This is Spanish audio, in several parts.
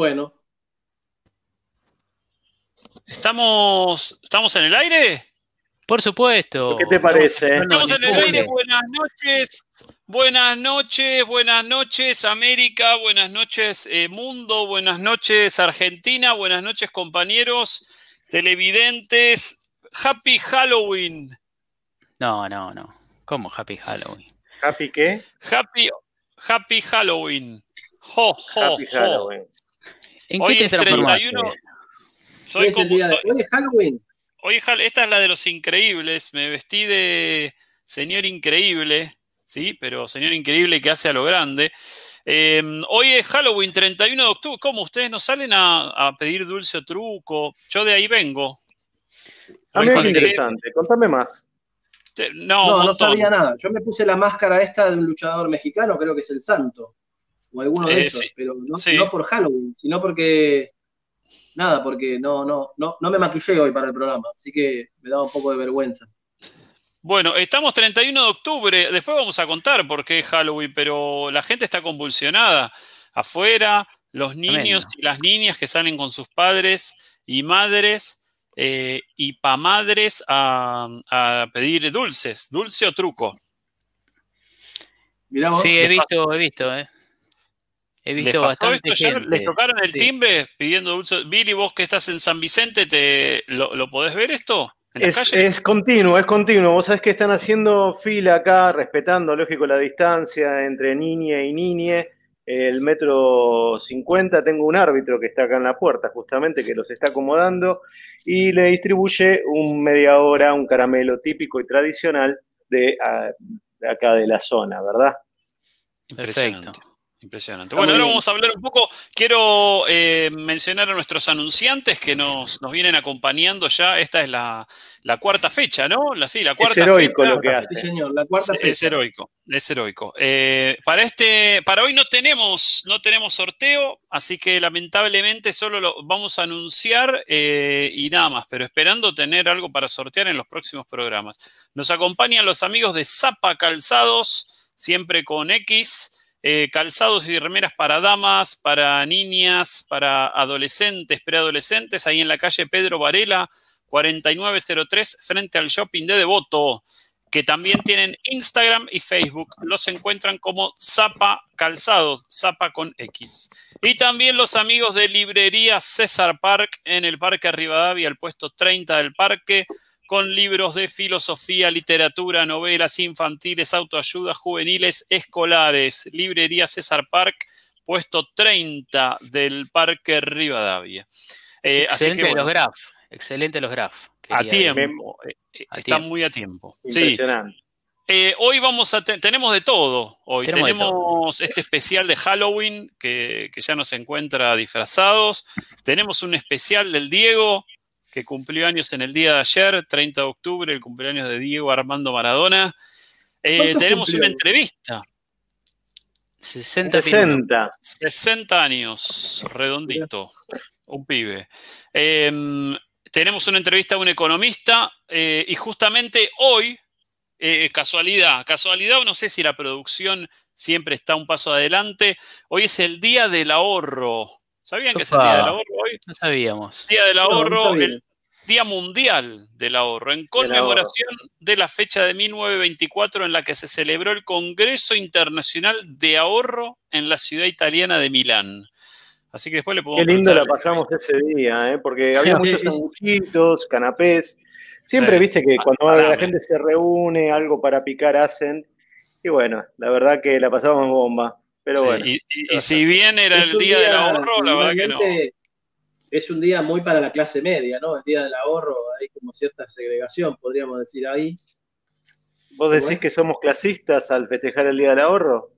Bueno. ¿Estamos, ¿Estamos en el aire? Por supuesto. ¿Qué te parece? Estamos en el aire. Buenas noches. Buenas noches, buenas noches América, buenas noches eh, mundo, buenas noches Argentina, buenas noches compañeros televidentes. Happy Halloween. No, no, no. ¿Cómo Happy Halloween? ¿Happy qué? Happy, happy Halloween. Ho, ho, Happy ho. Halloween. ¿En Hoy qué es te transformaste? 31. Hoy Soy es, el como, día de- soy- hoy es Halloween. Hoy es esta es la de los increíbles. Me vestí de señor increíble, ¿sí? Pero señor increíble que hace a lo grande. Eh, hoy es Halloween, 31 de octubre. ¿Cómo? ¿Ustedes no salen a, a pedir dulce o truco? Yo de ahí vengo. A mí qué Reconté- interesante. Contame más. te- No, No, sabía nada. Yo me puse la máscara esta de un luchador mexicano, creo que es el Santo. O alguno de Eh, esos, sí. pero no, Sí. no por Halloween, sino porque. Nada, porque no, no, no, no me maquillé hoy para el programa, así que me daba un poco de vergüenza. Bueno, estamos 31 de octubre. Después vamos a contar por qué es Halloween, pero la gente está convulsionada. Afuera, los niños Tremendo. y las niñas que salen con sus padres y madres eh, y pamadres a, a pedir dulces, dulce o truco. Mirá vos, Sí, he visto, he visto, eh. He ¿Les visto pasó bastante esto? ¿Ya gente. ¿Les tocaron el Sí. timbre pidiendo dulce? Billy, vos que estás en San Vicente, ¿te, lo, lo podés ver esto? ¿En la Es, es continuo, es continuo. Vos sabés que están haciendo fila acá, respetando, lógico, la distancia entre niñe y niñe. El metro 50, tengo un árbitro que está acá en la puerta, justamente, que los está acomodando y le distribuye un media hora, un caramelo típico y tradicional de, ah, de acá de la zona, ¿verdad? Perfecto. Impresionante. Está Bueno, ahora vamos a hablar un poco. Quiero eh, mencionar a nuestros anunciantes que nos, nos vienen acompañando ya. Esta es la, la cuarta fecha, ¿no? La, sí, la cuarta Es heroico fecha. lo que Sí, hace. señor, la cuarta Es fecha. heroico, es heroico. Eh, para este, para hoy no tenemos, no tenemos sorteo, así que lamentablemente solo lo vamos a anunciar eh, y nada más, pero esperando tener algo para sortear en los próximos programas. Nos acompañan los amigos de Zapa Calzados, siempre con X. eh, calzados y remeras para damas, para niñas, para adolescentes, preadolescentes, ahí en la calle Pedro Varela, 4903, frente al shopping de Devoto que también tienen Instagram y Facebook. Los encuentran como Zapa Calzados, Zapa con X. Y también los amigos de Librería César Park en el Parque Rivadavia, el puesto 30 del parque, con libros de filosofía, literatura, novelas infantiles, autoayuda, juveniles, escolares. Librería César Park, puesto 30 del Parque Rivadavia. Eh, así Excelente que bueno, los graf. Excelente los graf. a tiempo. eh, A Está tiempo. muy a tiempo. Sí. Impresionante. Eh, hoy vamos a te- tenemos de todo. Hoy tenemos este especial de Halloween que, que ya nos encuentra disfrazados. Tenemos un especial del Diego que cumplió años en el día de ayer, 30 de octubre, el cumpleaños de Diego Armando Maradona. Eh, ¿Cuántos tenemos una entrevista. 60 minutos. 60. 60 años, redondito, un pibe. Eh, tenemos una entrevista a un economista eh, y justamente hoy, eh, casualidad, casualidad, o no sé si la producción siempre está un paso adelante, hoy es el Día del Ahorro. ¿Sabían que es el Día del Ahorro hoy? No sabíamos. Día del No, no Ahorro, el Día Mundial del Ahorro, en conmemoración de la fecha de 1924 en la que se celebró el Congreso Internacional de Ahorro en la ciudad italiana de Milán. Así que después le podemos Qué lindo la pasamos ese día, ¿eh? porque había Sí, muchos sanguchitos, canapés. Siempre Sí. viste que Ah, cuando la gente se reúne, algo para picar hacen. Y bueno, la verdad que la pasamos bomba. Pero Sí, bueno, y, y- y si bien era Es el un Día del Ahorro, la verdad que no. Es un día muy para la clase media, ¿no? El día del ahorro, hay como cierta segregación, podríamos decir ahí. vos decís es? que somos clasistas al festejar el Día del Ahorro.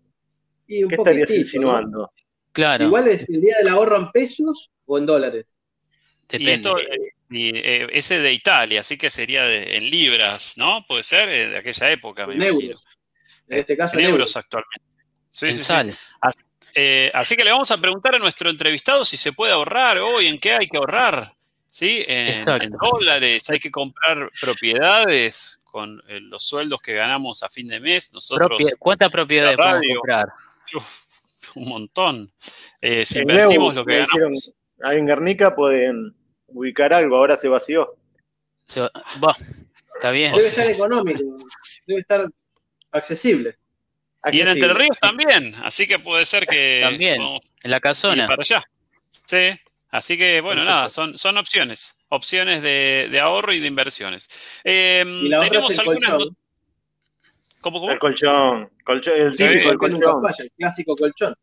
Y un ¿Qué estarías insinuando? Claro, Igual es el día del ahorro en pesos o en dólares. Y depende. esto, eh, y, eh, ese de Italia, así que sería de- en libras, ¿no? Puede ser eh, de aquella época, me En imagino. euros. En este caso, En en euros euros. actualmente. Sí, en sí, sí. sal. Eh, así que le vamos a preguntar a nuestro entrevistado si se puede ahorrar hoy, en qué hay que ahorrar. ¿Sí? En, dólares, hay que comprar propiedades con eh, los sueldos que ganamos a fin de mes. Nosotros, ¿Cuántas propiedades podemos comprar? Uf, un montón. Eh, si invertimos lo que ganamos. Ahí en Guernica pueden ubicar algo, ahora se vació. Se va- va, está bien. Debe estar económico, debe estar accesible. Y en. Entre Ríos también, así que puede ser que También. En la casona. para allá. Sí, así que bueno, nada, son, son opciones, opciones de, de ahorro y de inversiones. Eh, Y la otra tenemos es el algunas... ¿Cómo, cómo? El colchón, colchón el Sí, típico El colchón. falla, el clásico colchón.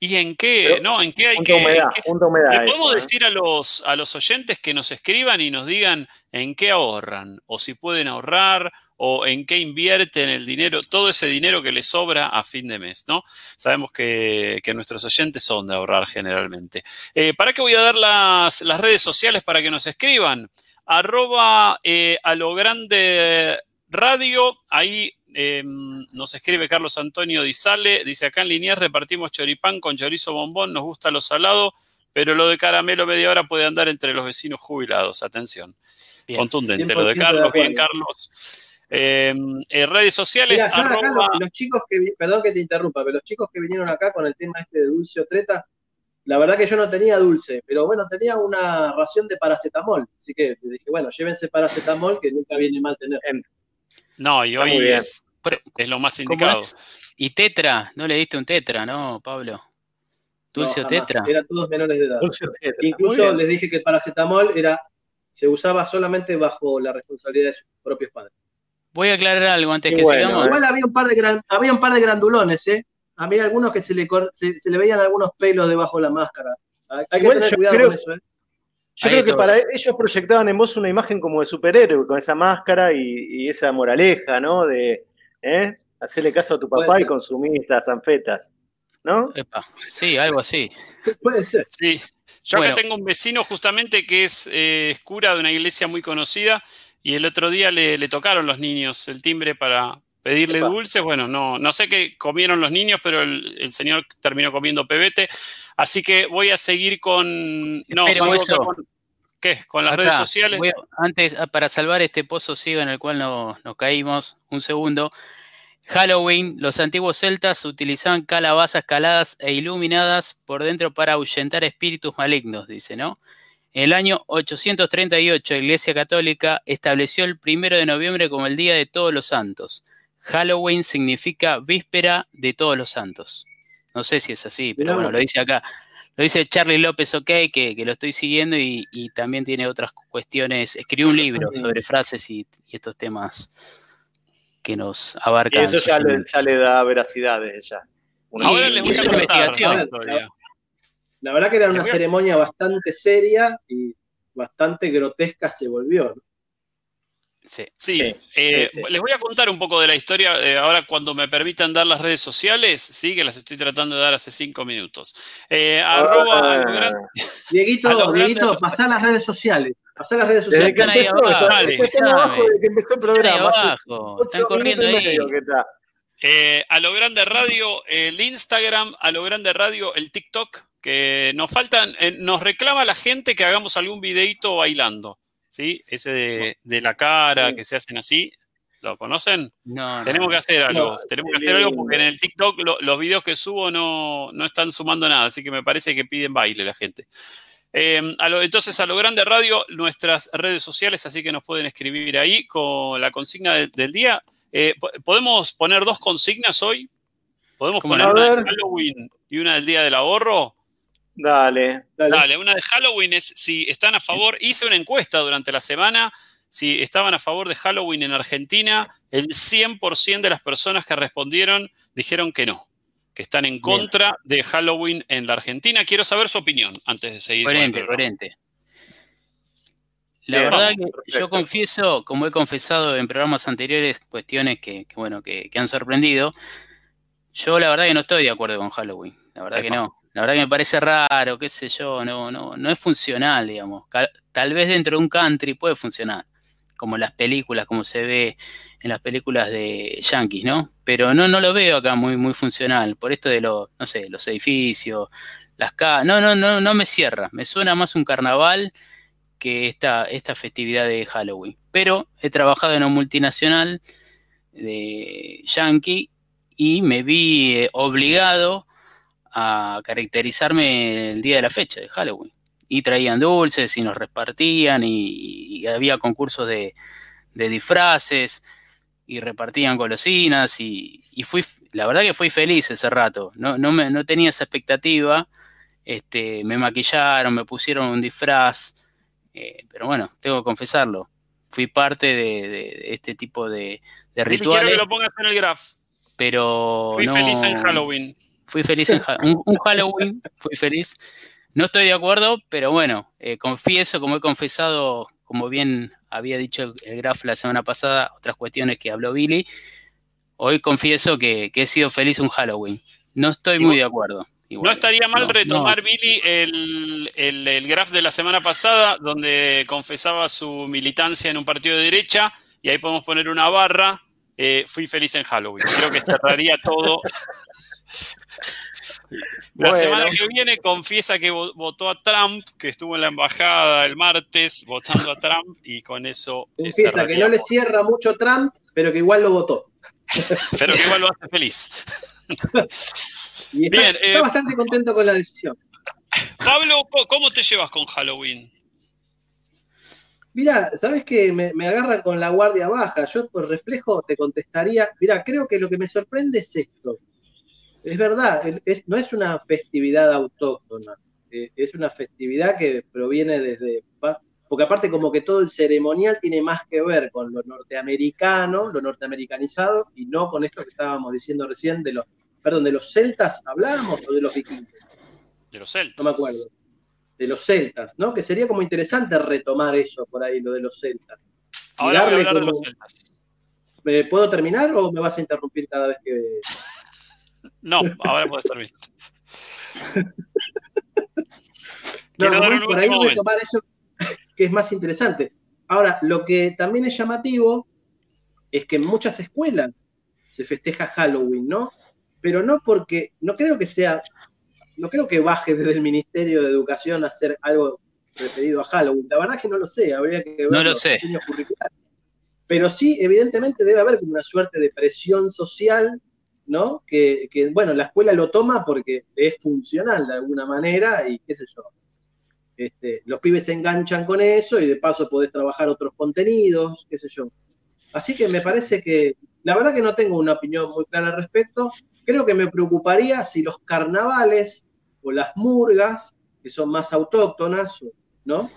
¿Y en qué? Pero, no, ¿en qué hay que...? humedad, qué- humedad. ¿Le podemos eso, ¿eh? decir a los, a los oyentes que nos escriban y nos digan en qué ahorran? O si pueden ahorrar, o en qué invierten el dinero, todo ese dinero que les sobra a fin de mes, ¿no? Sabemos que, que nuestros oyentes son de ahorrar generalmente. Eh, ¿Para qué voy a dar las, las redes sociales para que nos escriban? Arroba eh, a lo grande radio, ahí eh, nos escribe Carlos Antonio Dizale, dice acá en Liniers repartimos choripán con chorizo bombón, nos gusta lo salado, pero lo de caramelo media hora puede andar entre los vecinos jubilados. Atención. Bien. Contundente lo de 100% de Carlos, bien acuerdo. Carlos. Eh, eh, redes sociales, acá arroba- los, los chicos que, perdón que te interrumpa, pero los chicos que vinieron acá con el tema este de dulce o treta, la verdad que yo no tenía dulce, pero bueno, tenía una ración de paracetamol, así que dije, bueno, llévense paracetamol, que nunca viene mal tener. No, y hoy es, lo más ¿cómo indicado. es? ¿Y tetra? ¿No le diste un tetra, no, Pablo? ¿Dulce No, o jamás, tetra? Eran todos menores de edad. Incluso les dije que el paracetamol era, se usaba solamente bajo la responsabilidad de sus propios padres. Voy a aclarar algo antes que bueno, sigamos. Igual había un par de gran, había un par de grandulones, ¿eh? Había algunos que se le, se, se le veían algunos pelos debajo de la máscara. Hay, hay que tener cuidado creo- con eso, ¿eh? Yo Ahí creo que para ellos proyectaban en vos una imagen como de superhéroe, con esa máscara y, y esa moraleja, ¿no? De ¿eh? hacerle caso a tu Puede papá y consumir estas anfetas, ¿no? Epa, Sí, algo así. Puede ser. Sí. Yo Bueno. acá tengo un vecino justamente que es eh, es cura de una iglesia muy conocida y el otro día le, le tocaron los niños el timbre para pedirle Epa. dulces. Bueno, no, no sé qué comieron los niños, pero el, el señor terminó comiendo pebete. Así que voy a seguir con. No, con, ¿qué? Con las Acá, redes sociales. a- antes, ah, para salvar este pozo ciego en el cual no- nos caímos, un segundo. Halloween, los antiguos celtas utilizaban calabazas caladas e iluminadas por dentro para ahuyentar espíritus malignos, dice, ¿no? En el año 838, la Iglesia Católica estableció el primero de noviembre como el Día de Todos los Santos. Halloween significa víspera de Todos los Santos. No sé si es así, pero bueno, lo dice acá. Lo dice Charlie López OK, que, que lo estoy siguiendo y, y también tiene otras cuestiones. Escribió un libro sobre frases y, y estos temas que nos Y abarcan. eso ya le, socialmente. ya le da veracidad desde ya. Ahora les voy a contar. La verdad que era una ceremonia bastante seria y bastante grotesca se volvió. ¿no? Sí. Sí, Sí, eh, sí, les voy a contar un poco de la historia eh, ahora cuando me permitan dar las redes sociales, sí, que las estoy tratando de dar hace cinco minutos. Eh, arroba Ah, a lo gran- Dieguito, Dieguito, grande- pasá las redes sociales. Pasá las redes Desde sociales. que empezó, abajo, dale. abajo desde que empezó el Están ahí programa. hace abajo, están corriendo ahí. eh, a lo grande radio, el Instagram, a lo grande radio, el TikTok, que nos faltan, eh, nos reclama la gente que hagamos algún videito bailando, ¿sí? Ese de, de la cara, Sí. que se hacen así, ¿lo conocen? No, no, Tenemos que hacer algo, No, tenemos que hacer algo porque en el TikTok lo- los videos que subo no, no están sumando nada, así que me parece que piden baile la gente. Eh, a lo- entonces, a lo grande radio, nuestras redes sociales, así que nos pueden escribir ahí con la consigna de- del día. Eh, po- ¿Podemos poner dos consignas hoy? ¿Podemos ¿Cómo poner una A de. Halloween y una del Día del Ahorro? Dale. Dale. Dale, una de Halloween es si están a favor. Hice una encuesta durante la semana. Si estaban a favor de Halloween en Argentina, el 100% de las personas que respondieron dijeron que no, que están en contra de Halloween en la Argentina. Quiero saber su opinión antes de seguir. Coherente, coherente. La Bien, verdad vamos, que perfecto. yo confieso, como he confesado en programas anteriores, cuestiones que, que, bueno, que, que han sorprendido. Yo la verdad que no estoy de acuerdo con Halloween. La verdad que no. La verdad que me parece raro, qué sé yo, no, no, no es funcional, digamos. Tal vez dentro de un country puede funcionar, como las películas, como se ve en las películas de Yankees, ¿no? Pero no, no lo veo acá muy, muy funcional. Por esto de los, no sé, los edificios, las casas. No, no, no, no me cierra. Me suena más un carnaval que esta, esta festividad de Halloween. Pero he trabajado en una multinacional de Yankee y me vi eh, obligado a caracterizarme el día de la fecha, de Halloween. Y traían dulces y nos repartían y, había concursos de, disfraces y repartían golosinas y, fui, la verdad que fui feliz ese rato, no, no, me, no tenía esa expectativa, este, me maquillaron, me pusieron un disfraz, eh, pero bueno, tengo que confesarlo, fui parte de, este tipo de, de rituales. Quiero que lo pongas en el graph. Pero fui feliz en Halloween. Fui feliz en un, un Halloween, fui feliz. No estoy de acuerdo, pero bueno, eh, confieso, como he confesado, como bien había dicho el graf la semana pasada, otras cuestiones que habló Billy, hoy confieso que, he sido feliz un Halloween. No estoy muy de acuerdo. no estaría mal retomar, Billy, el, el, graph de la semana pasada, donde confesaba su militancia en un partido de derecha, y ahí podemos poner una barra. Eh, fui feliz en Halloween. Creo que cerraría todo La semana que viene confiesa que votó a Trump, que estuvo en la embajada el martes votando a Trump y con eso. Eh, confiesa que no le cierra mucho Trump, pero que igual lo votó. pero que igual lo hace feliz. y está, Bien, está eh, bastante contento con la decisión. Pablo, ¿cómo te llevas con Halloween? Mira, sabes que me, me, agarran con la guardia baja. Yo por reflejo te contestaría, mira, creo que lo que me sorprende es esto es verdad, no es una festividad autóctona, eh, es una festividad que proviene desde, porque aparte como que todo el ceremonial tiene más que ver con lo norteamericano, lo norteamericanizado, y no con esto que estábamos diciendo recién de los, perdón, de los celtas, ¿hablábamos o de los vikingos? De los celtas. No me acuerdo. De los celtas, ¿no? Que sería como interesante retomar eso por ahí, lo de los celtas. Ahora voy a hablar de los celtas. ¿Puedo terminar o me vas a interrumpir cada vez que... No, ahora puede estar bien. no, por ahí voy a tomar eso que es más interesante. Ahora, lo que también es llamativo es que en muchas escuelas se festeja Halloween, ¿no? Pero no porque, no creo que sea, no creo que baje desde el Ministerio de Educación a hacer algo referido a Halloween. La verdad es que no lo sé, habría que ver no lo los sé. curriculares. Pero sí, evidentemente debe haber una suerte de presión social ¿no? Que, bueno, la escuela lo toma porque es funcional de alguna manera y qué sé yo. Este, los pibes se enganchan con eso y de paso podés trabajar otros contenidos, qué sé yo. Así que me parece que, la verdad que no tengo una opinión muy clara al respecto. Creo que me preocuparía si los carnavales o las murgas, que son más autóctonas, ¿no?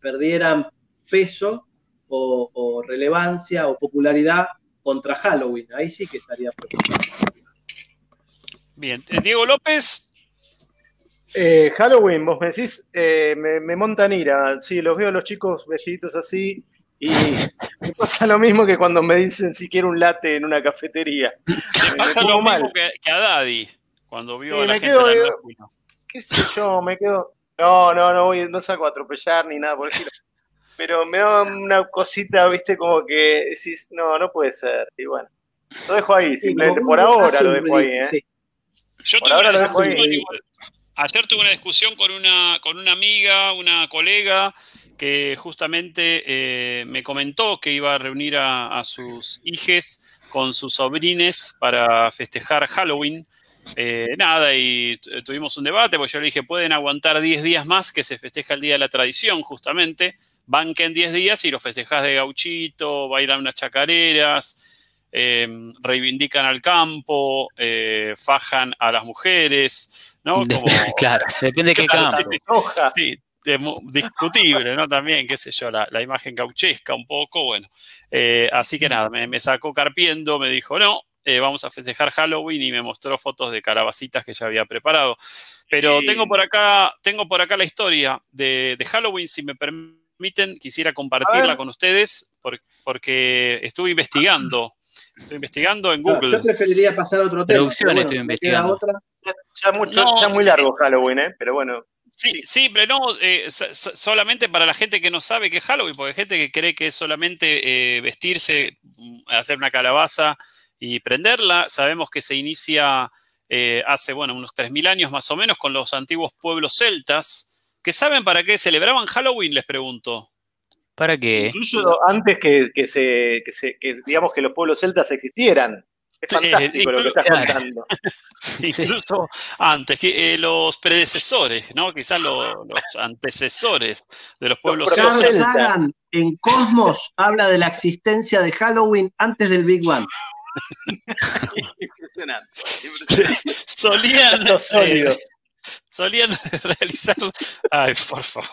Perdieran peso o, o relevancia o popularidad contra Halloween. Ahí sí que estaría preocupado. Bien, eh, Diego López. Eh, Halloween, vos me decís, eh, me, montan ira. Sí, los veo a los chicos vestiditos así y me pasa lo mismo que cuando me dicen si quiero un latte en una cafetería. Me pasa lo mismo que, a Daddy cuando vio a la gente quedo, la ¿Qué sé yo? Me quedo. No, no, no voy, no salgo a atropellar ni nada por el estilo pero me da una cosita, viste, como que decís, no, no puede ser. Y bueno, lo dejo ahí, simplemente por ahora lo dejo ahí, ¿eh? Yo tuve una discusión, ayer tuve una discusión con una, con una amiga, una colega, que justamente eh, me comentó que iba a reunir a, sus hijes con sus sobrines para festejar Halloween. Eh, nada, y tuvimos un debate, porque yo le dije, pueden aguantar 10 días más que se festeja el Día de la Tradición, justamente banquen 10 días y lo festejás de gauchito, bailan unas chacareras, em, reivindican al campo, eh, fajan a las mujeres, ¿no? claro, depende de qué campo. Sí, discutible, ¿no? También, qué sé yo, la, imagen gauchesca un poco, bueno. Eh, así que nada, me, sacó carpiendo, me dijo, no, eh, vamos a festejar Halloween y me mostró fotos de calabacitas que ya había preparado. Pero tengo por acá, tengo por acá la historia de, de Halloween, si me permite permiten, quisiera compartirla con ustedes porque estuve investigando. Estoy investigando en Google. yo preferiría pasar a otro tema. estoy investigando. Ya, mucho, ya muy largo Halloween, ¿eh? pero bueno. Sí, sí, pero no, eh, solamente para la gente que no sabe qué es Halloween, porque hay gente que cree que es solamente eh, vestirse, mm, hacer una calabaza y prenderla. Sabemos que se inicia eh, hace, bueno, unos 3.000 años más o menos con los antiguos pueblos celtas, ¿Que saben para qué celebraban Halloween? Les pregunto. ¿Para qué? Incluso antes que, se, digamos que los pueblos celtas existieran. Es fantástico lo que estás incluso- contando. Incluso antes, que, eh, los predecesores, ¿no? Quizás lo- los antecesores de los pueblos Carl celtas. celta. Sagan en Cosmos habla de la existencia de Halloween antes del Big Bang. Impresionante. impresionante. solían, eh, solían realizar, ay, por favor,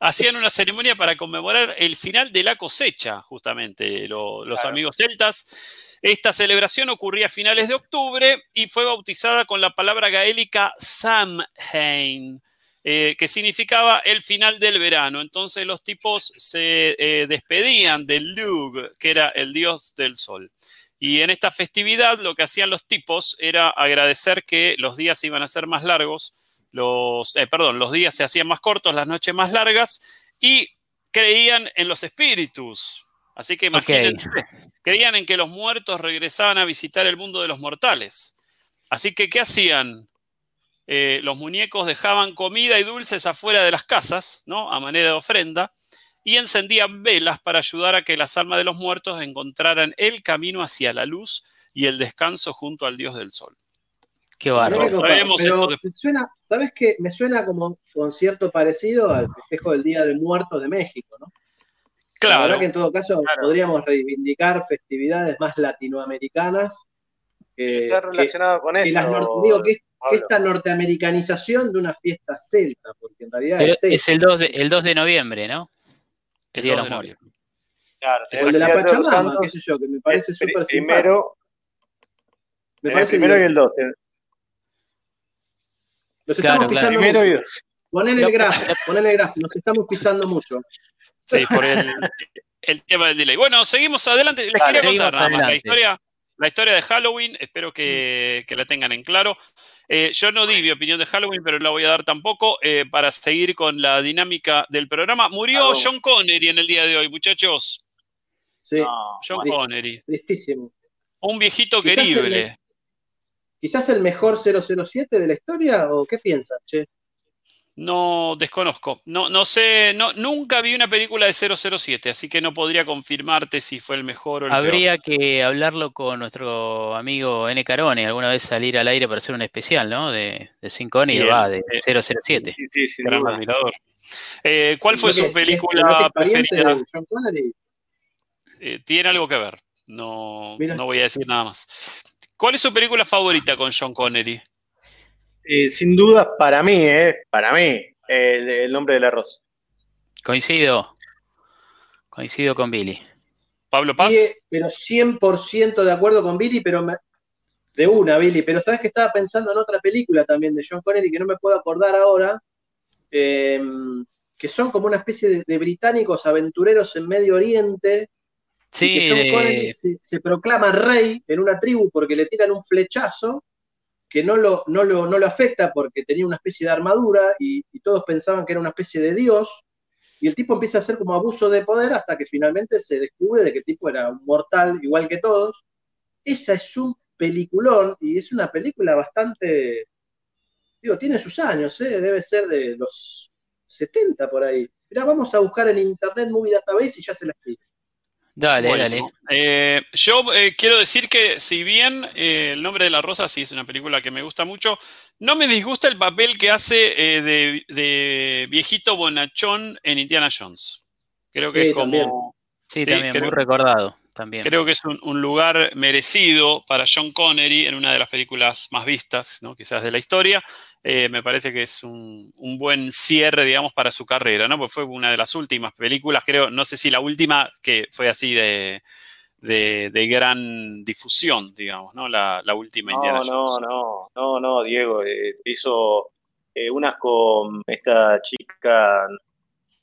hacían una ceremonia para conmemorar el final de la cosecha, justamente, lo- los Claro. amigos celtas. Esta celebración ocurría a finales de octubre y fue bautizada con la palabra gaélica Samhain, eh, que significaba el final del verano. Entonces los tipos se eh, despedían del Lug, que era el dios del sol. Y en esta festividad lo que hacían los tipos era agradecer que los días iban a ser más largos, los, eh, perdón, los días se hacían más cortos, las noches más largas, y creían en los espíritus. Así que imagínense, creían en que los muertos regresaban a visitar el mundo de los mortales. Así que, ¿qué hacían? Eh, los muñecos dejaban comida y dulces afuera de las casas, ¿no? A manera de ofrenda, y encendían velas para ayudar a que las almas de los muertos encontraran el camino hacia la luz y el descanso junto al dios del sol. Qué bárbaro. de- me suena, ¿sabes qué? Me suena como un concierto parecido al festejo del Día de Muertos de México, ¿no? La Claro, verdad que en todo caso Claro. podríamos reivindicar festividades más latinoamericanas. que- Está que- relacionado con que eso. las nor- digo que, esta norteamericanización de una fiesta celta, porque en realidad Pero es el 2 de, el 2 de noviembre, ¿no? El el Día de 2 los Muertos. Claro, el de la los Pachamama, qué sé yo, que me parece súper simpático. primero, Me el parece primero y el divertido. 2. Los Claro, estamos claro. pisando Primero mucho. y dos. Ponele No, el graf, ponele el graf, nos estamos pisando mucho. Sí, por el, el tema del delay. Bueno, seguimos adelante. Les quería contar nada más la historia, la historia de Halloween. Espero que, que la tengan en claro. Eh, yo no di mi opinión de Halloween, pero la voy a dar tampoco eh, para seguir con la dinámica del programa. Murió Ah, John Connery en el día de hoy, muchachos. Sí, No, John. Connery. tristísimo. Un viejito querible. Quizás el mejor 007 de la historia, ¿o qué piensan, che? No desconozco. No, no sé, no, nunca vi una película de 007, así que no podría confirmarte si fue el mejor o el peor. Habría que hablarlo con nuestro amigo N. Carone, alguna vez salir al aire para hacer un especial, ¿no? De, de Sin Connery, Bien, va, de eh, 007. Sí, sí, sin Gran duda. admirador. Eh, ¿Cuál fue ¿No que su película preferida? Eh, tiene algo que ver. No, Mira. no voy a decir nada más. ¿Cuál es su película favorita con John Connery? Eh, sin duda, para mí, ¿eh? Para mí, el, el nombre del arroz. Coincido. Coincido con Billy. ¿Pablo Paz? Eh, pero 100% de acuerdo con Billy, pero me- de una, Billy. Pero sabes que estaba pensando en otra película también de John Connery que no me puedo acordar ahora, eh, que son como una especie de, de británicos aventureros en Medio Oriente. y Sí, que John eh, Connery se, se proclama rey en una tribu porque le tiran un flechazo que no lo, no lo, no lo afecta porque tenía una especie de armadura y, todos pensaban que era una especie de dios. Y el tipo empieza a hacer como abuso de poder hasta que finalmente se descubre de que el tipo era mortal igual que todos. Esa es un peliculón y es una película bastante, digo, tiene sus años, ¿eh? debe ser de los 70 por ahí. Mirá, vamos a buscar en Internet Movie Database y ya se la explico. Dale, Buenísimo. Eh, yo eh, quiero decir que si bien eh, El nombre de la rosa sí es una película que me gusta mucho, no me disgusta el papel que hace eh, de, de viejito bonachón en Indiana Jones. Creo que Sí, es como... también. dale. Sí, Sí, también, creo- muy recordado. También. Creo que es un, un lugar merecido para John Connery en una de las películas más vistas, ¿no? quizás de la historia. Eh, me parece que es un, un buen cierre, digamos, para su carrera, ¿no? Porque fue una de las últimas películas, creo, no sé si la última que fue así de, de, de gran difusión, digamos, ¿no? La, la última Indiana No, no, no, no, no, Diego. eh, hizo eh, unas con esta chica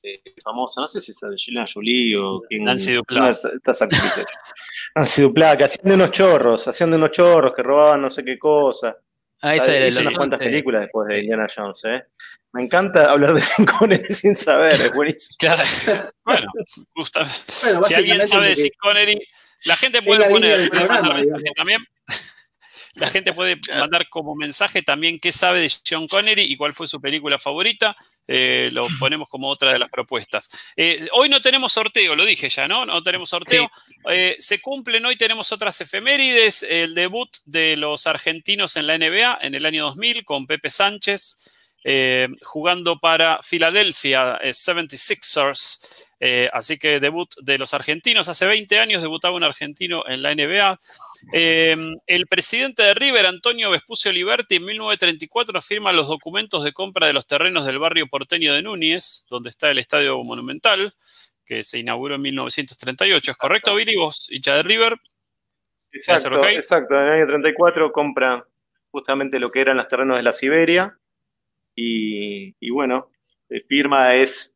eh, famosa, no sé si es Angelina Jolie o quién. Nancy Duplá. de estas actrices. Nancy Duplá, que hacían de unos chorros, hacían de unos chorros que robaban no sé qué cosa. Ah, esa el unas cuantas películas después de. Indiana Jones, ¿eh? Me encanta hablar de Sean Connery sin saber, es buenísimo. Claro. Bueno, Bueno, si alguien sabe de Sean Connery, la gente puede poner, programa, también. La gente puede mandar como mensaje también qué sabe de Sean Connery y cuál fue su película favorita. Eh, lo ponemos como otra de las propuestas. Eh, hoy no tenemos sorteo, lo dije ya, ¿no? No tenemos sorteo. Eh, se cumplen, hoy tenemos otras efemérides, el debut de los argentinos en la NBA en el año 2000 con Pepe Sánchez. jugando para Philadelphia 76ers. Eh, así que debut de los argentinos. Hace 20 años debutaba un argentino en la NBA. Eh, el presidente de River, Antonio Vespucio Liberti, en 1934 firma los documentos de compra de los terrenos del barrio porteño de Núñez, donde está el Estadio Monumental, que se inauguró en 1938. ¿Es correcto, Billy? ¿Vos, hincha de River? Exacto, exacto. En el año 34 compra justamente lo que eran los terrenos de la Siberia. Y, y bueno, firma es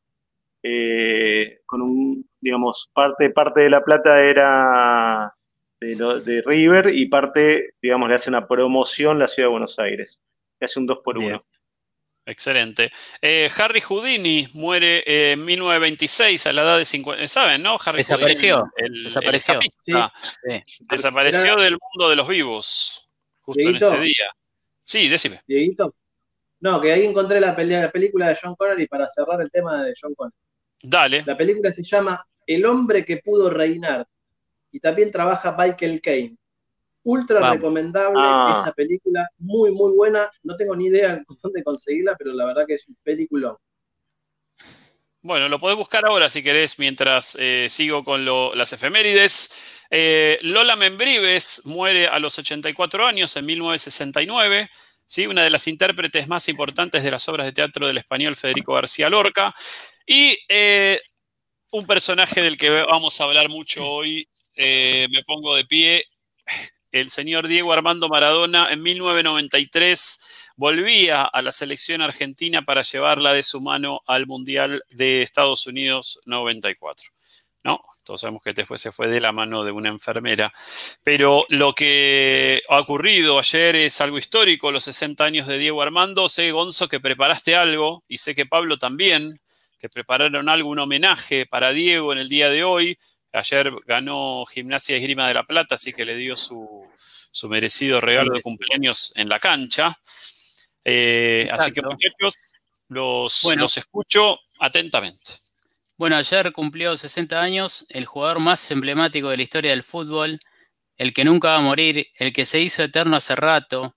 eh, con un, digamos, parte, parte de la plata era de, River y parte, digamos, le hace una promoción la ciudad de Buenos Aires. Le hace un 2 por 1 Excelente. Eh, Harry Houdini muere en 1926 a la edad de 50. ¿Saben, no? Harry desapareció. el, desapareció. Desapareció del mundo de los vivos. Justo en este día. Sí, decime. Dieguito. No, que ahí encontré la, la película de John Connery para cerrar el tema de John Connery. Dale. La película se llama El hombre que pudo reinar. Y también trabaja Michael Caine. Ultra recomendable ah. esa película, muy, muy buena. No tengo ni idea dónde conseguirla, pero la verdad que es un peliculón. Bueno, lo podés buscar ahora si querés, mientras eh, sigo con las efemérides. Eh, Lola Membrives muere a los 84 años en 1969. ¿sí? Una de las intérpretes más importantes de las obras de teatro del español Federico García Lorca. Y eh, un personaje del que vamos a hablar mucho hoy, eh, me pongo de pie, el señor Diego Armando Maradona en 1993 volvía a la selección argentina para llevarla de su mano al Mundial de Estados Unidos 94. ¿No? Todos sabemos que este fue, se fue de la mano de una enfermera. Pero lo que ha ocurrido ayer es algo histórico, los 60 años de Diego Armando. Sé, Gonzo, que preparaste algo y sé que Pablo también que prepararon algo, un homenaje para Diego en el día de hoy. Ayer ganó Gimnasia y Grima de la Plata, así que le dio su, merecido regalo de cumpleaños en la cancha. Eh, así que muchachos, los, los escucho atentamente. Bueno, ayer cumplió 60 años el jugador más emblemático de la historia del fútbol, el que nunca va a morir, el que se hizo eterno hace rato.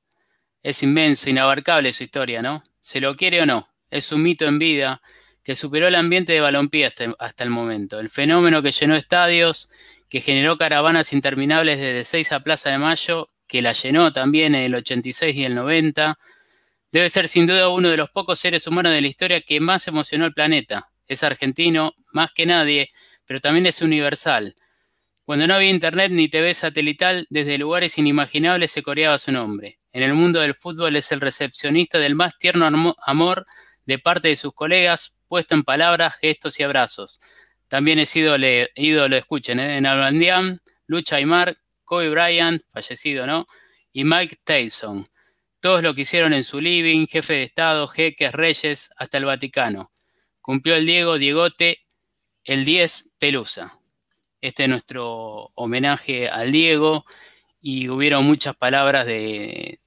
Es inmenso, inabarcable su historia, ¿no? Se lo quiere o no, es un mito en vida que superó el ambiente de balompié hasta, el momento. El fenómeno que llenó estadios, que generó caravanas interminables desde 6 a Plaza de Mayo, que la llenó también en el 86 y el 90, debe ser sin duda uno de los pocos seres humanos de la historia que más emocionó al planeta. Es argentino, más que nadie, pero también es universal. Cuando no había internet ni TV satelital, desde lugares inimaginables se coreaba su nombre. En el mundo del fútbol es el recepcionista del más tierno amor de parte de sus colegas, puesto en palabras, gestos y abrazos. También he sido ídolo, escuchen, ¿eh? en Albandián, Lucha Aymar, Kobe Bryant, fallecido, ¿no? Y Mike Tyson. Todos lo que hicieron en su living, jefe de Estado, jeques, reyes, hasta el Vaticano. Cumplió el Diego, Diegote, el 10, Pelusa. Este es nuestro homenaje al Diego y hubieron muchas palabras de,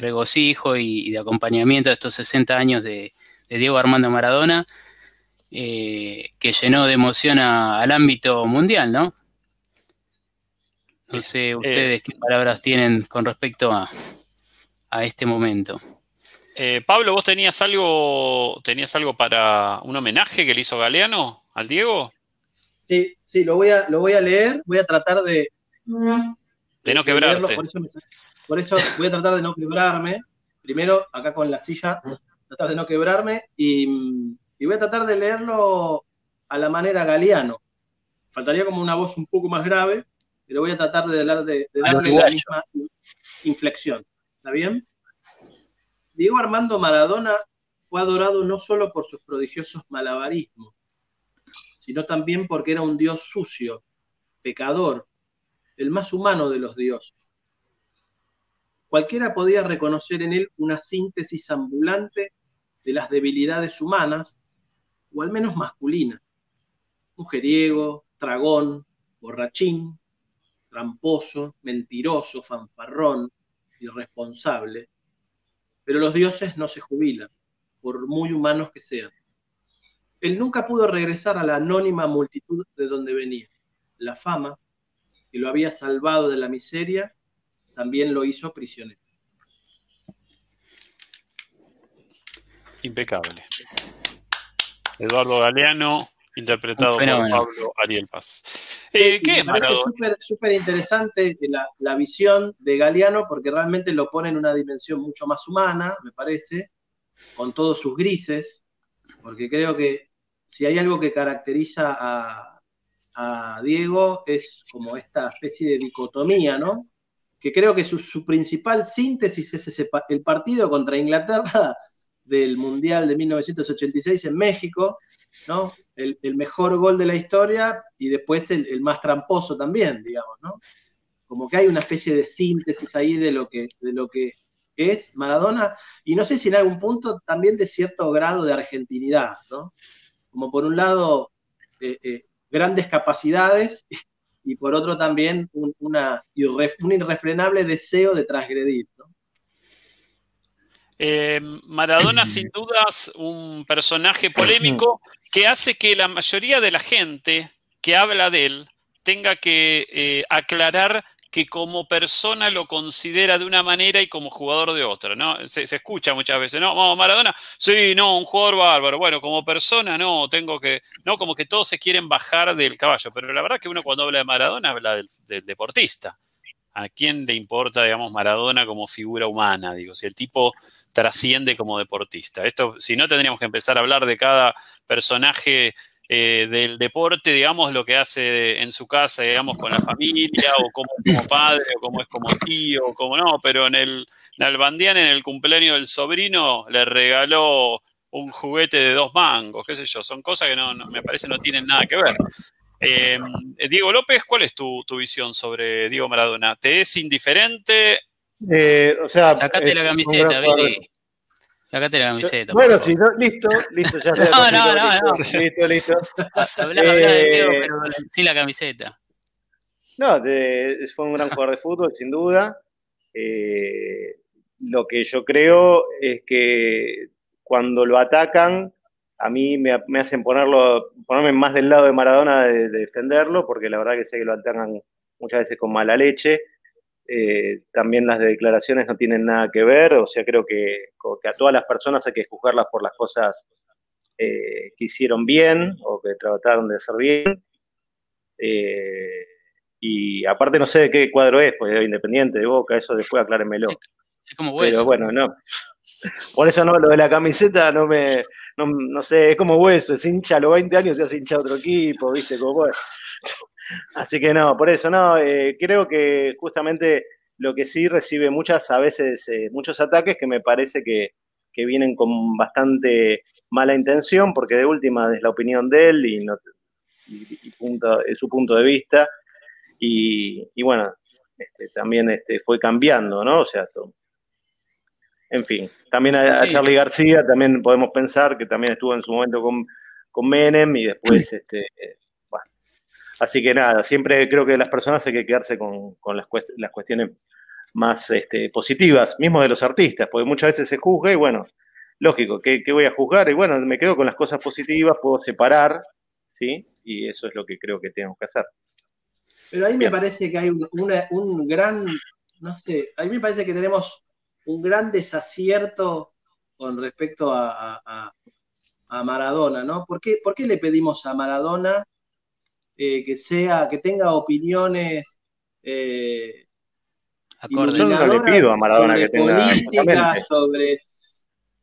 regocijo y, de acompañamiento de estos 60 años de, de Diego Armando Maradona, eh, que llenó de emoción al ámbito mundial, ¿no? No sé eh, ustedes qué palabras tienen con respecto a, este momento. Eh, Pablo, ¿vos tenías algo, tenías algo para un homenaje que le hizo Galeano al Diego? Sí, sí, lo voy a, lo voy a leer, voy a tratar de... De no quebrarte. por eso voy a tratar de no quebrarme. Primero, acá con la silla, tratar de no quebrarme y, voy a tratar de leerlo a la manera galeano. Faltaría como una voz un poco más grave, pero voy a tratar de, de, darle la misma inflexión. ¿Está bien? Diego Armando Maradona fue adorado no solo por sus prodigiosos malabarismos, sino también porque era un dios sucio, pecador, el más humano de los dioses. Cualquiera podía reconocer en él una síntesis ambulante de las debilidades humanas, o al menos masculinas. Mujeriego, tragón, borrachín, tramposo, mentiroso, fanfarrón, irresponsable, pero los dioses no se jubilan, por muy humanos que sean. Él nunca pudo regresar a la anónima multitud de donde venía. La fama, que lo había salvado de la miseria, también lo hizo prisionero. Impecable. Eduardo Galeano, interpretado por Pablo Ariel Paz. Eh, ¿Qué es Maradona? Súper interesante la, la, visión de Galeano porque realmente lo pone en una dimensión mucho más humana, me parece, con todos sus grises, porque creo que si hay algo que caracteriza a, Diego es como esta especie de dicotomía, ¿no? Que creo que su, principal síntesis es ese, el partido contra Inglaterra del Mundial de 1986 en México, ¿no? El, mejor gol de la historia y después el, más tramposo también, digamos, ¿no? Como que hay una especie de síntesis ahí de lo que, de lo que es Maradona, y no sé si en algún punto también de cierto grado de argentinidad, ¿no? Como por un lado, eh, eh, grandes capacidades y por otro también un, una, un irrefrenable deseo de transgredir, ¿no? Eh, Maradona, sin dudas, un personaje polémico que hace que la mayoría de la gente que habla de él tenga que eh, aclarar que como persona lo considera de una manera y como jugador de otra, ¿no? Se, escucha muchas veces, ¿no? Maradona, sí, no, un jugador bárbaro. Bueno, como persona, no, tengo que, no, como que todos se quieren bajar del caballo, pero la verdad que uno cuando habla de Maradona habla del deportista. ¿A quién le importa, digamos, Maradona como figura humana? Digo, si el tipo trasciende como deportista. Esto, si no, tendríamos que empezar a hablar de cada personaje eh, del deporte, digamos, lo que hace en su casa, digamos, con la familia, o como, como padre, o como es como tío, o como no, pero en el Nalbandián, en el cumpleaños del sobrino, le regaló un juguete de dos mangos, qué sé yo, son cosas que no, me parece no tienen nada que ver. Eh, Diego López, ¿cuál es tu, tu, visión sobre Diego Maradona? ¿Te es indiferente? Eh, o sea, Sacate la camiseta, Billy. Sacate la camiseta. Bueno, sí, listo, listo, ya No, no, no, no. Listo, listo. Habla, de Diego, eh, pero sin la camiseta. No, fue un gran jugador de fútbol, sin duda. Eh, lo que yo creo es que cuando lo atacan, a mí me, hacen ponerlo, ponerme más del lado de Maradona de, de, defenderlo, porque la verdad que sé que lo atacan muchas veces con mala leche. Eh, también las declaraciones no tienen nada que ver, o sea, creo que, que a todas las personas hay que juzgarlas por las cosas eh, que hicieron bien o que trataron de hacer bien. Eh, y aparte no sé de qué cuadro es, pues de Independiente, de Boca, eso después aclárenmelo. Es como hueso. Pero bueno, no. Por eso no, lo de la camiseta no me, no, sé, es como hueso, es hincha a los 20 años se hace hincha otro equipo, viste, como Así que no, por eso no, eh, creo que justamente lo que sí recibe muchas, a veces, eh, muchos ataques que me parece que, vienen con bastante mala intención, porque de última es la opinión de él y, no, punto, es su punto de vista. Y, bueno, este, también este, fue cambiando, ¿no? O sea, en fin, también a, Charlie García también podemos pensar que también estuvo en su momento con, con Menem y después este, Así que nada, siempre creo que las personas hay que quedarse con, las, cuestiones más este, positivas, mismo de los artistas, porque muchas veces se juzga y bueno, lógico, ¿qué, voy a juzgar? Y bueno, me quedo con las cosas positivas, puedo separar, ¿sí? Y eso es lo que creo que tengo que hacer. Pero ahí me parece que hay un, gran, no sé, a mí me parece que tenemos un gran desacierto con respecto a, Maradona, ¿no? ¿Por qué, ¿Por qué le pedimos a Maradona eh, que sea, que tenga opiniones eh, Yo no le pido a Maradona que tenga política, sobre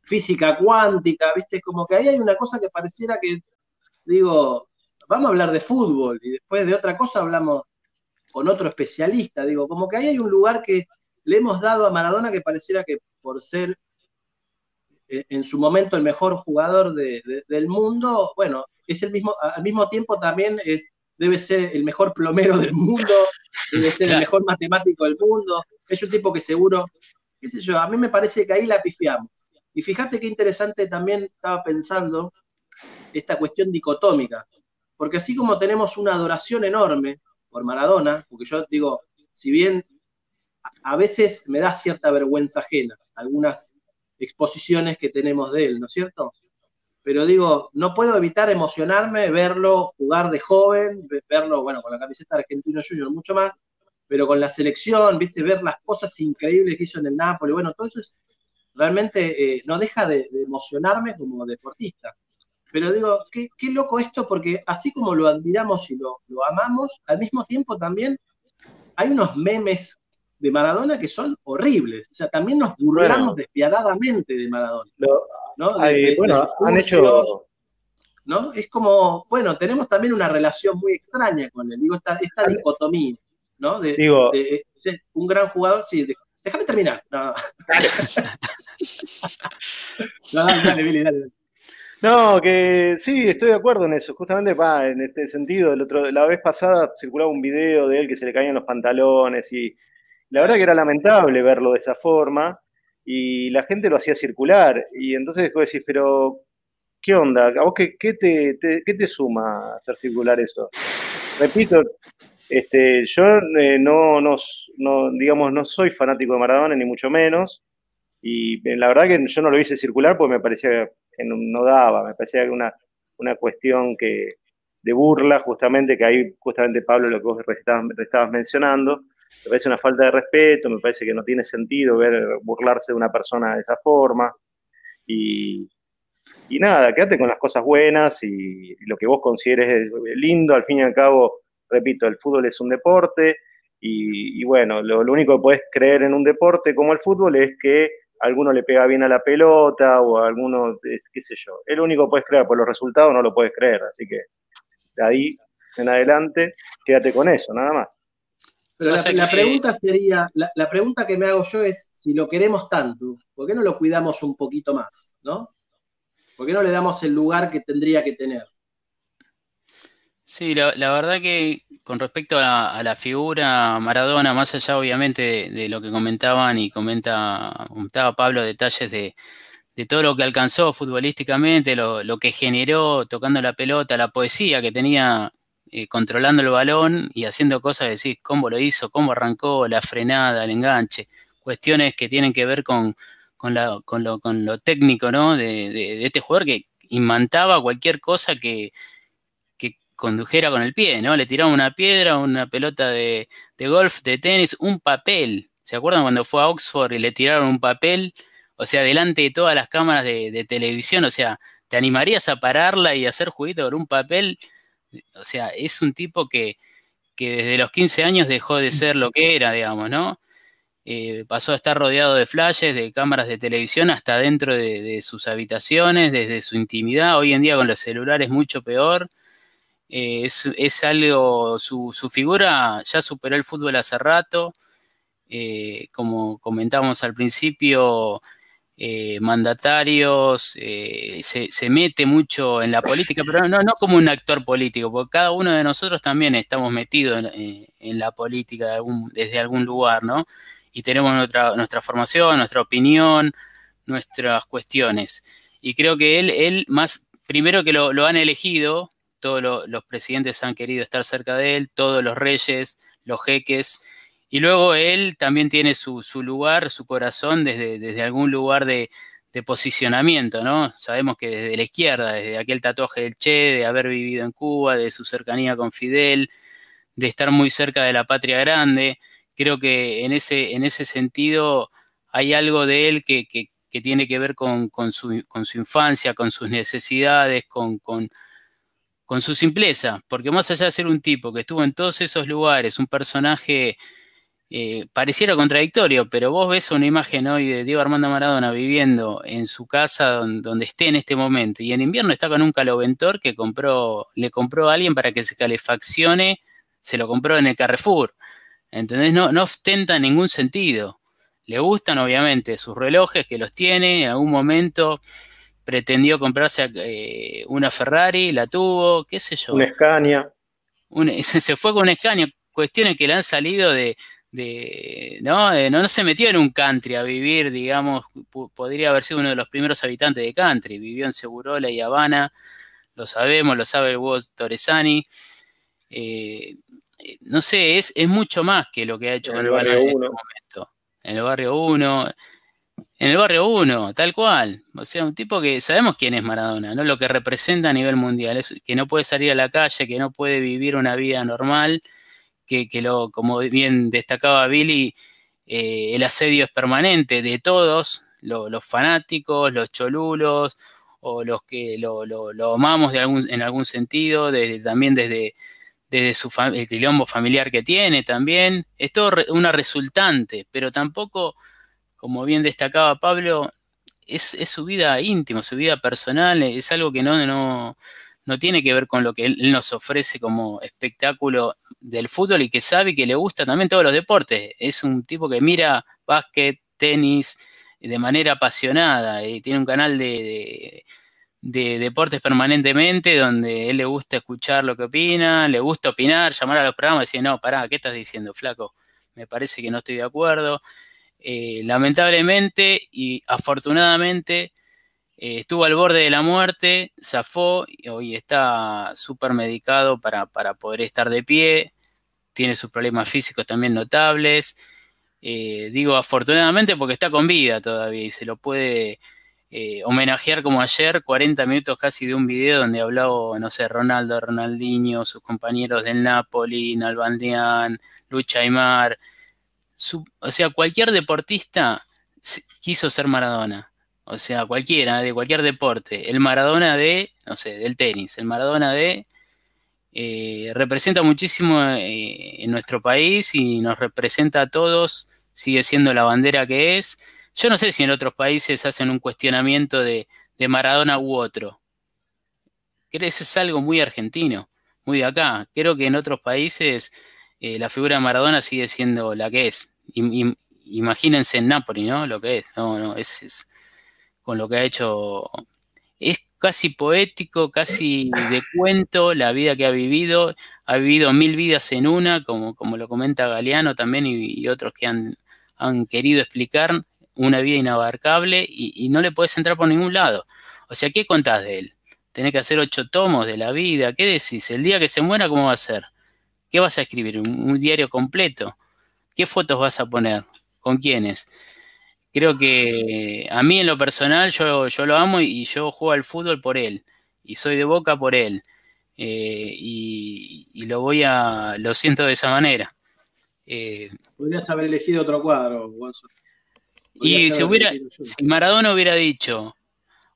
física cuántica, viste, como que ahí hay una cosa que pareciera que, digo, vamos a hablar de fútbol y después de otra cosa hablamos con otro especialista, digo, como que ahí hay un lugar que le hemos dado a Maradona que pareciera que por ser eh, en su momento el mejor jugador del mundo, bueno, es el mismo, al mismo tiempo también es debe ser el mejor plomero del mundo, debe ser el mejor matemático del mundo, es un tipo que seguro, qué sé yo, a mí me parece que ahí la pifiamos. Y fíjate qué interesante también estaba pensando esta cuestión dicotómica, porque así como tenemos una adoración enorme por Maradona, porque yo digo, si bien a veces me da cierta vergüenza ajena, algunas exposiciones que tenemos de él, ¿no es cierto? Pero digo, no puedo evitar emocionarme, verlo jugar de joven, verlo, bueno, con la camiseta de Argentino Junior mucho más, pero con la selección, viste, ver las cosas increíbles que hizo en el Napoli, bueno, todo eso es, realmente eh, no deja de, emocionarme como deportista. Pero digo, qué, loco esto, porque así como lo admiramos y lo, lo amamos, al mismo tiempo también hay unos memes de Maradona que son horribles. O sea, también nos burlamos despiadadamente de Maradona. ¿no? bueno, han hecho. ¿no? Es como, bueno, tenemos también una relación muy extraña con él. Digo, esta, esta dicotomía, ¿no? De, Digo, un gran jugador, sí, déjame terminar. No, no, dale, Billy, dale. No, que sí, estoy de acuerdo en eso. Justamente va, en este sentido, el otro, la vez pasada circulaba un video de él que se le caían los pantalones y la verdad que era lamentable verlo de esa forma y la gente lo hacía circular. Y entonces vos decís, pero, ¿qué onda? ¿A vos qué, te, qué te suma hacer circular eso? Repito, este, yo eh, no, no, no, digamos, no soy fanático de Maradona, ni mucho menos. Y eh, la verdad que yo no lo hice circular porque me parecía que no, daba, me parecía que una, una cuestión que, de burla, justamente, que ahí justamente Pablo lo que vos estabas mencionando, me parece una falta de respeto, me parece que no tiene sentido ver burlarse de una persona de esa forma. Y, nada, quédate con las cosas buenas y, lo que vos consideres lindo. Al fin y al cabo, repito, el fútbol es un deporte y, bueno, lo, único que podés creer en un deporte como el fútbol es que alguno le pega bien a la pelota o alguno, qué sé yo. Es lo único que puedes creer, por los resultados no lo puedes creer. Así que de ahí en adelante, quédate con eso, nada más. Pero la, pregunta sería, la, pregunta que me hago yo es, si lo queremos tanto, ¿por qué no lo cuidamos un poquito más? ¿No? ¿Por qué no le damos el lugar que tendría que tener? Sí, la, verdad que con respecto a, la figura Maradona, más allá obviamente de, lo que comentaban y comenta, comentaba Pablo detalles de, todo lo que alcanzó futbolísticamente, lo, lo, que generó tocando la pelota, la poesía que tenía eh, controlando el balón y haciendo cosas que decís, cómo lo hizo, cómo arrancó, la frenada, el enganche, cuestiones que tienen que ver con, con, lo, técnico, ¿no? De, este jugador que imantaba cualquier cosa que, condujera con el pie, ¿no? Le tiraba una piedra, una pelota de, golf, de tenis, un papel. ¿Se acuerdan cuando fue a Oxford y le tiraron un papel? O sea, delante de todas las cámaras de, de televisión, o sea, ¿te animarías a pararla y hacer juguito con un papel? O sea, es un tipo que, desde los 15 años dejó de ser lo que era, digamos, ¿no? Eh, pasó a estar rodeado de flashes, de cámaras de televisión, hasta dentro de, sus habitaciones, desde su intimidad. Hoy en día con los celulares mucho peor. Eh, es, algo, su, su, figura ya superó el fútbol hace rato. Eh, como comentamos al principio, eh, mandatarios, eh, se, mete mucho en la política, pero no, no como un actor político, porque cada uno de nosotros también estamos metidos en, eh, la política desde algún lugar, ¿no? Y tenemos nuestra, nuestra formación, nuestra opinión, nuestras cuestiones. Y creo que él, él más, primero que lo, han elegido, todos los presidentes han querido estar cerca de él, todos los reyes, los jeques, y luego él también tiene su, lugar, su corazón desde, desde algún lugar de, posicionamiento, ¿no? Sabemos que desde la izquierda, desde aquel tatuaje del Che, de haber vivido en Cuba, de su cercanía con Fidel, de estar muy cerca de la patria grande, creo que en ese, en ese sentido hay algo de él que, tiene que ver con, su, infancia, con sus necesidades, con, con, con su simpleza, porque más allá de ser un tipo que estuvo en todos esos lugares, un personaje eh, pareciera contradictorio, pero vos ves una imagen hoy de Diego Armando Maradona viviendo en su casa donde, esté en este momento y en invierno está con un caloventor que compró, le compró a alguien para que se calefaccione, se lo compró en el Carrefour. ¿Entendés? No, no ostenta ningún sentido. Le gustan obviamente sus relojes que los tiene, en algún momento pretendió comprarse eh, una Ferrari, la tuvo, qué sé yo. Una Scania. se fue con una Scania, cuestiones que le han salido de, de, ¿no? ¿no? se metió en un country a vivir, digamos, podría haber sido uno de los primeros habitantes de country, vivió en Segurola y Habana, lo sabemos, lo sabe el Hugo Torresani. Eh, no sé, es, es mucho más que lo que ha hecho En el barrio Banal en este. En el barrio 1, en el barrio 1, tal cual. O sea, un tipo que sabemos quién es Maradona, ¿no? Lo que representa a nivel mundial, es que no puede salir a la calle, que no puede vivir una vida normal, que, lo, como bien destacaba Billy, eh, el asedio es permanente de todos, lo- los fanáticos, los cholulos, o los que lo, lo- amamos en algún sentido, desde, también desde, desde su el quilombo familiar que tiene también. Es todo una resultante, pero tampoco, como bien destacaba Pablo, es, es su vida íntima, su vida personal, es algo que no, no tiene que ver con lo que él, nos ofrece como espectáculo del fútbol y que sabe que le gusta también todos los deportes. Es un tipo que mira básquet, tenis de manera apasionada y tiene un canal de, de- de deportes permanentemente donde él le gusta escuchar lo que opina, le gusta opinar, llamar a los programas y decir, no, pará, ¿qué estás diciendo, flaco? Me parece que no estoy de acuerdo. Eh, lamentablemente y afortunadamente eh, estuvo al borde de la muerte, zafó y hoy está súper medicado para, para poder estar de pie, tiene sus problemas físicos también notables. Eh, digo afortunadamente porque está con vida todavía y se lo puede eh, homenajear como ayer, 40 minutos casi de un video donde habló, no sé, Ronaldo, Ronaldinho, sus compañeros del Napoli, Nalbandián, Lucha Aymar. O sea, cualquier deportista quiso ser Maradona. O sea, cualquiera, de cualquier deporte. El Maradona de, no sé, del tenis. El Maradona de... eh, representa muchísimo eh, en nuestro país y nos representa a todos. Sigue siendo la bandera que es. Yo no sé si en otros países hacen un cuestionamiento de, de Maradona u otro. Creo que es algo muy argentino, muy de acá. Creo que en otros países eh, la figura de Maradona sigue siendo la que es. Im- im- imagínense en Napoli, ¿no? Lo que es. No, no, es, es con lo que ha hecho. Es casi poético, casi de cuento la vida que ha vivido. Ha vivido mil vidas en una, como, como lo comenta Galeano también y, otros que han, han querido explicar una vida inabarcable y, no le podés entrar por ningún lado. O sea, ¿qué contás de él? Tenés que hacer ocho tomos de la vida. ¿Qué decís? El día que se muera, ¿cómo va a ser? ¿Qué vas a escribir? ¿Un, un diario completo? ¿Qué fotos vas a poner? ¿Con quiénes? Creo que a mí en lo personal yo, yo lo amo y yo juego al fútbol por él. Y soy de boca por él. Eh, y, y lo voy a, lo siento de esa manera. Eh, Podrías haber elegido otro cuadro, y si hubiera, si Maradona hubiera dicho,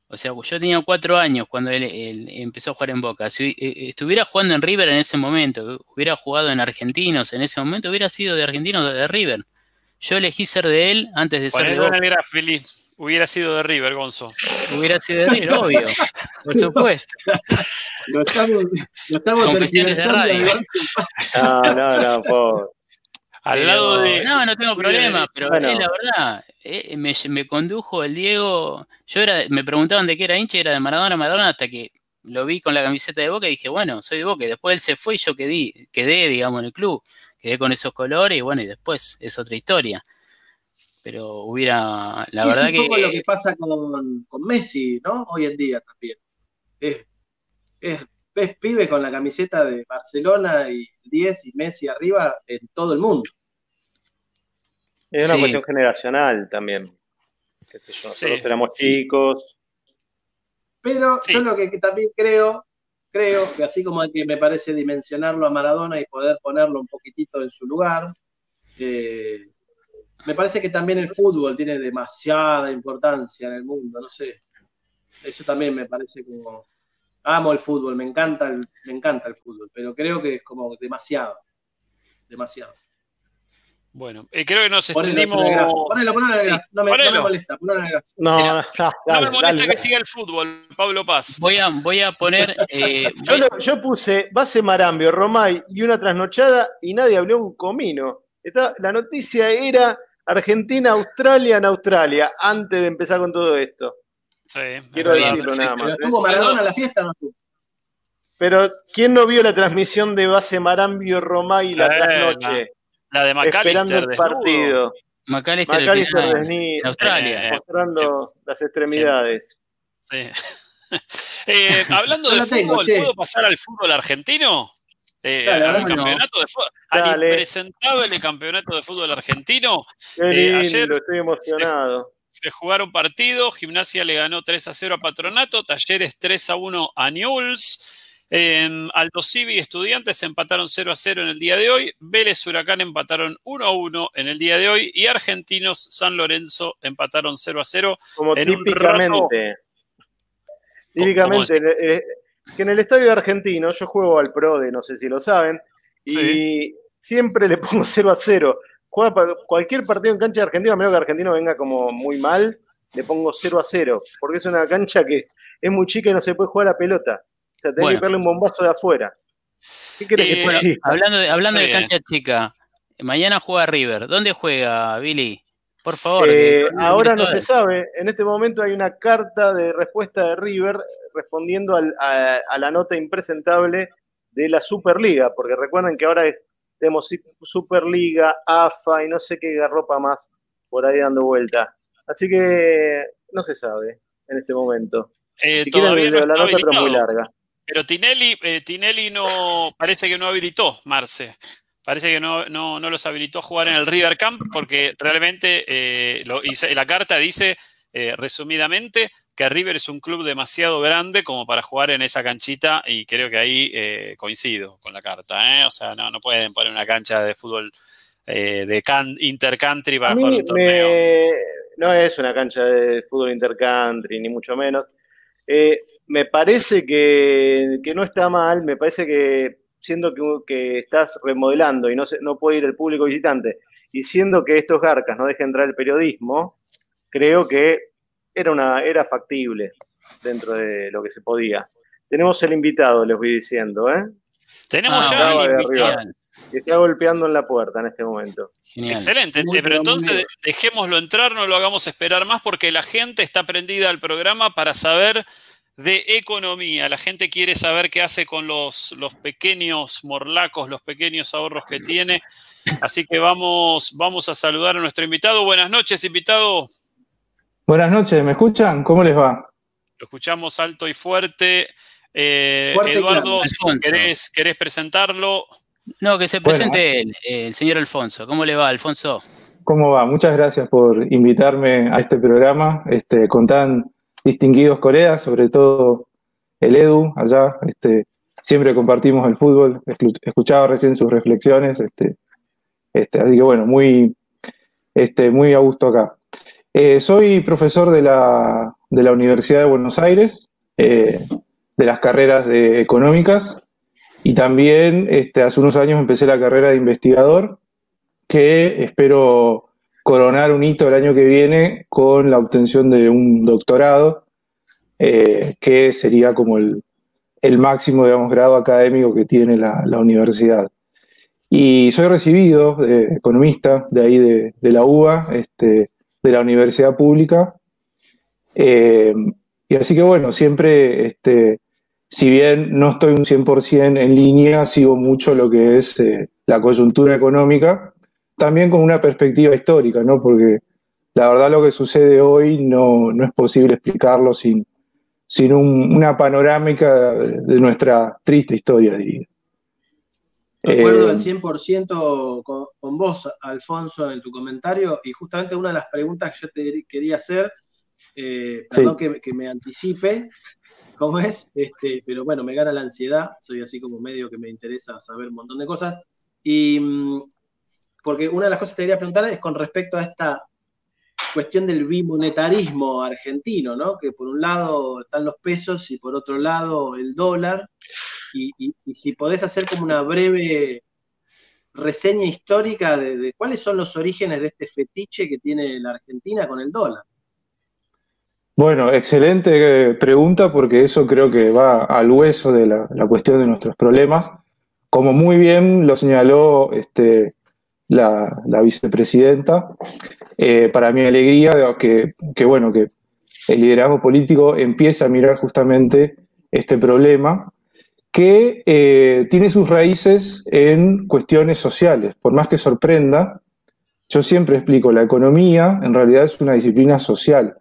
o sea, yo tenía cuatro años cuando él, él empezó a jugar en Boca, si eh, estuviera jugando en River en ese momento, hubiera jugado en Argentinos en ese momento, hubiera sido de Argentinos o de River. Yo elegí ser de él antes de ser de Boca. el Grafili. Hubiera sido de River, Gonzo. Hubiera sido de River, obvio, por supuesto. Lo estamos, lo estamos Confesiones de radio. No, no, no, por... Al Pero- lado de. No, no tengo problema, pero Bueno. es la verdad. eh, me, me condujo el Diego. Yo era, me preguntaban de qué era hincha, era de Maradona, Maradona, hasta que lo vi con la camiseta de Boca y dije, bueno, soy de Boca. Y después él se fue y yo quedé, quedé, digamos, en el club. Quedé con esos colores y bueno, y después es otra historia. Pero hubiera, la Y verdad es un poco que lo que pasa con, con Messi, ¿no? Hoy en día también. Es, es, ves pibe con la camiseta de Barcelona y 10 y Messi arriba en todo el mundo. Es una Sí. cuestión generacional también. Qué sé yo, Nosotros Sí, éramos sí. chicos. Pero Sí. yo lo que también creo, creo que así como que me parece dimensionarlo a Maradona y poder ponerlo un poquitito en su lugar, eh, me parece que también el fútbol tiene demasiada importancia en el mundo, no sé. Eso también me parece como amo el fútbol, me encanta me encanta el fútbol, pero creo que es como demasiado, demasiado. Bueno, eh, creo que nos extendimos. ponelo, ponelo, Sí, no, me, no me molesta. No, Mira, no, No me molesta dale, que dale. siga el fútbol, Pablo Paz. voy a, voy a poner. eh, Yo, voy- lo- yo puse base Marambio, Romay y una trasnochada y nadie habló un comino. Está- la noticia era Argentina, Australia en Australia, antes de empezar con todo esto. Sí, es Quiero verdad. decirlo nada Pero más. ¿eh? estuvo Maradona en la fiesta, ¿no? Pero, ¿quién no vio la transmisión de base Marambio, Romay y la Eh, trasnoche? La de Esperando McAllister el desnudo. partido. McAllister el McAllister final, desni- en Australia. Eh, mostrando las extremidades. Sí. Eh, hablando de tengo, fútbol, che. ¿puedo pasar al fútbol argentino? eh, al campeonato de fútbol, al impresentable campeonato de fútbol argentino. Eh, ayer estoy emocionado. Se, jugaron partidos, Gimnasia le ganó 3 a 0 a Patronato, Talleres 3 a 1 a Newell's. Eh, Alto Civi y Estudiantes empataron 0 a 0 en el día de hoy. Vélez Huracán empataron 1 a 1 en el día de hoy. Y Argentinos San Lorenzo empataron 0 a 0. Como en típicamente. típicamente, que en el estadio argentino yo juego al Pro de, no sé si lo saben, y siempre le pongo 0 a 0. Juega cualquier partido en cancha de Argentina, a menos que Argentino venga como muy mal, le pongo 0 a 0, porque es una cancha que es muy chica y no se puede jugar la pelota. Sea, tenés que darle un bombazo de afuera. ¿Qué crees que eh, Hablando de, hablando de cancha chica, mañana juega River. ¿Dónde juega, Billy? Por favor. Eh, ahora no se sabe. En este momento hay una carta de respuesta de River respondiendo a, la nota impresentable de la Superliga, porque recuerden que ahora tenemos Superliga, AFA y no sé qué garropa más por ahí dando vuelta. Así que no se sabe en este momento. Eh, todavía no la nota, pero muy larga. Pero Tinelli, eh, Tinelli no parece que no habilitó Marce parece que no, no, los habilitó a jugar en el River Camp porque realmente eh, lo, la carta dice eh, resumidamente que River es un club demasiado grande como para jugar en esa canchita y creo que ahí eh, coincido con la carta. O sea, no, no pueden poner una cancha de fútbol de intercountry para jugar un torneo. no es una cancha de fútbol intercountry, ni mucho menos. Me parece que, que no está mal, me parece que siendo que, estás remodelando y no, no puede ir el público visitante, y siendo que estos garcas no dejen entrar el periodismo, creo que era, una, era factible dentro de lo que se podía. Tenemos el invitado, les voy diciendo, ¿eh? Tenemos ah, ya el invitado. Que está golpeando en la puerta en este momento. Excelente, pero entonces dejémoslo entrar, no lo hagamos esperar más porque la gente está prendida al programa para saber de economía. La gente quiere saber qué hace con los, los pequeños morlacos, los pequeños ahorros que tiene. Así que vamos, vamos a saludar a nuestro invitado. Buenas noches, invitado. Buenas noches, ¿me escuchan? ¿Cómo les va? Lo escuchamos alto y fuerte. Eh, Eduardo, ¿querés, ¿querés, presentarlo? No, que se presente el señor Alfonso. ¿Cómo le va, Alfonso? ¿Cómo va? Muchas gracias por invitarme a este programa este, con tan distinguidos colegas, sobre todo el Edu allá, este, siempre compartimos el fútbol, escuchaba recién sus reflexiones, este, este, así que bueno, muy, muy a gusto acá. Eh, soy profesor de la, de la, Universidad de Buenos Aires, eh, de las carreras económicas, y también hace unos años empecé la carrera de investigador, que espero coronar un hito el año que viene con la obtención de un doctorado, eh, que sería como el, máximo, digamos, grado académico que tiene la, universidad. Y soy recibido de economista de ahí de, la UBA, este, de la Universidad Pública. Eh, y así que bueno, siempre, este, si bien no estoy un 100% en línea, sigo mucho lo que es eh, la coyuntura económica también con una perspectiva histórica, ¿no? Porque la verdad lo que sucede hoy no, es posible explicarlo sin, sin una panorámica de nuestra triste historia, diría. De acuerdo al 100% con, con, vos, Alfonso, en tu comentario, y justamente una de las preguntas que yo te quería hacer, eh, perdón que, que, me anticipe, ¿cómo es? Este, pero bueno, me gana la ansiedad, soy así como medio que me interesa saber un montón de cosas. Y mm, porque una de las cosas que te quería preguntar es con respecto a esta cuestión del bimonetarismo argentino, ¿no? Que por un lado están los pesos y por otro lado el dólar, y, si podés hacer como una breve reseña histórica de, cuáles son los orígenes de este fetiche que tiene la Argentina con el dólar. Bueno, excelente eh, pregunta porque eso creo que va al hueso de la, la cuestión de nuestros problemas. Como muy bien lo señaló este, la, vicepresidenta. Eh, para mi alegría, que, que, bueno, que el liderazgo político empieza a mirar justamente este problema que eh, tiene sus raíces en cuestiones sociales. Por más que sorprenda, yo siempre explico, la economía en realidad es una disciplina social.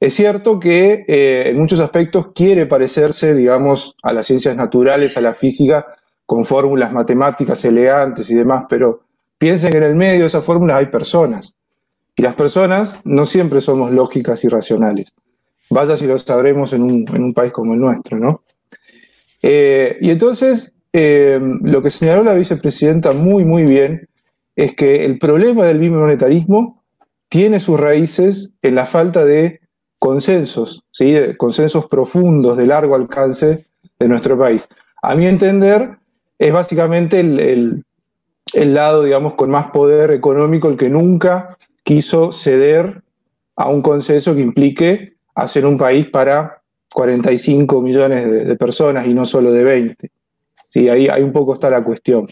Es cierto que eh, en muchos aspectos quiere parecerse, digamos, a las ciencias naturales, a la física, con fórmulas matemáticas elegantes y demás, pero piensen que en el medio de esas fórmulas hay personas. Y las personas no siempre somos lógicas y racionales. Vaya si lo sabremos en un, país como el nuestro, ¿no? Eh, y entonces, eh, lo que señaló la vicepresidenta muy, muy bien es que el problema del bimonetarismo tiene sus raíces en la falta de consensos, ¿sí? consensos profundos de largo alcance de nuestro país. A mi entender, es básicamente el, lado, digamos, con más poder económico el que nunca quiso ceder a un consenso que implique hacer un país para 45 millones de, personas y no solo de 20. Sí, ahí, un poco está la cuestión.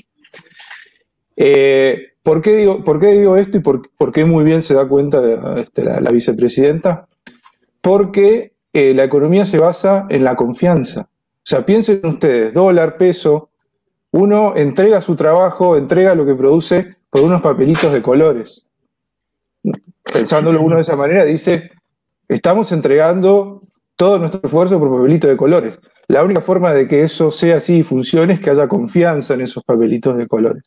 Eh, ¿Por qué digo, por qué digo esto y por, qué muy bien se da cuenta este, la, vicepresidenta? Porque eh, la economía se basa en la confianza. O sea, piensen ustedes, dólar, peso, uno entrega su trabajo, entrega lo que produce por unos papelitos de colores. Pensándolo uno de esa manera, dice, estamos entregando todo nuestro esfuerzo por papelitos de colores. La única forma de que eso sea así y funcione es que haya confianza en esos papelitos de colores.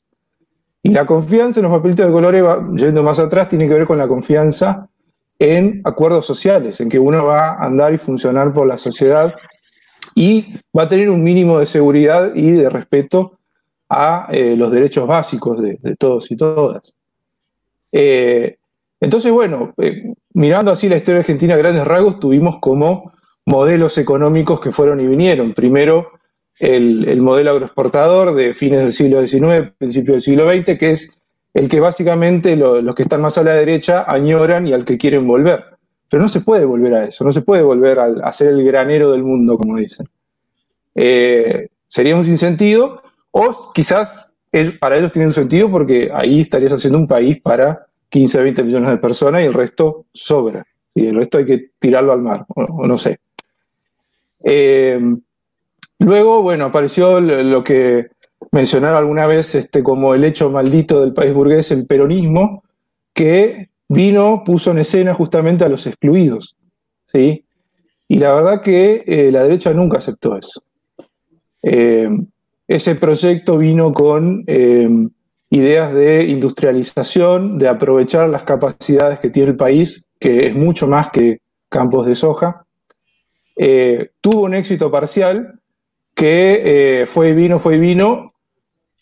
Y la confianza en los papelitos de colores, yendo más atrás, tiene que ver con la confianza en acuerdos sociales, en que uno va a andar y funcionar por la sociedad y va a tener un mínimo de seguridad y de respeto a eh, los derechos básicos de, todos y todas. Eh, entonces, bueno, eh, mirando así la historia argentina a grandes rasgos, tuvimos como modelos económicos que fueron y vinieron. Primero, el, modelo agroexportador de fines del siglo XIX, principios del siglo XX, que es el que básicamente los que están más a la derecha añoran y al que quieren volver. Pero no se puede volver a eso, no se puede volver a, ser el granero del mundo, como dicen. Eh, sería un sinsentido, o quizás para ellos tiene un sentido porque ahí estarías haciendo un país para 15, 20 millones de personas y el resto sobra. Y el resto hay que tirarlo al mar, o, no sé. Eh, Luego, bueno, apareció lo que mencionaron alguna vez este, como el hecho maldito del país burgués, el peronismo, que vino, puso en escena justamente a los excluidos. ¿sí? Y la verdad que eh, la derecha nunca aceptó eso. Eh, ese proyecto vino con eh, ideas de industrialización, de aprovechar las capacidades que tiene el país, que es mucho más que campos de soja. tuvo un éxito parcial, que fue vino, fue vino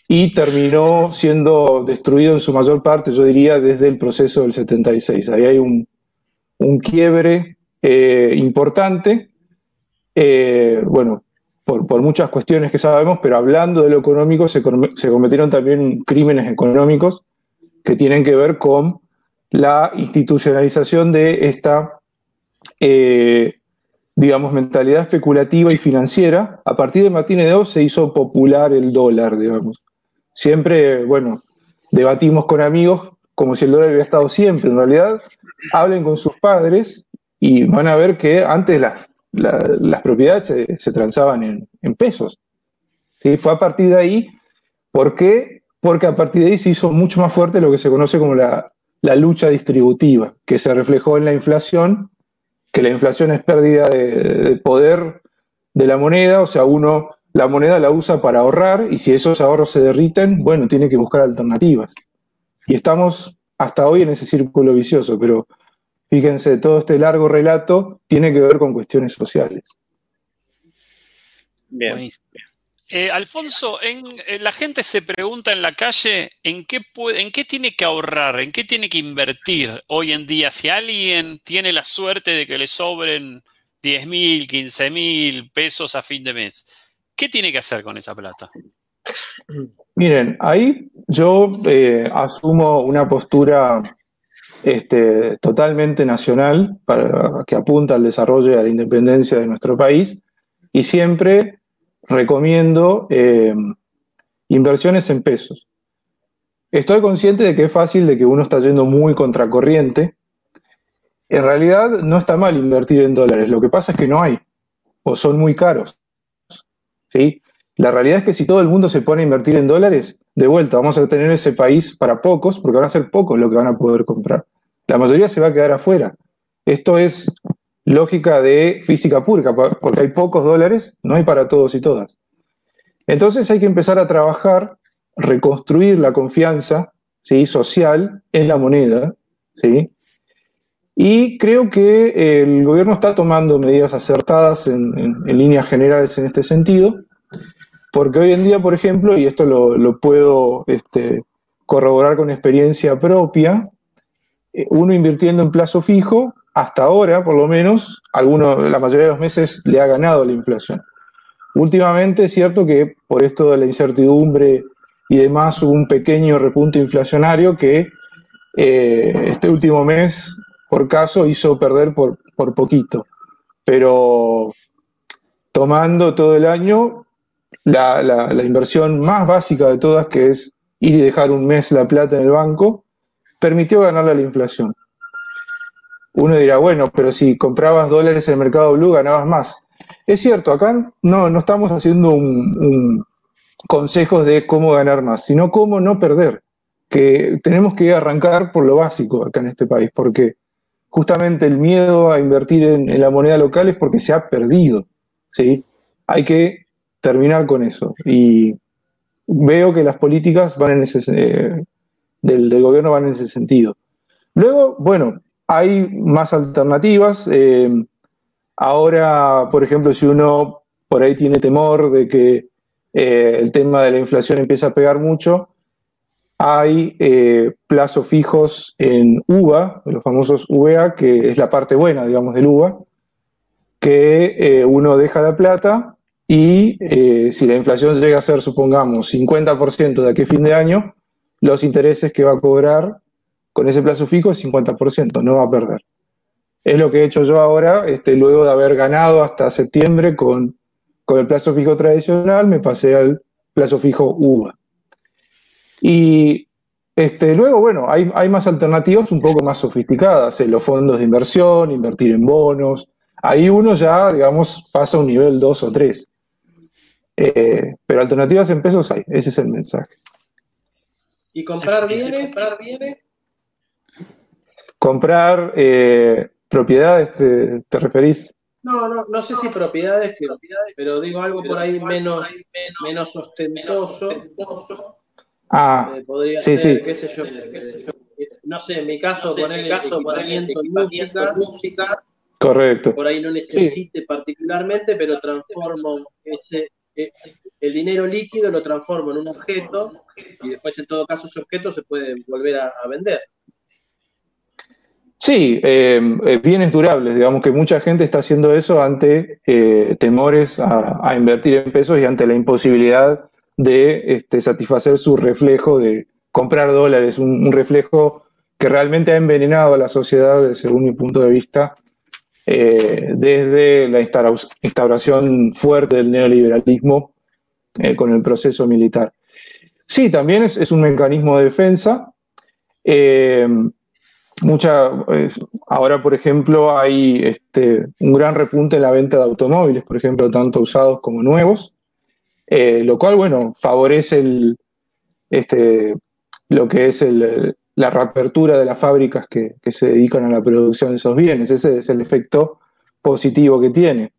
y terminó siendo destruido en su mayor parte, yo diría, desde el proceso del 76. Ahí hay un, quiebre eh, importante, eh, bueno, por, muchas cuestiones que sabemos, pero hablando de lo económico, se, cometieron también crímenes económicos que tienen que ver con la institucionalización de esta digamos, mentalidad especulativa y financiera, a partir de Martínez de Oz se hizo popular el dólar, digamos. Siempre, bueno, debatimos con amigos como si el dólar hubiera estado siempre. En realidad, hablen con sus padres y van a ver que antes las, las propiedades se, transaban en, pesos. ¿Sí? Fue a partir de ahí, ¿por qué? Porque a partir de ahí se hizo mucho más fuerte lo que se conoce como la, la lucha distributiva, que se reflejó en la inflación que la inflación es pérdida de, poder de la moneda, o sea, uno la moneda la usa para ahorrar y si esos ahorros se derriten, bueno, tiene que buscar alternativas. Y estamos hasta hoy en ese círculo vicioso, pero fíjense, todo este largo relato tiene que ver con cuestiones sociales. Bien. Eh, Alfonso, en, eh, la gente se pregunta en la calle en qué, puede, en qué tiene que ahorrar, en qué tiene que invertir hoy en día. Si alguien tiene la suerte de que le sobren 10 mil, 15 mil pesos a fin de mes, ¿qué tiene que hacer con esa plata? Miren, ahí yo eh, asumo una postura este, totalmente nacional que apunta al desarrollo y a la independencia de nuestro país y siempre recomiendo eh, inversiones en pesos. Estoy consciente de que es fácil, de que uno está yendo muy contracorriente. En realidad no está mal invertir en dólares, lo que pasa es que no hay, o son muy caros. ¿Sí? La realidad es que si todo el mundo se pone a invertir en dólares, de vuelta vamos a tener ese país para pocos, porque van a ser pocos los que van a poder comprar. La mayoría se va a quedar afuera. Esto es lógica de física pública, porque hay pocos dólares, no hay para todos y todas. Entonces hay que empezar a trabajar, reconstruir la confianza ¿sí? social en la moneda, ¿sí? Y creo que el gobierno está tomando medidas acertadas en, líneas generales en este sentido, porque hoy en día, por ejemplo, y esto lo, puedo este, corroborar con experiencia propia, eh, uno invirtiendo en plazo fijo, hasta ahora, por lo menos, alguno, la mayoría de los meses le ha ganado la inflación. Últimamente es cierto que por esto de la incertidumbre y demás hubo un pequeño repunte inflacionario que eh, este último mes por caso hizo perder por, por poquito. Pero tomando todo el año, la, la, inversión más básica de todas, que es ir y dejar un mes la plata en el banco, permitió ganarle a la inflación. Uno dirá, bueno, pero si comprabas dólares en el mercado blue ganabas más. Es cierto, acá no, no estamos haciendo un, consejos de cómo ganar más, sino cómo no perder. Que tenemos que arrancar por lo básico acá en este país, porque justamente el miedo a invertir en, la moneda local es porque se ha perdido. ¿sí? Hay que terminar con eso. Y veo que las políticas van en ese, eh, del, gobierno van en ese sentido. Luego, bueno, hay más alternativas. Eh, ahora, por ejemplo, si uno por ahí tiene temor de que eh, el tema de la inflación empiece a pegar mucho, hay eh, plazos fijos en UVA, los famosos UVA, que es la parte buena, digamos, del UVA, que eh, uno deja la plata y eh, si la inflación llega a ser, supongamos, 50% de aquí a fin de año, los intereses que va a cobrar con ese plazo fijo es 50%, no va a perder. Es lo que he hecho yo ahora, este, luego de haber ganado hasta septiembre con, con el plazo fijo tradicional, me pasé al plazo fijo UVA. Y este, luego, bueno, hay, más alternativas un poco más sofisticadas, en los fondos de inversión, invertir en bonos. Ahí uno ya, digamos, pasa a un nivel 2 o 3. Eh, pero alternativas en pesos hay, ese es el mensaje. ¿Y comprar bienes? ¿Comprar bienes? Comprar eh, propiedades, te, referís? No, no, no sé si propiedades, pero digo algo por ahí menos, menos ostentoso Ah, eh, podría sí, ser, sí. qué sé yo, no sé, en mi caso, poner el caso, equipamiento en música, música, correcto. Por ahí no necesite particularmente, pero transformo ese, eh, el dinero líquido lo transformo en un objeto y después en todo caso ese objeto se puede volver a, vender. Sí, eh, bienes durables, digamos que mucha gente está haciendo eso ante temores a, a, invertir en pesos y ante la imposibilidad de este, satisfacer su reflejo de comprar dólares, un, reflejo que realmente ha envenenado a la sociedad, según mi punto de vista, eh, desde la instauración fuerte del neoliberalismo eh, con el proceso militar. Sí, también es, un mecanismo de defensa. Eh, ahora, por ejemplo, hay este, un gran repunte en la venta de automóviles, por ejemplo, tanto usados como nuevos. Eh, lo cual, bueno, favorece el, este, lo que es la reapertura de las fábricas que, se dedican a la producción de esos bienes. Ese es el efecto positivo que tiene.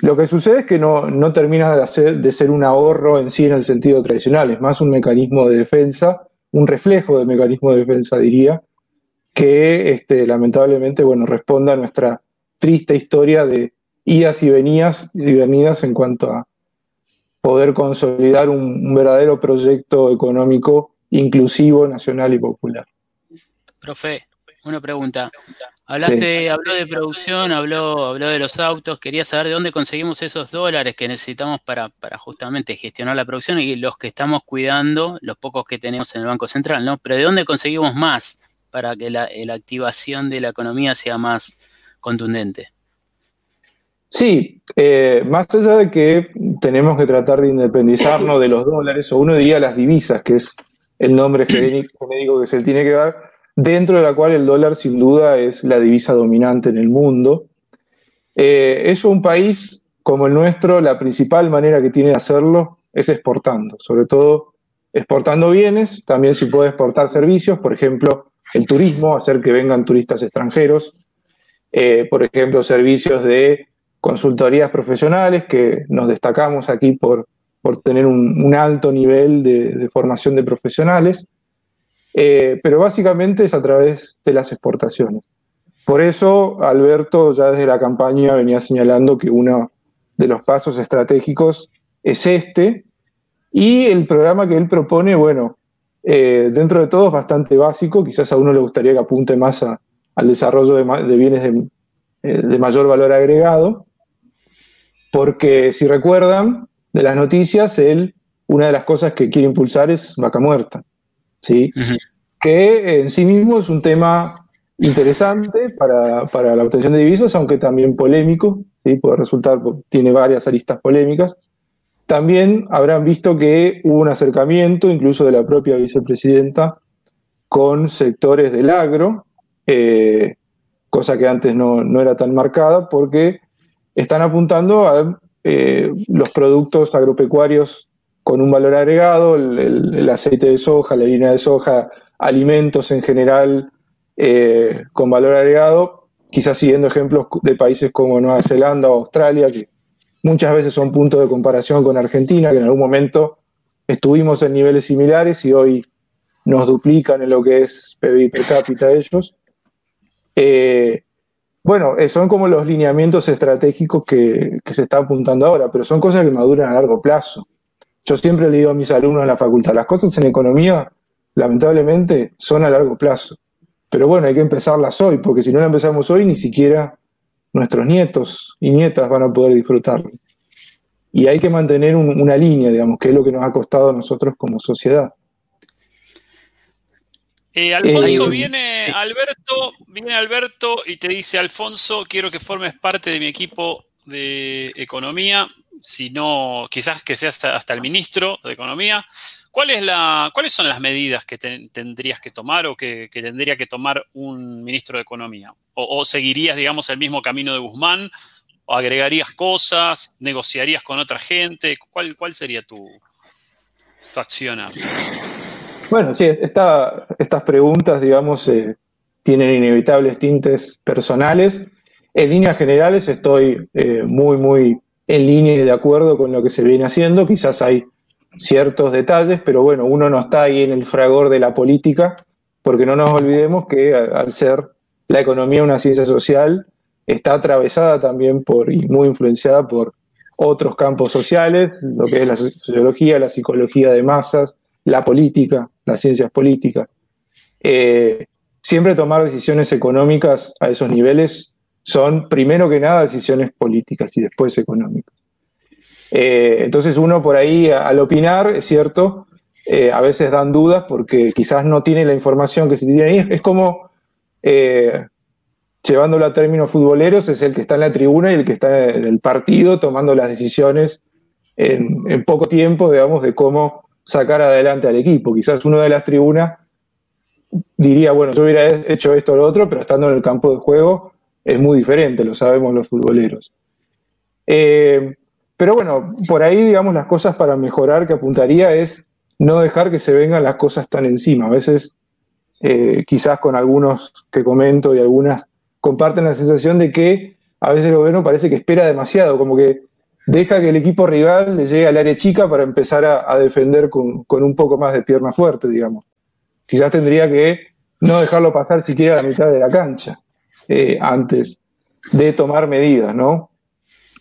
Lo que sucede es que no, termina de, de ser un ahorro en sí en el sentido tradicional, es más un mecanismo de defensa, un reflejo de mecanismo de defensa, diría, que este, lamentablemente bueno, responde a nuestra triste historia de idas y venidas, y venidas en cuanto a, poder consolidar un, verdadero proyecto económico inclusivo, nacional y popular. Profe, una pregunta. Hablaste, habló de producción, habló, habló de los autos, quería saber de dónde conseguimos esos dólares que necesitamos para, para justamente gestionar la producción y los que estamos cuidando, los pocos que tenemos en el Banco Central, ¿no? Pero de dónde conseguimos más para que la activación de la economía sea más contundente. Sí, eh, más allá de que tenemos que tratar de independizarnos de los dólares, o uno diría las divisas, que es el nombre genérico que se le tiene que dar, dentro de la cual el dólar sin duda es la divisa dominante en el mundo. Eh, es un país como el nuestro, la principal manera que tiene de hacerlo es exportando, sobre todo exportando bienes, también se puede exportar servicios, por ejemplo, el turismo, hacer que vengan turistas extranjeros, eh, por ejemplo, servicios de consultorías profesionales que nos destacamos aquí por, por tener un, alto nivel de, formación de profesionales, eh, pero básicamente es a través de las exportaciones. Por eso Alberto ya desde la campaña venía señalando que uno de los pasos estratégicos es este, y el programa que él propone, bueno, eh, dentro de todo es bastante básico, quizás a uno le gustaría que apunte más al desarrollo de, bienes eh, de, mayor valor agregado, porque si recuerdan de las noticias, él, una de las cosas que quiere impulsar es vaca muerta, ¿sí? que en sí mismo es un tema interesante para, la obtención de divisas, aunque también polémico, ¿sí? puede resultar, tiene varias aristas polémicas. También habrán visto que hubo un acercamiento, incluso de la propia vicepresidenta, con sectores del agro, eh, cosa que antes no, era tan marcada, porque están apuntando a eh, los productos agropecuarios con un valor agregado, el, aceite de soja, la harina de soja, alimentos en general eh, con valor agregado, quizás siguiendo ejemplos de países como Nueva Zelanda o Australia, que muchas veces son puntos de comparación con Argentina, que en algún momento estuvimos en niveles similares y hoy nos duplican en lo que es PIB per cápita ellos. Eh, bueno, eh, son como los lineamientos estratégicos que, se están apuntando ahora, pero son cosas que maduran a largo plazo. Yo siempre le digo a mis alumnos en la facultad, las cosas en economía, lamentablemente, son a largo plazo. Pero bueno, hay que empezarlas hoy, porque si no las empezamos hoy, ni siquiera nuestros nietos y nietas van a poder disfrutarlo. Y hay que mantener una línea, digamos, que es lo que nos ha costado a nosotros como sociedad. Eh, Alfonso, eh, viene Alberto, viene Alberto y te dice, Alfonso, quiero que formes parte de mi equipo de economía, si no, quizás que seas hasta el ministro de economía. ¿Cuál es la, ¿Cuáles son las medidas que tendrías que tomar o que, tendría que tomar un ministro de Economía? O, seguirías, digamos, el mismo camino de Guzmán? ¿O agregarías cosas? ¿Negociarías con otra gente? ¿Cuál, cuál sería tu, tu accionar? Bueno, sí, estas preguntas, digamos, eh, tienen inevitables tintes personales. En líneas generales estoy eh, muy, muy en línea y de acuerdo con lo que se viene haciendo. Quizás hay ciertos detalles, pero bueno, uno no está ahí en el fragor de la política, porque no nos olvidemos que al ser la economía una ciencia social, está atravesada también por y muy influenciada por otros campos sociales, lo que es la sociología, la psicología de masas, la política, las ciencias políticas. Eh, siempre tomar decisiones económicas a esos niveles son, primero que nada, decisiones políticas y después económicas. Eh, entonces uno por ahí, al opinar, es cierto, eh, a veces dan dudas porque quizás no tiene la información que se tiene ahí. Es como, eh, llevándolo a términos futboleros, es el que está en la tribuna y el que está en el partido tomando las decisiones en, poco tiempo, digamos, de cómo sacar adelante al equipo. Quizás uno de las tribunas diría, bueno, yo hubiera hecho esto o lo otro, pero estando en el campo de juego es muy diferente, lo sabemos los futboleros. Pero bueno, por ahí, digamos, las cosas para mejorar que apuntaría es no dejar que se vengan las cosas tan encima. A veces, eh, quizás con algunos que comento y algunas comparten la sensación de que a veces el gobierno parece que espera demasiado, como que deja que el equipo rival le llegue al área chica para empezar a, defender con, un poco más de pierna fuerte, digamos. Quizás tendría que no dejarlo pasar siquiera a la mitad de la cancha eh, antes de tomar medidas, ¿no?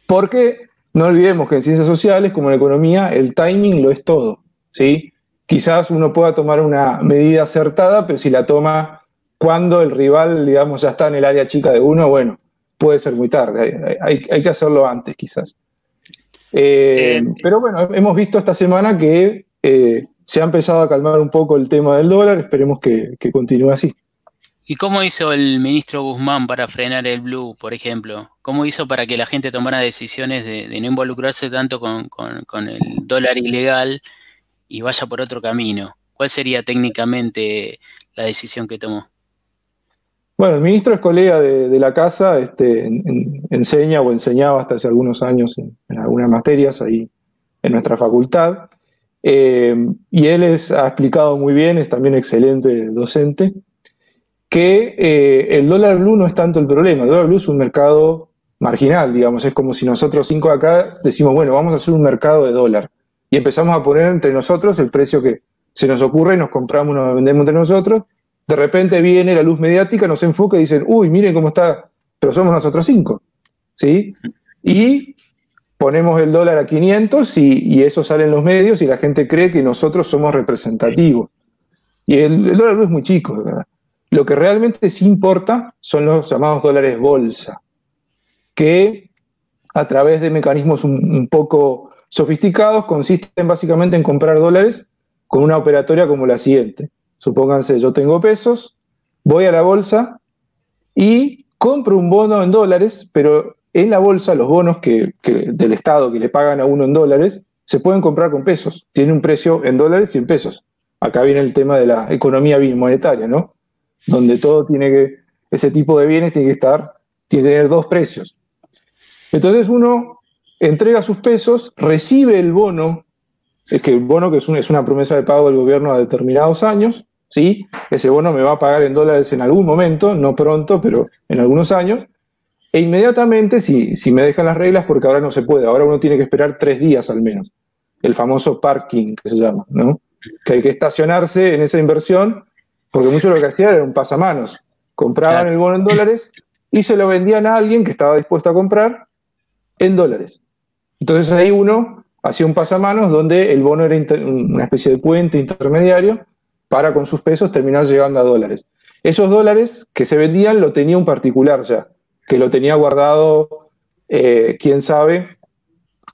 Porque no olvidemos que en ciencias sociales, como en economía, el timing lo es todo. ¿sí? Quizás uno pueda tomar una medida acertada, pero si la toma cuando el rival, digamos, ya está en el área chica de uno, bueno, puede ser muy tarde. Hay, que hacerlo antes, quizás. Eh, pero bueno, hemos visto esta semana que eh, se ha empezado a calmar un poco el tema del dólar. Esperemos que continúe así. ¿Y cómo hizo el ministro Guzmán para frenar el blue, por ejemplo? ¿Cómo hizo para que la gente tomara decisiones de, no involucrarse tanto con, el dólar ilegal y vaya por otro camino? ¿Cuál sería técnicamente la decisión que tomó? Bueno, el ministro es colega de, la casa, este, enseña o enseñaba hasta hace algunos años en, algunas materias ahí en nuestra facultad. Eh, y él ha explicado muy bien, es también excelente docente que eh, el dólar blue no es tanto el problema. El dólar blue es un mercado marginal, digamos. Es como si nosotros cinco acá decimos, bueno, vamos a hacer un mercado de dólar. y empezamos a poner entre nosotros el precio que se nos ocurre, nos compramos, nos vendemos entre nosotros. De repente viene la luz mediática, nos enfoca y dicen, uy, miren cómo está, pero somos nosotros cinco. ¿Sí? Y ponemos el dólar a 500 y, eso sale en los medios y la gente cree que nosotros somos representativos. Y el, el dólar es muy chico, ¿verdad? Lo que realmente sí importa son los llamados dólares bolsa, que a través de mecanismos un, poco sofisticados consisten básicamente en comprar dólares con una operatoria como la siguiente. Supónganse, yo tengo pesos, voy a la bolsa y compro un bono en dólares, pero en la bolsa los bonos que, del Estado que le pagan a uno en dólares se pueden comprar con pesos. Tiene un precio en dólares y en pesos. Acá viene el tema de la economía monetaria, ¿no? Donde todo tiene que, ese tipo de bienes tiene que estar, tiene que tener dos precios. Entonces uno entrega sus pesos, recibe el bono, es que el bono que es, una promesa de pago del gobierno a determinados años, ¿sí? Ese bono me va a pagar en dólares en algún momento, no pronto, pero en algunos años, e inmediatamente, si, si me dejan las reglas, porque ahora no se puede, ahora uno tiene que esperar tres días al menos, el famoso parking que se llama, ¿no? Que hay que estacionarse en esa inversión, porque mucho lo que hacían era un pasamanos. Compraban el bono en dólares y se lo vendían a alguien que estaba dispuesto a comprar en dólares. Entonces ahí uno hacía un pasamanos donde el bono era una especie de puente intermediario para con sus pesos terminar llegando a dólares. Esos dólares que se vendían lo tenía un particular ya que lo tenía guardado, eh, quién sabe,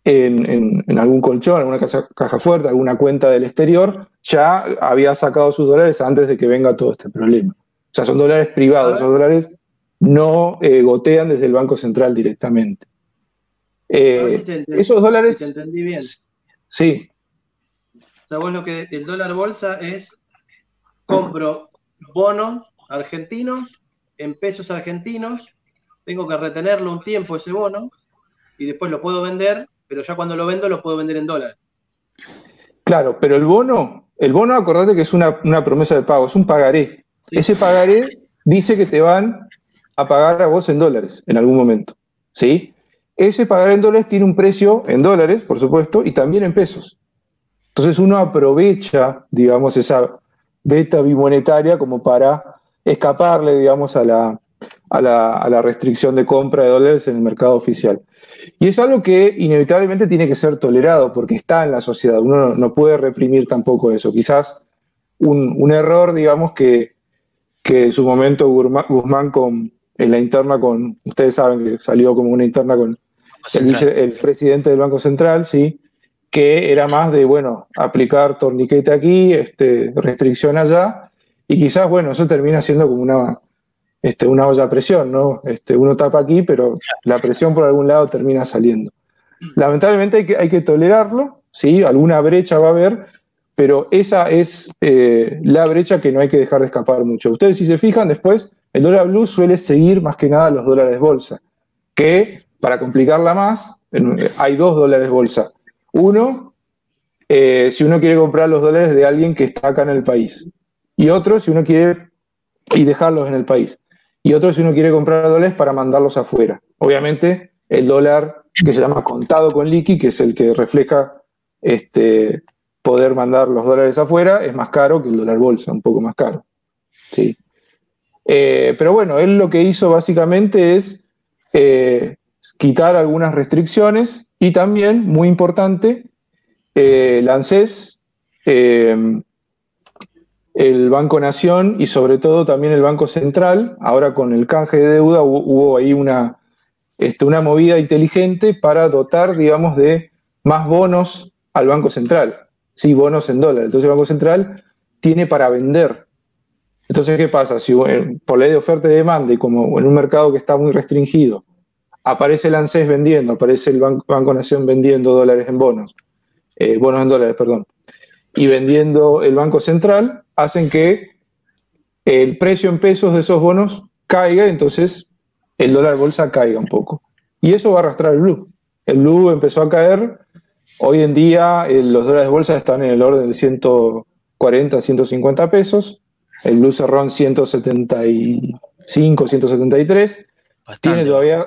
en, algún colchón, en alguna caja, fuerte, alguna cuenta del exterior, ya había sacado sus dólares antes de que venga todo este problema. O sea, son dólares privados, esos dólares no eh, gotean desde el Banco Central directamente. Eh, esos dólares... Si te entendí bien. Sí. O sea, vos lo que el dólar bolsa es compro bonos argentinos en pesos argentinos tengo que retenerlo un tiempo ese bono y después lo puedo vender, pero ya cuando lo vendo lo puedo vender en dólares. Claro, pero el bono, el bono acordate que es una, promesa de pago, es un pagaré. Ese pagaré dice que te van a pagar a vos en dólares en algún momento. ¿Sí? Ese pagaré en dólares tiene un precio en dólares, por supuesto, y también en pesos. Entonces uno aprovecha, digamos, esa beta bimonetaria como para escaparle, digamos, a la, a la, restricción de compra de dólares en el mercado oficial. Y es algo que inevitablemente tiene que ser tolerado porque está en la sociedad. Uno no, puede reprimir tampoco eso. Quizás un, error, digamos, que, que, en su momento Guzmán con, en la interna con, ustedes saben que salió como una interna con el, presidente del Banco Central, sí, que era más de, bueno, aplicar torniquete aquí, este, restricción allá, y quizás, bueno, eso termina siendo como una, este, una olla a presión, ¿no? Este, uno tapa aquí, pero la presión por algún lado termina saliendo. Lamentablemente hay que, hay que tolerarlo, ¿sí? Alguna brecha va a haber, pero esa es eh, la brecha que no hay que dejar de escapar mucho. Ustedes si se fijan después, el dólar blue suele seguir más que nada los dólares bolsa, que para complicarla más, hay dos dólares bolsa. Uno, eh, si uno quiere comprar los dólares de alguien que está acá en el país. Y otro, si uno quiere y dejarlos en el país y otro si uno quiere comprar dólares para mandarlos afuera. Obviamente, el dólar que se llama contado con liqui, que es el que refleja este, poder mandar los dólares afuera, es más caro que el dólar bolsa, un poco más caro. ¿sí? Eh, pero bueno, él lo que hizo básicamente es eh, quitar algunas restricciones y también, muy importante, eh, el ANSES el Banco Nación y sobre todo también el Banco Central. Ahora con el canje de deuda hubo, ahí una, este, una movida inteligente para dotar, digamos, de más bonos al Banco Central. Sí, bonos en dólares. Entonces el Banco Central tiene para vender. Entonces, ¿qué pasa? Si por ley de oferta y demanda y como en un mercado que está muy restringido, aparece el ANSES vendiendo, aparece el Banco, Nación vendiendo dólares en bonos, eh, bonos en dólares, perdón, y vendiendo el Banco Central, hacen que el precio en pesos de esos bonos caiga, entonces el dólar bolsa caiga un poco. Y eso va a arrastrar el blue. El blue empezó a caer. Hoy en día eh, los dólares de bolsa están en el orden de 140, 150 pesos. El blue cerró en 175, 173. Tiene todavía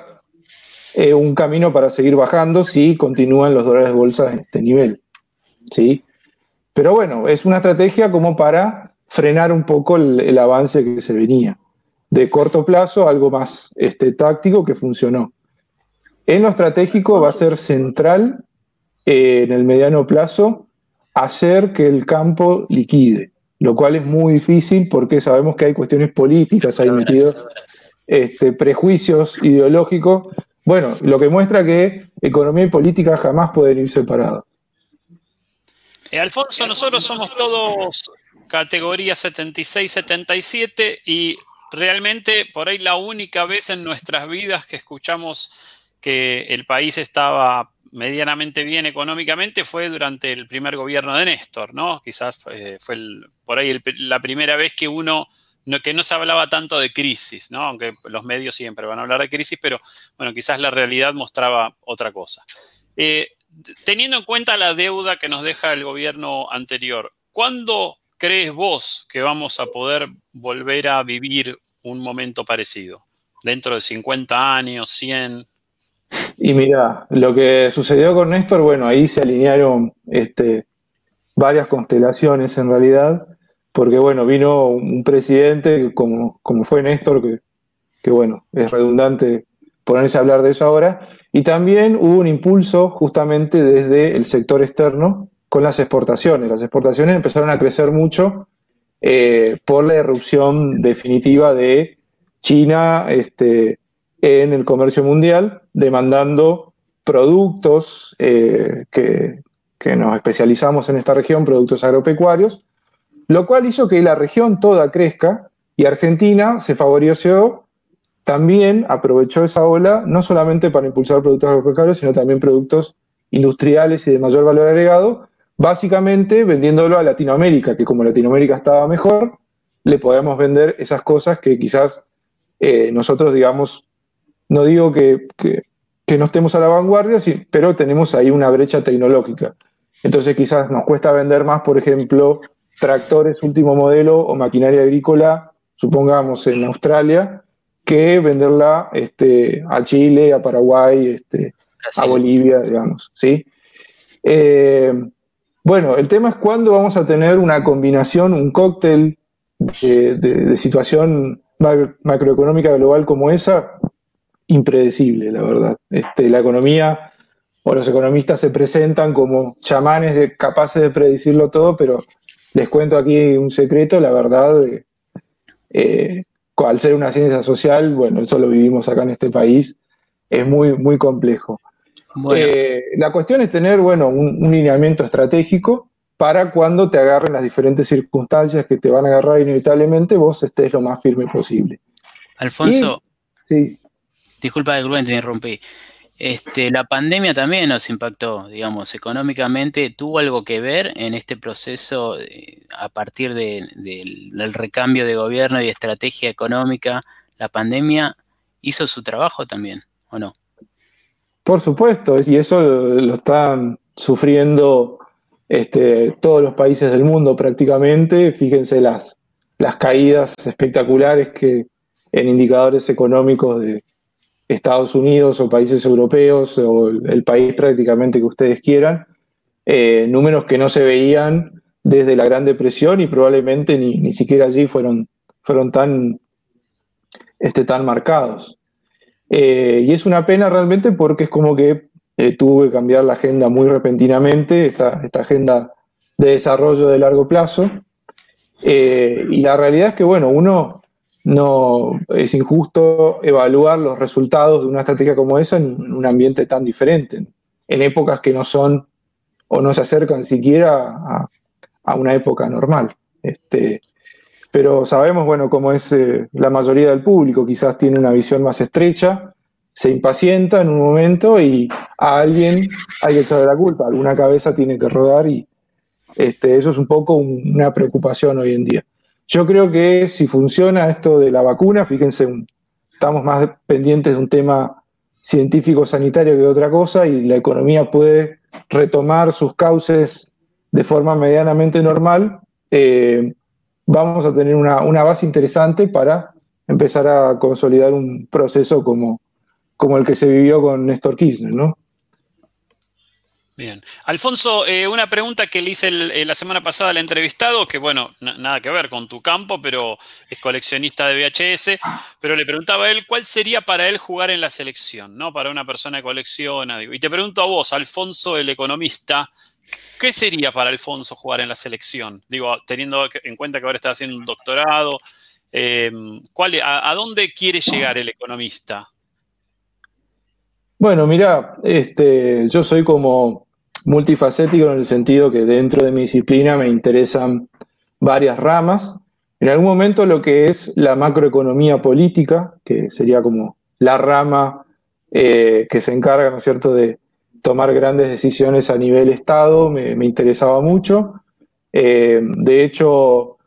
eh, un camino para seguir bajando si continúan los dólares de bolsa en este nivel. ¿sí? Pero bueno, es una estrategia como para frenar un poco el, avance que se venía. De corto plazo, algo más este, táctico que funcionó. En lo estratégico va a ser central eh, en el mediano plazo hacer que el campo liquide, lo cual es muy difícil porque sabemos que hay cuestiones políticas ahí metidos, este, prejuicios ideológicos. Bueno, lo que muestra que economía y política jamás pueden ir separados. Eh, Alfonso, nosotros somos todos categoría 76-77 y realmente por ahí la única vez en nuestras vidas que escuchamos que el país estaba medianamente bien económicamente fue durante el primer gobierno de Néstor, ¿no? Quizás eh, fue por ahí la primera vez que uno, no, que no se hablaba tanto de crisis, ¿no? Aunque los medios siempre van a hablar de crisis, pero bueno, quizás la realidad mostraba otra cosa. Eh, teniendo en cuenta la deuda que nos deja el gobierno anterior, ¿cuándo crees vos que vamos a poder volver a vivir un momento parecido? ¿Dentro de 50 años, 100? Y mira, lo que sucedió con Néstor, bueno, ahí se alinearon este, varias constelaciones en realidad, porque bueno, vino un presidente como, como fue Néstor, que, que bueno, es redundante ponerse a hablar de eso ahora, y también hubo un impulso justamente desde el sector externo con las exportaciones. Las exportaciones empezaron a crecer mucho eh, por la irrupción definitiva de China este, en el comercio mundial, demandando productos eh, que, que nos especializamos en esta región, productos agropecuarios, lo cual hizo que la región toda crezca y Argentina se favoreció también aprovechó esa ola no solamente para impulsar productos agropecuarios, sino también productos industriales y de mayor valor agregado, básicamente vendiéndolo a Latinoamérica, que como Latinoamérica estaba mejor, le podemos vender esas cosas que quizás eh, nosotros, digamos, no digo que, no estemos a la vanguardia, pero tenemos ahí una brecha tecnológica. Entonces quizás nos cuesta vender más, por ejemplo, tractores último modelo o maquinaria agrícola, supongamos en Australia, que venderla este, a Chile, a Paraguay, este, a Bolivia, digamos. ¿sí? Eh, bueno, el tema es cuándo vamos a tener una combinación, un cóctel de, situación macroeconómica global como esa, impredecible, la verdad. Este, la economía o los economistas se presentan como chamanes capaces de predecirlo todo, pero les cuento aquí un secreto, la verdad, eh, al ser una ciencia social, bueno, eso lo vivimos acá en este país, es muy, muy complejo. Eh, la cuestión es tener, bueno, un, lineamiento estratégico para cuando te agarren las diferentes circunstancias que te van a agarrar inevitablemente, vos estés lo más firme posible. Alfonso, sí. disculpa, te interrumpí. Este, la pandemia también nos impactó, digamos, económicamente. ¿Tuvo algo que ver en este proceso a partir del recambio de gobierno y estrategia económica? ¿La pandemia hizo su trabajo también o no? Por supuesto, y eso lo, están sufriendo este, todos los países del mundo prácticamente. Fíjense las, las caídas espectaculares que en indicadores económicos de, Estados Unidos o países europeos o el país prácticamente que ustedes quieran, eh, números que no se veían desde la Gran Depresión y probablemente ni, siquiera allí fueron, fueron tan, este, tan marcados. Eh, y es una pena realmente porque es como que eh, tuvo que cambiar la agenda muy repentinamente, esta, esta agenda de desarrollo de largo plazo. y la realidad es que, bueno, uno no es injusto evaluar los resultados de una estrategia como esa en un ambiente tan diferente, en épocas que no son o no se acercan siquiera a, una época normal. Este, pero sabemos, bueno, cómo es eh, la mayoría del público, quizás tiene una visión más estrecha, se impacienta en un momento y a alguien hay que echarle la culpa, alguna cabeza tiene que rodar y este, eso es un poco una preocupación hoy en día. Yo creo que si funciona esto de la vacuna, fíjense, estamos más pendientes de un tema científico sanitario que de otra cosa y la economía puede retomar sus cauces de forma medianamente normal, eh, vamos a tener una, base interesante para empezar a consolidar un proceso como, como el que se vivió con Néstor Kirchner, ¿no? Bien. Alfonso, eh, una pregunta que le hice eh, la semana pasada al entrevistado, que bueno, nada que ver con tu campo, pero es coleccionista de VHS, pero le preguntaba a él cuál sería para él jugar en la selección, ¿no? Para una persona que colecciona. y te pregunto a vos, Alfonso, el economista, ¿qué sería para Alfonso jugar en la selección? Digo, teniendo en cuenta que ahora está haciendo un doctorado, eh, a, dónde quiere llegar el economista? Bueno, mira, este, yo soy como multifacético en el sentido que dentro de mi disciplina me interesan varias ramas. En algún momento lo que es la macroeconomía política, que sería como la rama eh, que se encarga, ¿no es cierto?, de tomar grandes decisiones a nivel Estado, me, interesaba mucho. Eh, de hecho,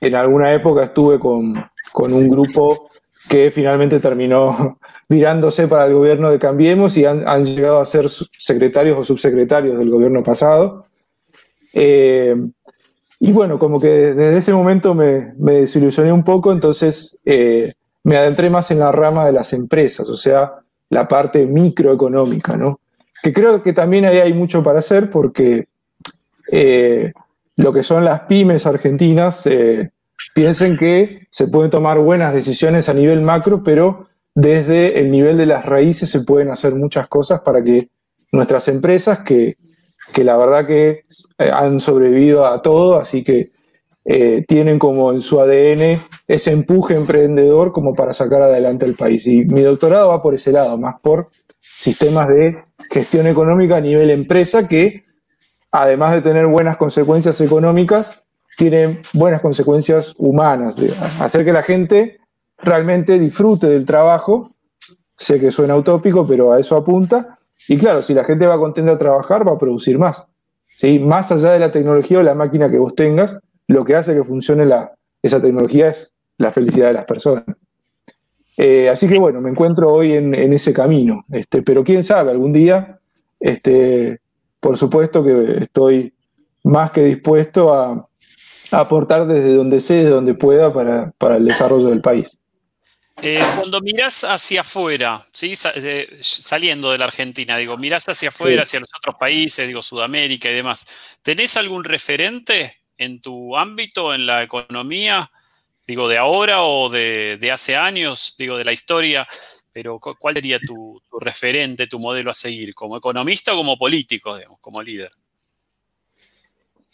en alguna época estuve con, con un grupo que finalmente terminó virándose para el gobierno de Cambiemos y han, llegado a ser secretarios o subsecretarios del gobierno pasado. Eh, y bueno, como que desde ese momento me, desilusioné un poco, entonces eh, me adentré más en la rama de las empresas, o sea, la parte microeconómica, ¿no? Que creo que también ahí hay mucho para hacer porque eh, lo que son las pymes argentinas, piensen que se pueden tomar buenas decisiones a nivel macro, pero desde el nivel de las raíces se pueden hacer muchas cosas para que nuestras empresas, que, la verdad que eh, han sobrevivido a todo, así que eh, tienen como en su ADN ese empuje emprendedor como para sacar adelante el país. Y mi doctorado va por ese lado, más por sistemas de gestión económica a nivel empresa que, además de tener buenas consecuencias económicas, tienen buenas consecuencias humanas, de hacer que la gente realmente disfrute del trabajo. Sé que suena utópico, pero a eso apunta. Y claro, si la gente va contenta a trabajar, va a producir más. ¿sí? Más allá de la tecnología o la máquina que vos tengas, lo que hace que funcione la, esa tecnología es la felicidad de las personas. Eh, así que bueno, me encuentro hoy en, ese camino. Este, pero quién sabe, algún día, este, por supuesto que estoy más que dispuesto a, aportar desde donde sé, desde donde pueda para, para el desarrollo del país. Eh, cuando mirás hacia afuera, ¿sí? Eh, saliendo de la Argentina, digo, mirás hacia afuera, hacia los otros países, digo, Sudamérica y demás, ¿tenés algún referente en tu ámbito, en la economía, digo, de ahora o de, hace años, digo, de la historia? Pero ¿cuál sería tu, tu, referente, tu modelo a seguir, como economista o como político, digamos, como líder?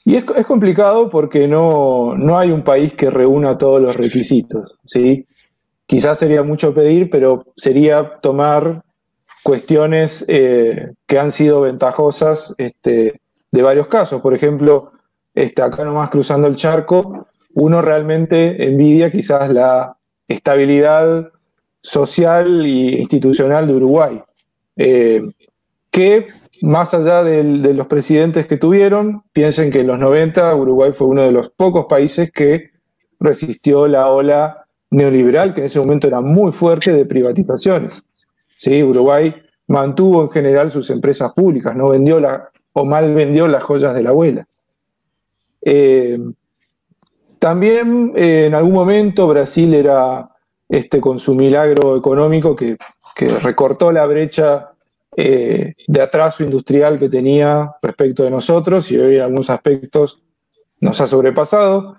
Y es, es complicado porque no, no, hay un país que reúna todos los requisitos, ¿sí? Quizás sería mucho pedir, pero sería tomar cuestiones eh, que han sido ventajosas este, de varios casos. Por ejemplo, este, acá nomás cruzando el charco, uno realmente envidia quizás la estabilidad social e institucional de Uruguay, eh, que más allá de los presidentes que tuvieron, piensen que en los 90 Uruguay fue uno de los pocos países que resistió la ola neoliberal, que en ese momento era muy fuerte de privatizaciones. ¿Sí? Uruguay mantuvo en general sus empresas públicas, no vendió la, o mal vendió las joyas de la abuela. Eh, también eh, en algún momento Brasil era este, con su milagro económico que, que recortó la brecha eh, de atraso industrial que tenía respecto de nosotros y hoy en algunos aspectos nos ha sobrepasado,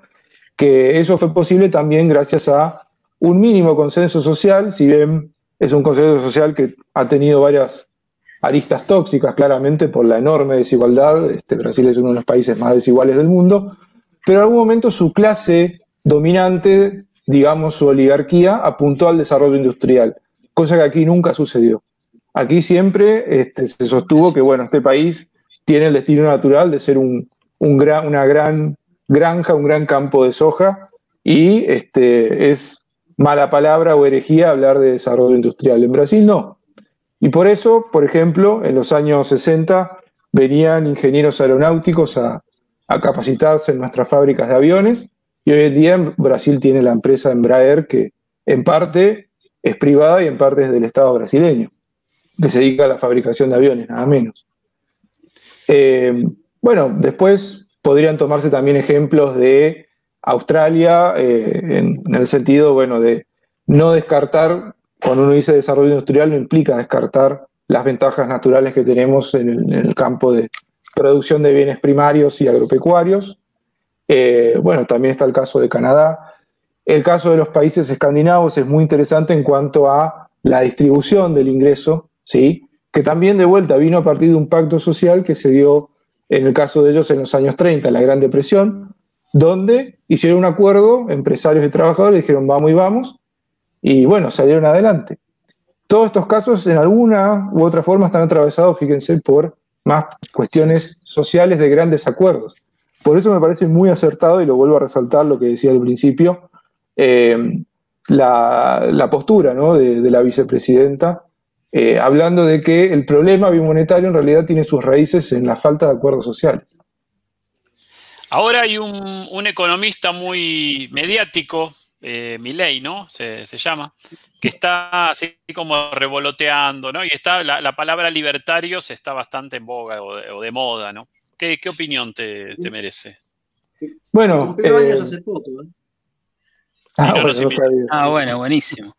que eso fue posible también gracias a un mínimo consenso social, si bien es un consenso social que ha tenido varias aristas tóxicas, claramente por la enorme desigualdad, este, Brasil es uno de los países más desiguales del mundo, pero en algún momento su clase dominante, digamos su oligarquía, apuntó al desarrollo industrial, cosa que aquí nunca sucedió. Aquí siempre este, se sostuvo que, bueno, este país tiene el destino natural de ser un, gran, una gran granja, un gran campo de soja, y este, es mala palabra o herejía hablar de desarrollo industrial. En Brasil no. Y por eso, por ejemplo, en los años 60 venían ingenieros aeronáuticos a, a capacitarse en nuestras fábricas de aviones, y hoy en día Brasil tiene la empresa Embraer que en parte es privada y en parte es del Estado brasileño que se dedica a la fabricación de aviones, nada menos. Eh, bueno, después podrían tomarse también ejemplos de Australia, eh, en, el sentido, bueno, de no descartar, cuando uno dice desarrollo industrial, no implica descartar las ventajas naturales que tenemos en el, campo de, producción de bienes primarios y agropecuarios. Eh, bueno, también está el caso de Canadá. El caso de los países escandinavos es muy interesante en cuanto a la distribución del ingreso, ¿sí? que también de vuelta vino a partir de un pacto social que se dio en el caso de ellos en los años 30, la Gran Depresión, donde hicieron un acuerdo, empresarios y trabajadores dijeron vamos y vamos, y bueno, salieron adelante. Todos estos casos en alguna u otra forma están atravesados, fíjense, por más cuestiones sociales de grandes acuerdos. Por eso me parece muy acertado, y lo vuelvo a resaltar lo que decía al principio, eh, la, postura de, la vicepresidenta, eh, hablando de que el problema bimonetario en realidad tiene sus raíces en la falta de acuerdos sociales. Ahora hay un, economista muy mediático, eh, Milei, ¿no? Se, llama, que está así como revoloteando, ¿no? Y está la, palabra libertarios está bastante en boga o de, moda, ¿no? ¿Qué, opinión te, merece? Bueno, eh, hace poco, ¿eh? Ah, ah, bueno, buenísimo.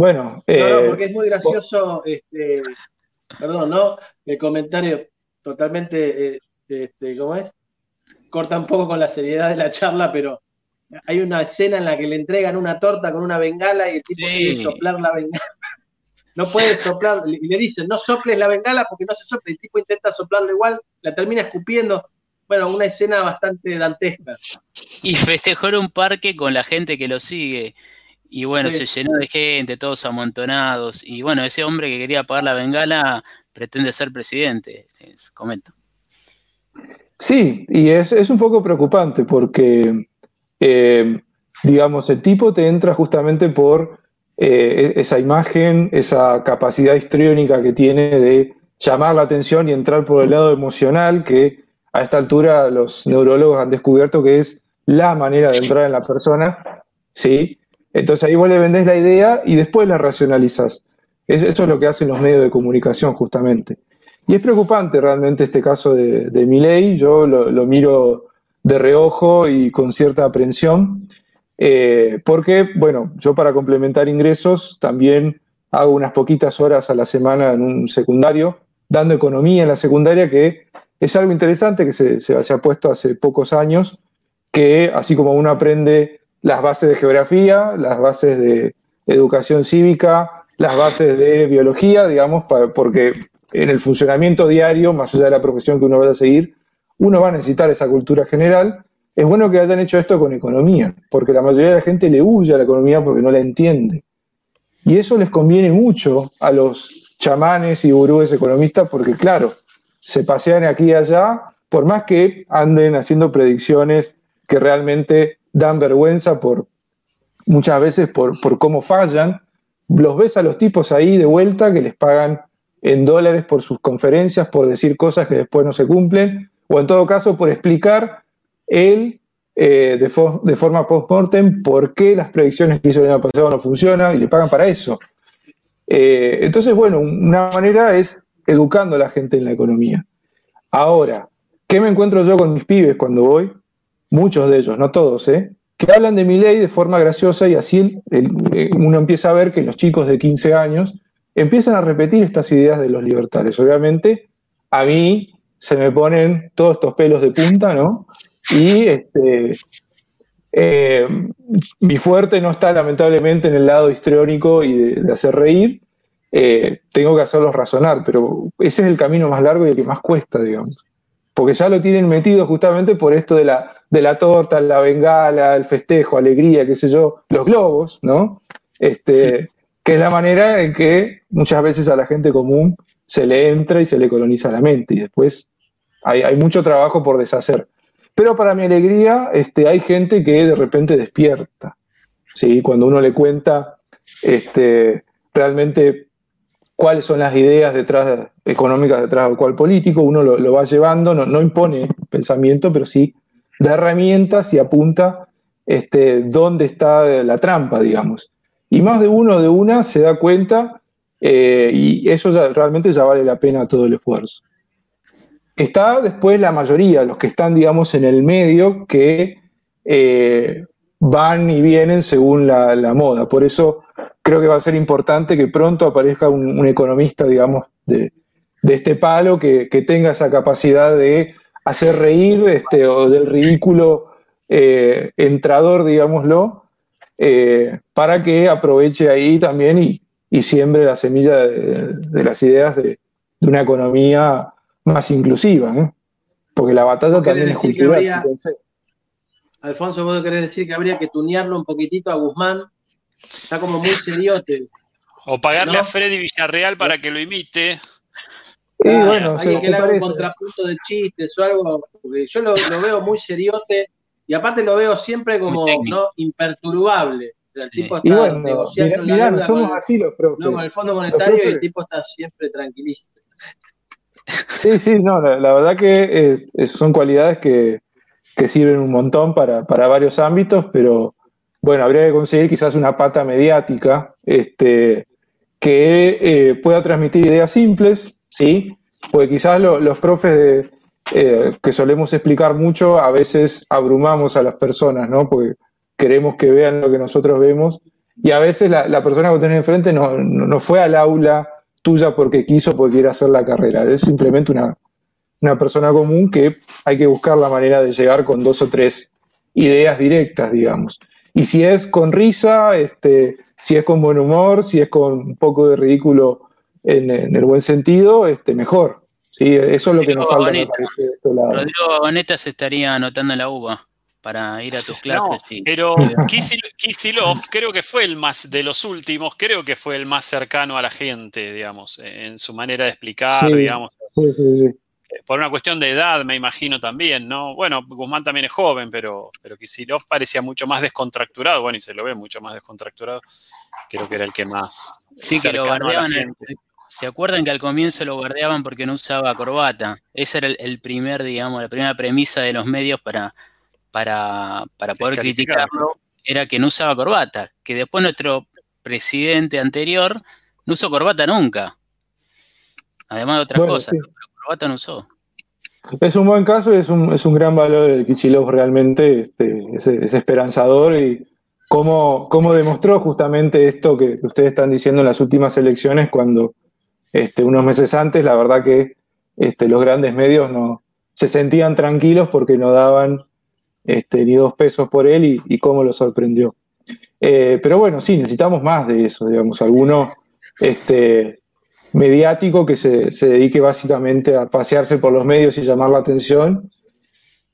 Bueno, no, no, porque es muy gracioso, este, perdón, ¿no? El comentario totalmente, este, ¿cómo es? corta un poco con la seriedad de la charla, pero hay una escena en la que le entregan una torta con una bengala y el tipo quiere soplar la bengala. No puede soplar, y le dicen, no soples la bengala porque no se sopla. El tipo intenta soplarlo igual, la termina escupiendo. Bueno, una escena bastante dantesca. Y festejó en un parque con la gente que lo sigue. Y bueno, se llenó de gente, todos amontonados. Y bueno, ese hombre que quería apagar la bengala pretende ser presidente, les comento. Sí, y es, un poco preocupante porque, eh, digamos, el tipo te entra justamente por eh, e-, esa imagen, esa capacidad histriónica que tiene de llamar la atención y entrar por el lado emocional, que a esta altura los neurólogos han descubierto que es la manera de entrar en la persona, ¿sí? Entonces ahí vos le vendés la idea y después la racionalizas. Eso es lo que hacen los medios de comunicación justamente. Y es preocupante realmente este caso de, de Milei, yo lo, miro de reojo y con cierta aprensión, eh, porque, bueno, yo para complementar ingresos también hago unas poquitas horas a la semana en un secundario, dando economía en la secundaria, que es algo interesante que se, se, ha puesto hace pocos años, que así como uno aprende las bases de geografía, las bases de educación cívica, las bases de biología, digamos, porque en el funcionamiento diario, más allá de la profesión que uno vaya a seguir, uno va a necesitar esa cultura general. Es bueno que hayan hecho esto con economía, porque la mayoría de la gente le huye a la economía porque no la entiende. Y eso les conviene mucho a los chamanes y gurúes economistas porque, claro, se pasean aquí y allá, por más que anden haciendo predicciones que realmente dan vergüenza por muchas veces por, por cómo fallan, los ves a los tipos ahí de vuelta que les pagan en dólares por sus conferencias, por decir cosas que después no se cumplen, o en todo caso por explicar él eh, de, forma post-mortem por qué las predicciones que hizo el año pasado no funcionan y le pagan para eso. Eh, entonces, bueno, una manera es educando a la gente en la economía. Ahora, ¿qué me encuentro yo con mis pibes cuando voy? Muchos de ellos, no todos, ¿eh? que hablan de mi ley de forma graciosa y así uno empieza a ver que los chicos de 15 años empiezan a repetir estas ideas de los libertarios. Obviamente, a mí se me ponen todos estos pelos de punta, ¿no? Y este, eh, mi fuerte no está lamentablemente en el lado histriónico y de, hacer reír. Eh, tengo que hacerlos razonar, pero ese es el camino más largo y el que más cuesta, digamos. Porque ya lo tienen metido justamente por esto de la, de la torta, la bengala, el festejo, alegría, qué sé yo, los globos, ¿no? Este, que es la manera en que muchas veces a la gente común se le entra y se le coloniza la mente y después hay, mucho trabajo por deshacer. Pero para mi alegría, este, hay gente que de repente despierta. ¿sí? Cuando uno le cuenta este, realmente cuáles son las ideas detrás económicas detrás del cual político, uno lo, va llevando, no, no, impone pensamiento, pero sí da herramientas y apunta este, dónde está la trampa, digamos. Y más de uno de una se da cuenta eh, y eso realmente ya vale la pena todo el esfuerzo. Está después la mayoría, los que están, digamos, en el medio, que eh, van y vienen según la, moda. Por eso creo que va a ser importante que pronto aparezca un, economista, digamos, de, de este palo que, tenga esa capacidad de hacer reír este, o del ridículo eh, entrador, digámoslo, eh, para que aproveche ahí también y, siembre la semilla de, las ideas de, una economía más inclusiva, porque la batalla también es cultural. Alfonso, vos querés decir que habría que tunearlo un poquitito a Guzmán, está como muy seriote. O pagarle a Freddy Villarreal para que lo imite. Sí, bueno, alguien que le haga un contrapunto de chistes o algo, porque yo lo, veo muy seriote y aparte lo veo siempre como no imperturbable. el tipo está negociando la somos así los No, con el Fondo Monetario y el tipo está siempre tranquilísimo. Sí, sí, no, la, verdad que son cualidades que, sirven un montón para, para, varios ámbitos, pero bueno, habría que conseguir quizás una pata mediática este, que eh, pueda transmitir ideas simples, ¿sí? Porque quizás los profes eh, que solemos explicar mucho, a veces abrumamos a las personas, ¿no? Porque queremos que vean lo que nosotros vemos. Y a veces la, persona que tenés enfrente no, no, fue al aula tuya porque quiso, porque quiere hacer la carrera. Es simplemente una, una persona común que hay que buscar la manera de llegar con dos o tres ideas directas, digamos. Y si es con risa, este, si es con buen humor, si es con un poco de ridículo en, el buen sentido, este, mejor. ¿sí? Eso es lo que nos falta, de este lado. Rodrigo Boneta se estaría anotando en la uva para ir a tus clases. Pero Kisilov creo que fue el más, de los últimos, creo que fue el más cercano a la gente, digamos, en su manera de explicar, digamos. Sí, sí, sí por una cuestión de edad, me imagino también, ¿no? Bueno, Guzmán también es joven, pero, pero Kisilov parecía mucho más descontracturado, bueno, y se lo ve mucho más descontracturado. Creo que era el que más. Sí, que lo guardaban. ¿Se acuerdan que al comienzo lo guardeaban porque no usaba corbata? Ese era el, primer, digamos, la primera premisa de los medios para, para, para poder criticarlo, era que no usaba corbata, que después nuestro presidente anterior no usó corbata nunca. Además de otras cosas. Es un buen caso y es un, es un gran valor el Kichilov realmente, este, es, esperanzador y cómo, cómo, demostró justamente esto que ustedes están diciendo en las últimas elecciones cuando este, unos meses antes la verdad que este, los grandes medios no se sentían tranquilos porque no daban este, ni dos pesos por él y, cómo lo sorprendió. Eh, pero bueno, sí, necesitamos más de eso, digamos, alguno este, mediático que se, dedique básicamente a pasearse por los medios y llamar la atención.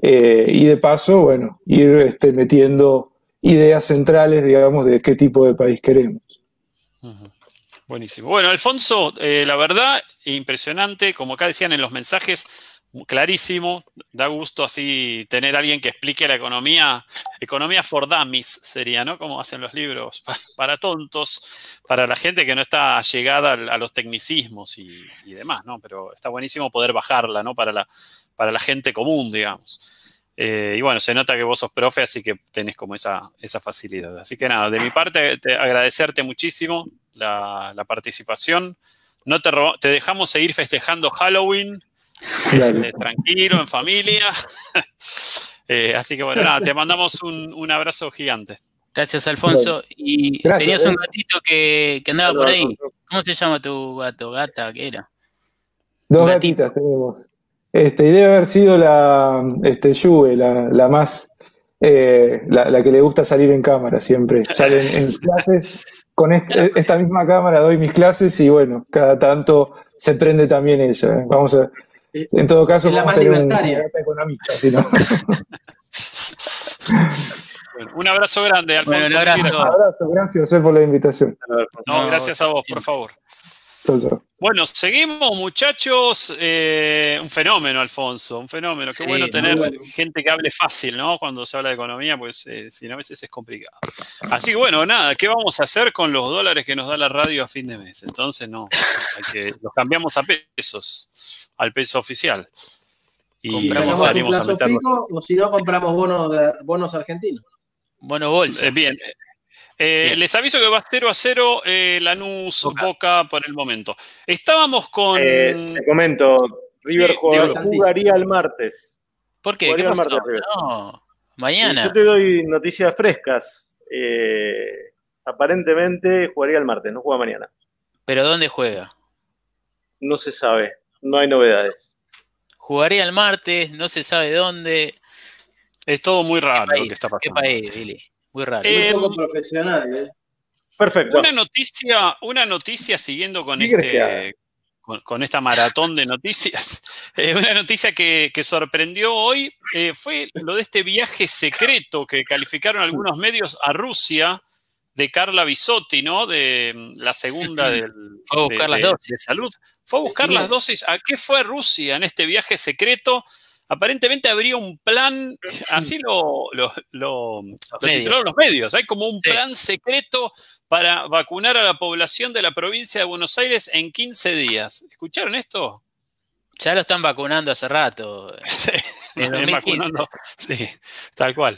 Eh, y de paso, bueno, ir este, metiendo ideas centrales, digamos, de qué tipo de país queremos. Buenísimo. Bueno, Alfonso, eh, la verdad, impresionante, como acá decían en los mensajes, clarísimo, da gusto así tener a alguien que explique la economía, economía for dummies sería, ¿no? Como hacen los libros, para, tontos, para la gente que no está llegada a los tecnicismos y, demás, ¿no? Pero está buenísimo poder bajarla, ¿no? Para la, para la gente común, digamos. Eh, y bueno, se nota que vos sos profe, así que tenés como esa, esa facilidad. Así que nada, de mi parte, agradecerte muchísimo la, participación. No te, te dejamos seguir festejando Halloween eh, tranquilo, en familia. Eh, así que bueno, nada, te mandamos un, abrazo gigante. Gracias, Alfonso. Y tenías un eh. gatito que, andaba por ahí. ¿Cómo se llama tu gato? ¿Gata? ¿Qué era? Dos gatitas tenemos. Este, y debe haber sido la este, Juve, la, más. la, que le gusta salir en cámara siempre. Salen en clases. Con esta misma cámara doy mis clases y bueno, cada tanto se prende también ella. Vamos a, en todo caso, la más libertaria. Un, abrazo grande, Alfonso. un abrazo. gracias por la invitación. No, gracias a vos, por favor. Bueno, seguimos, muchachos. Eh, un fenómeno, Alfonso, un fenómeno. Qué bueno tener gente que hable fácil, ¿no? Cuando se habla de economía, pues eh, si no, a veces es complicado. Así que bueno, nada, ¿qué vamos a hacer con los dólares que nos da la radio a fin de mes? Entonces, no, hay que, los cambiamos a pesos al peso oficial. Y salimos a meterlos. o si no, compramos bonos, bonos argentinos. Bonos bolsa. Eh, bien. Eh, les aviso que va 0 a 0 eh, Lanús Boca. por el momento. Estábamos con. Eh, te comento, River jugaría el martes. ¿Por qué? ¿Qué pasó? no, mañana. Yo te doy noticias frescas. aparentemente jugaría el martes, no juega mañana. ¿Pero dónde juega? No se sabe no hay novedades. Jugaría el martes, no se sabe dónde. Es todo muy raro ¿Qué lo que está país? ¿Qué pasando. país, Billy? Muy raro. Eh, Un poco profesional, ¿eh? Perfecto. Una noticia, una noticia siguiendo con ¿Qué querés que este con, con esta maratón de noticias. eh, una noticia que, que sorprendió hoy eh, fue lo de este viaje secreto que calificaron algunos medios a Rusia de Carla Bisotti, ¿no? De mm, la segunda del, Fue a buscar de- las de- dosis. de salud. Fue a buscar las dosis. ¿A qué fue Rusia en este viaje secreto? Aparentemente habría un plan, así lo, lo, lo- lo medios. titularon los medios. Hay como un Sí. plan secreto para vacunar a la población de la provincia de Buenos Aires en 15 días. ¿Escucharon esto? Ya lo están vacunando hace rato. Sí, vienen 2015. vacunando. Sí, tal cual.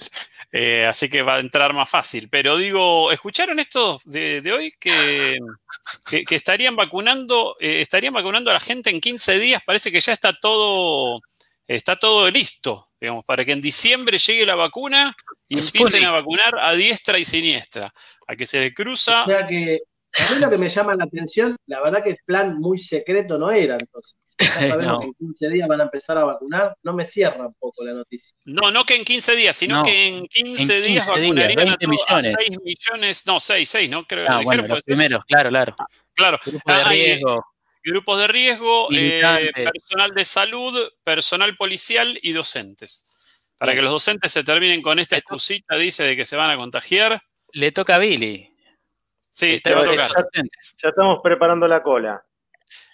Eh, así que va a entrar más fácil. Pero digo, ¿escucharon esto de, de hoy? Que, que- que estarían vacunando, eh, estarían vacunando a la gente en 15 días. Parece que ya está todo, está todo listo, digamos, para que en diciembre llegue la vacuna y Sputnik. empiecen a vacunar a diestra y siniestra. A que se le cruza. O sea que a mí lo que me llama la atención, la verdad que el plan muy secreto no era entonces. Ya sabemos No. que en 15 días van a empezar a vacunar, no me cierra un poco la noticia. No, no que en 15 días, sino No, que en 15, en días 15 días, vacunarían 20 a, to- a millones. 6 millones, no, 6, 6, ¿no? Creo, Ah, dijeron, bueno, los ser. primeros, claro, claro. Claro, Grupo de Ah, y- riesgo. Grupos de riesgo, eh, personal de salud, personal policial y docentes. Para que los docentes se terminen con esta excusita, dice, de que se van a contagiar. Le toca a Billy. Sí, Este, te va a estos tocar. Ya estamos preparando la cola.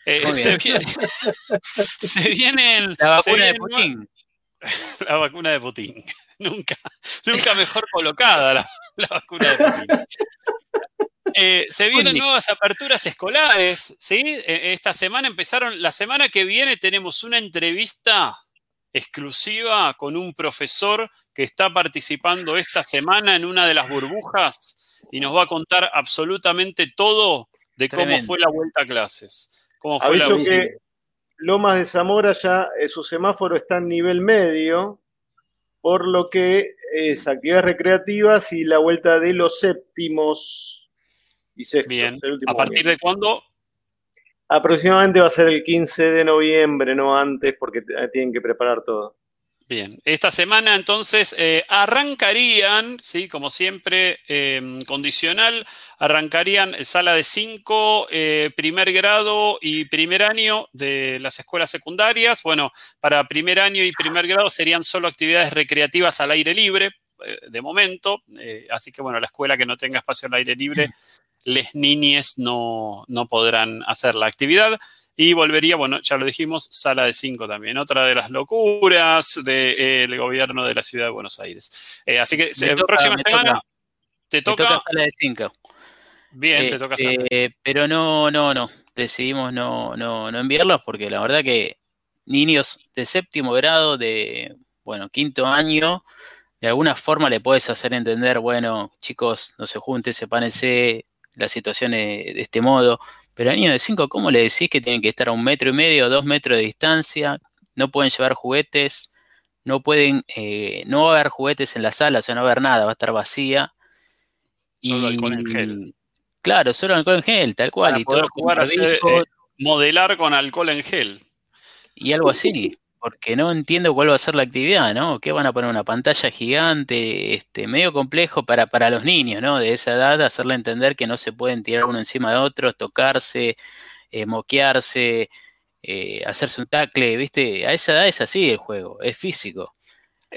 Eh, se, viene- se vienen. La se vacuna de Putin. La vacuna de Putin. Nunca, nunca mejor colocada la, la vacuna de Putin. Eh, se vienen nuevas aperturas escolares, ¿sí? Eh, Esta semana empezaron, la semana que viene tenemos una entrevista exclusiva con un profesor que está participando esta semana en una de las burbujas y nos va a contar absolutamente todo de cómo Tremendo. fue la vuelta a clases. Cómo fue la Aviso que Lomas de Zamora ya eh, su semáforo está en nivel medio, por lo que es actividades recreativas y la vuelta de los séptimos y. Bien. el último ¿A partir de cuándo? Aproximadamente va a ser el 15 de noviembre, no antes, porque eh, tienen que preparar todo. Bien, esta semana entonces eh, arrancarían, sí, como siempre, eh, condicional, arrancarían sala de 5, primer grado y primer año de las escuelas secundarias. Bueno, para primer año y primer grado serían solo actividades recreativas al aire libre, eh, de momento. eh, así que bueno, la escuela que no tenga espacio al aire libre, les niñes no, no podrán hacer la actividad. Y volvería, bueno, ya lo dijimos, sala de 5 también, otra de las locuras del gobierno de la ciudad de Buenos Aires. Eh, así que Me eh, toca, próxima me semana toca. te Me toca, toca sala de 5. bien, te toca sala. pero no, no, no. Decidimos no, no, no enviarlos porque la verdad que niños de séptimo grado, de, bueno, quinto año, de alguna forma le puedes hacer entender, bueno, chicos, no se junten, sepárense, la situación es de este modo. Pero a niños de 5, ¿cómo le decís que tienen que estar a un metro y medio, dos metros de distancia? No pueden llevar juguetes, no pueden, eh, no va a haber juguetes en la sala, o sea, no va a haber nada, va a estar vacía. Solo alcohol en gel. Claro, solo alcohol en gel, tal cual. Para y poder jugar a hacer, eh, modelar con alcohol en gel. y algo así. Porque no entiendo cuál va a ser la actividad, ¿no? ¿Qué van a poner una pantalla gigante? Este, medio complejo para, para los niños, ¿no? De esa edad, hacerle entender que no se pueden tirar uno encima de otro, tocarse, eh, moquearse, eh, hacerse un tacle, ¿viste? A esa edad es así el juego, es físico.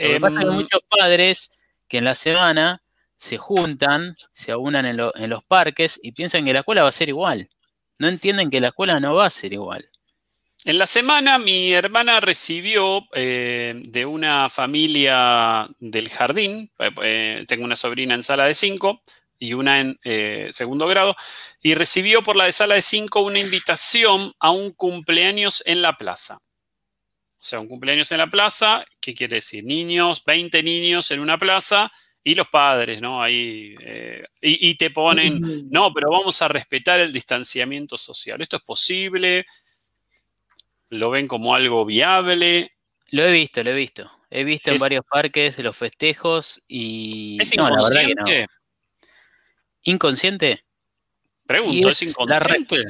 Lo que pasa es que hay Em, muchos padres que en la semana se juntan, se aunan en, lo- en los parques y piensan que la escuela va a ser igual. No entienden que la escuela no va a ser igual. En la semana mi hermana recibió eh, de una familia del jardín, eh, eh, tengo una sobrina en sala de 5 y una en eh, segundo grado, y recibió por la de sala de 5 una invitación a un cumpleaños en la plaza. O sea, un cumpleaños en la plaza, ¿qué quiere decir? Niños, 20 niños en una plaza y los padres, ¿no? Ahí, eh, y, y te ponen, no, pero vamos a respetar el distanciamiento social. ¿Esto es posible? ¿Lo ven como algo viable? Lo he visto, lo he visto. He visto en varios parques los festejos y... ¿Es no, la verdad que inconsciente? no. ¿Inconsciente? Pregunto, ¿es es la inconsciente?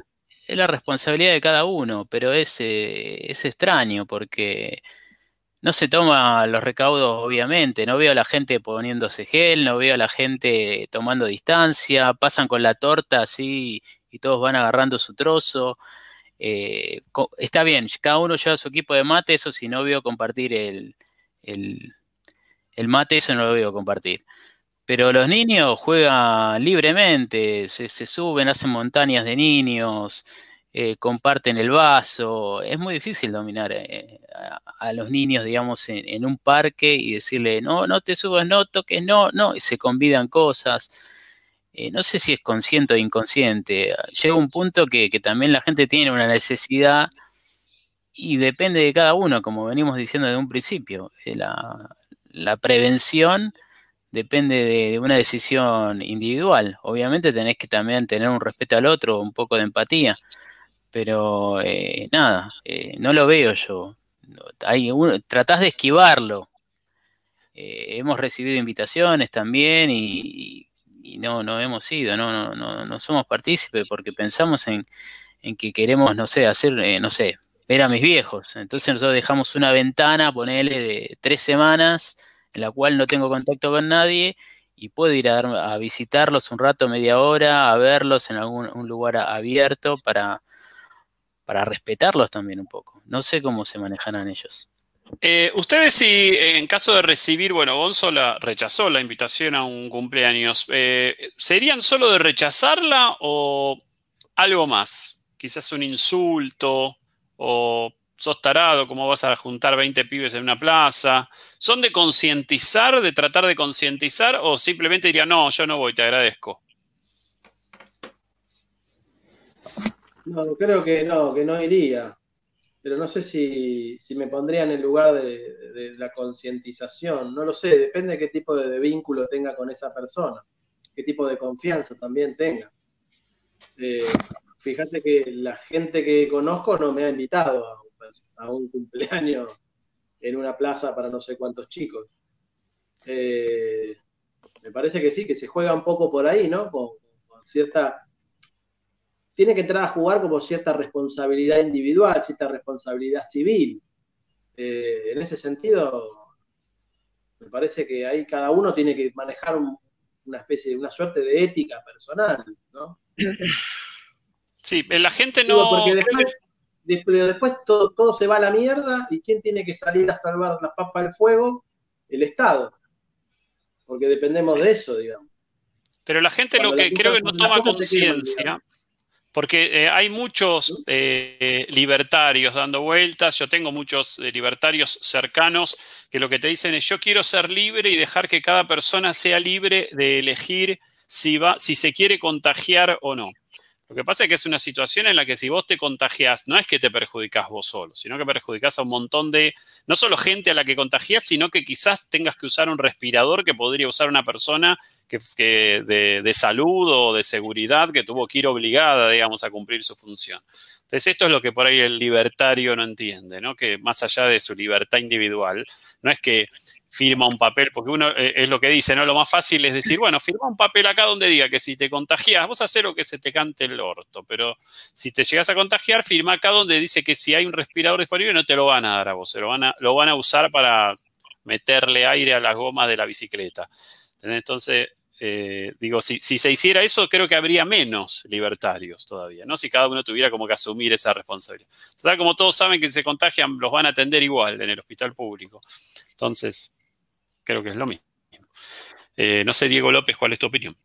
es la responsabilidad de cada uno, pero es, eh, es extraño porque no se toma los recaudos, obviamente. No veo a la gente poniéndose gel, no veo a la gente tomando distancia, pasan con la torta así y todos van agarrando su trozo. Eh, está bien, cada uno lleva su equipo de mate, eso si no veo compartir el, el, el mate, eso no lo veo compartir. Pero los niños juegan libremente, se, suben, hacen montañas de niños, eh, comparten el vaso. Es muy difícil dominar eh, a, los niños, digamos, en, un parque y decirle, no, no te subas, no toques, no, no, y se convidan cosas. Eh, no sé si es consciente o inconsciente. Llega un punto que, también la gente tiene una necesidad y depende de cada uno, como venimos diciendo desde un principio. La, la prevención depende de, una decisión individual. Obviamente tenés que también tener un respeto al otro, un poco de empatía, pero eh, nada, eh, no lo veo yo. Hay uno, tratás de esquivarlo. Eh, hemos recibido invitaciones también y, no, no hemos ido, no, no, no, somos partícipes porque pensamos en, en, que queremos, no sé, hacer, no sé, ver a mis viejos. Entonces nosotros dejamos una ventana, ponele de tres semanas, en la cual no tengo contacto con nadie y puedo ir a, a visitarlos un rato, media hora, a verlos en algún un lugar abierto para, para respetarlos también un poco. No sé cómo se manejarán ellos. Eh, ustedes si en caso de recibir, bueno, Gonzo rechazó la invitación a un cumpleaños, eh, ¿serían solo de rechazarla o algo más? Quizás un insulto o sos tarado, cómo vas a juntar 20 pibes en una plaza. ¿Son de concientizar, de tratar de concientizar o simplemente diría, no, yo no voy, te agradezco? No, creo que no, que no iría. Pero no sé si, me pondría en el lugar de, la concientización. No lo sé, depende de qué tipo de, vínculo tenga con esa persona, qué tipo de confianza también tenga. Eh, fíjate que la gente que conozco no me ha invitado a a un cumpleaños en una plaza para no sé cuántos chicos. Eh, me parece que sí, que se juega un poco por ahí, ¿no? Con, cierta. Tiene que entrar a jugar como cierta responsabilidad individual, cierta responsabilidad civil. Eh, en ese sentido, me parece que ahí cada uno tiene que manejar una especie, una suerte de ética personal, ¿no? Sí, la gente no. porque después, después todo, todo se va a la mierda y ¿quién tiene que salir a salvar las papas del fuego? El Estado. Porque dependemos de eso, digamos. Pero la gente lo que creo que no toma conciencia, porque eh, hay muchos eh, libertarios dando vueltas, yo tengo muchos eh, libertarios cercanos que lo que te dicen es yo quiero ser libre y dejar que cada persona sea libre de elegir si, va, si se quiere contagiar o no. Lo que pasa es que es una situación en la que si vos te contagias, no es que te perjudicas vos solo, sino que perjudicas a un montón de, no solo gente a la que contagias, sino que quizás tengas que usar un respirador que podría usar una persona que, de, de, salud o de seguridad que tuvo que ir obligada, digamos, a cumplir su función. Entonces, esto es lo que por ahí el libertario no entiende, ¿no? Que más allá de su libertad individual, no es que firma un papel, porque uno eh, es lo que dice, ¿no? Lo más fácil es decir, bueno, firma un papel acá donde diga que si te contagias, vos haces lo que se te cante el orto, pero si te llegas a contagiar, firma acá donde dice que si hay un respirador disponible no te lo van a dar a vos, se lo van a, lo van a usar para meterle aire a las gomas de la bicicleta. Entonces, eh, digo, si, si, se hiciera eso, creo que habría menos libertarios todavía, ¿no? Si cada uno tuviera como que asumir esa responsabilidad. Total, como todos saben que se contagian, los van a atender igual en el hospital público. Entonces, creo que es lo mismo. Eh, no sé, Diego López, ¿cuál es tu opinión?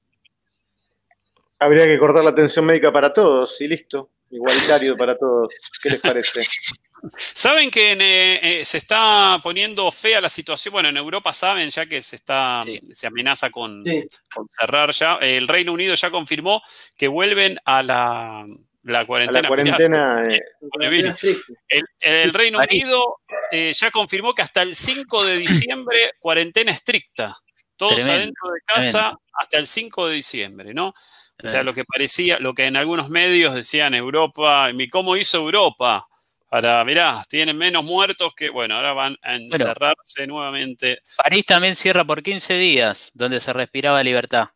Habría que cortar la atención médica para todos y listo. Igualitario para todos. ¿Qué les parece? Saben que eh, eh, se está poniendo fea la situación. Bueno, en Europa saben ya que se está, se amenaza con, cerrar ya. El Reino Unido ya confirmó que vuelven a la, la cuarentena. La cuarentena el, Reino Unido eh, ya confirmó que hasta el 5 de diciembre cuarentena estricta. Todos adentro de casa hasta el 5 de diciembre, ¿no? O sea, lo que parecía, lo que en algunos medios decían Europa, ¿cómo hizo Europa? Para, mirá, tienen menos muertos que, bueno, ahora van a encerrarse nuevamente. París también cierra por 15 días, donde se respiraba libertad.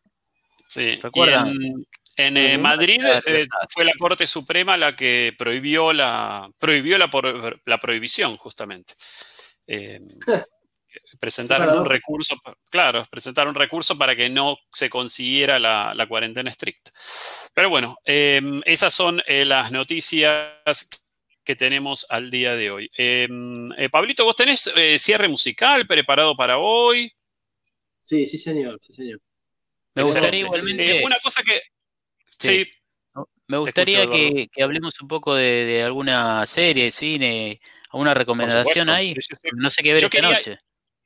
Sí, ¿recuerdan? En eh, Ujú. Madrid eh, fue la Corte Suprema la que prohibió la, prohibió la, por- la prohibición, justamente. Eh, presentaron un recurso, claro, presentaron un recurso para que no se consiguiera la, la cuarentena estricta. Pero bueno, eh, esas son eh, las noticias que tenemos al día de hoy. Eh, eh, Pablito, ¿vos tenés eh, cierre musical preparado para hoy? Sí, sí, señor, sí, señor. Me gustaría igualmente. Eh, una cosa que... Sí. sí Me gustaría escucho, que, que hablemos un poco de, de alguna serie, cine, alguna recomendación ahí. No sé qué ver Yo esta quería- noche.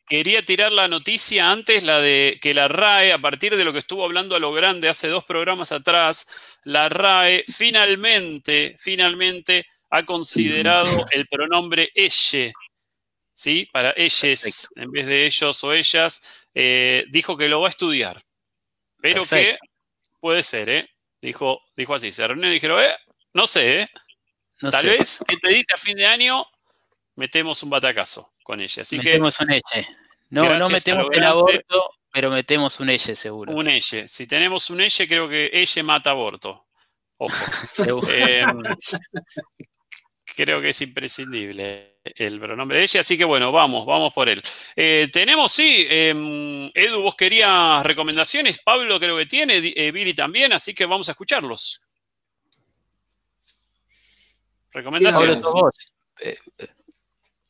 Quería tirar la noticia antes, la de que la RAE, a partir de lo que estuvo hablando a lo grande hace dos programas atrás, la RAE finalmente, finalmente ha considerado el pronombre elle, ¿sí? Para Perfecto. en vez de ellos o ellas, eh, dijo que lo va a estudiar. Pero Perfecto. que puede ser, ¿eh? Dijo, dijo así, se reunieron y dijeron, eh, no sé, ¿eh? No Tal sé. vez, que te dice a fin de año, metemos un batacazo con ella. Así que metemos un eche. No, no metemos el aborto, pero metemos un eche seguro. Un elle. Si tenemos un elle, creo que elle mata aborto. Ojo. Seguro. Eh, creo que es imprescindible el pronombre elle, así que bueno, vamos, vamos por él. Eh, tenemos, sí, eh, Edu, vos querías recomendaciones, Pablo creo que tiene, eh, Billy también, así que vamos a escucharlos. Pablo, Recomendaciones. vos. Eh, Bueno,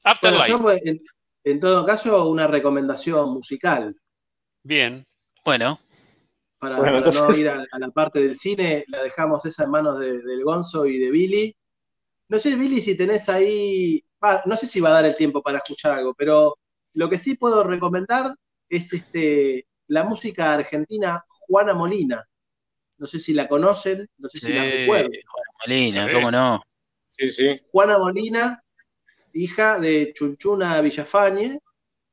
Afterlife. yo, en, en todo caso, una recomendación musical. Bien. Bueno, Para, Bueno, para no ir a, a la parte del cine, la dejamos esa en manos de- del Gonzo y de Billy. No sé, Billy, si tenés ahí, no sé si va a dar el tiempo para escuchar algo, pero lo que sí puedo recomendar es este, la música argentina Juana Molina. No sé si la conocen, no sé si la recuerdan. Juana Molina, cómo no. Sí, sí. Juana Molina, hija de Chunchuna Villafañe,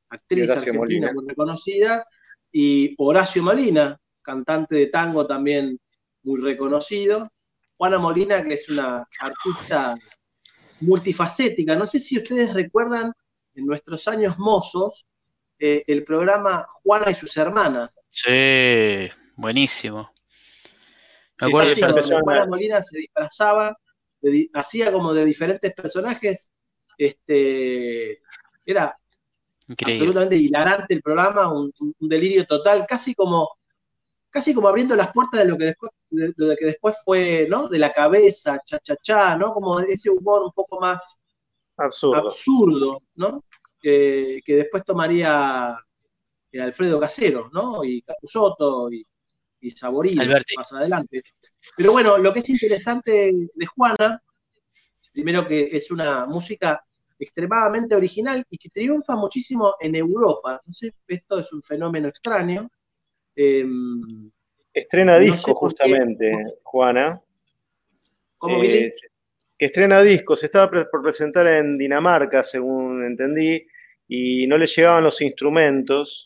actriz Horacio argentina Molina. muy reconocida, y Horacio Molina, cantante de tango también muy reconocido. Juana Molina, que es una artista multifacética. No sé si ustedes recuerdan en nuestros años mozos eh, el programa Juana y sus hermanas. Sí, buenísimo. Me Sí, acuerdo sí, en Juana Molina se disfrazaba, de hacía como de diferentes personajes. Este, era increíble. absolutamente hilarante el programa, un, un delirio total, casi como, casi como abriendo las puertas de lo que después, de, de lo que después fue, ¿no? De la cabeza, cha cha cha, ¿no? Como ese humor un poco más Absurdo. absurdo, ¿no? Que- que después tomaría eh, Alfredo Casero, ¿no? Y Capusotto y, y más adelante. Pero bueno, lo que es interesante de Juana, primero que es una música extremadamente original y que triunfa muchísimo en Europa. No sé, esto es un fenómeno extraño. Eh, Estrena No disco qué. justamente, Juana. ¿Cómo, Eh, que estrena disco, se estaba por presentar en Dinamarca, según entendí, y no le llegaban los instrumentos.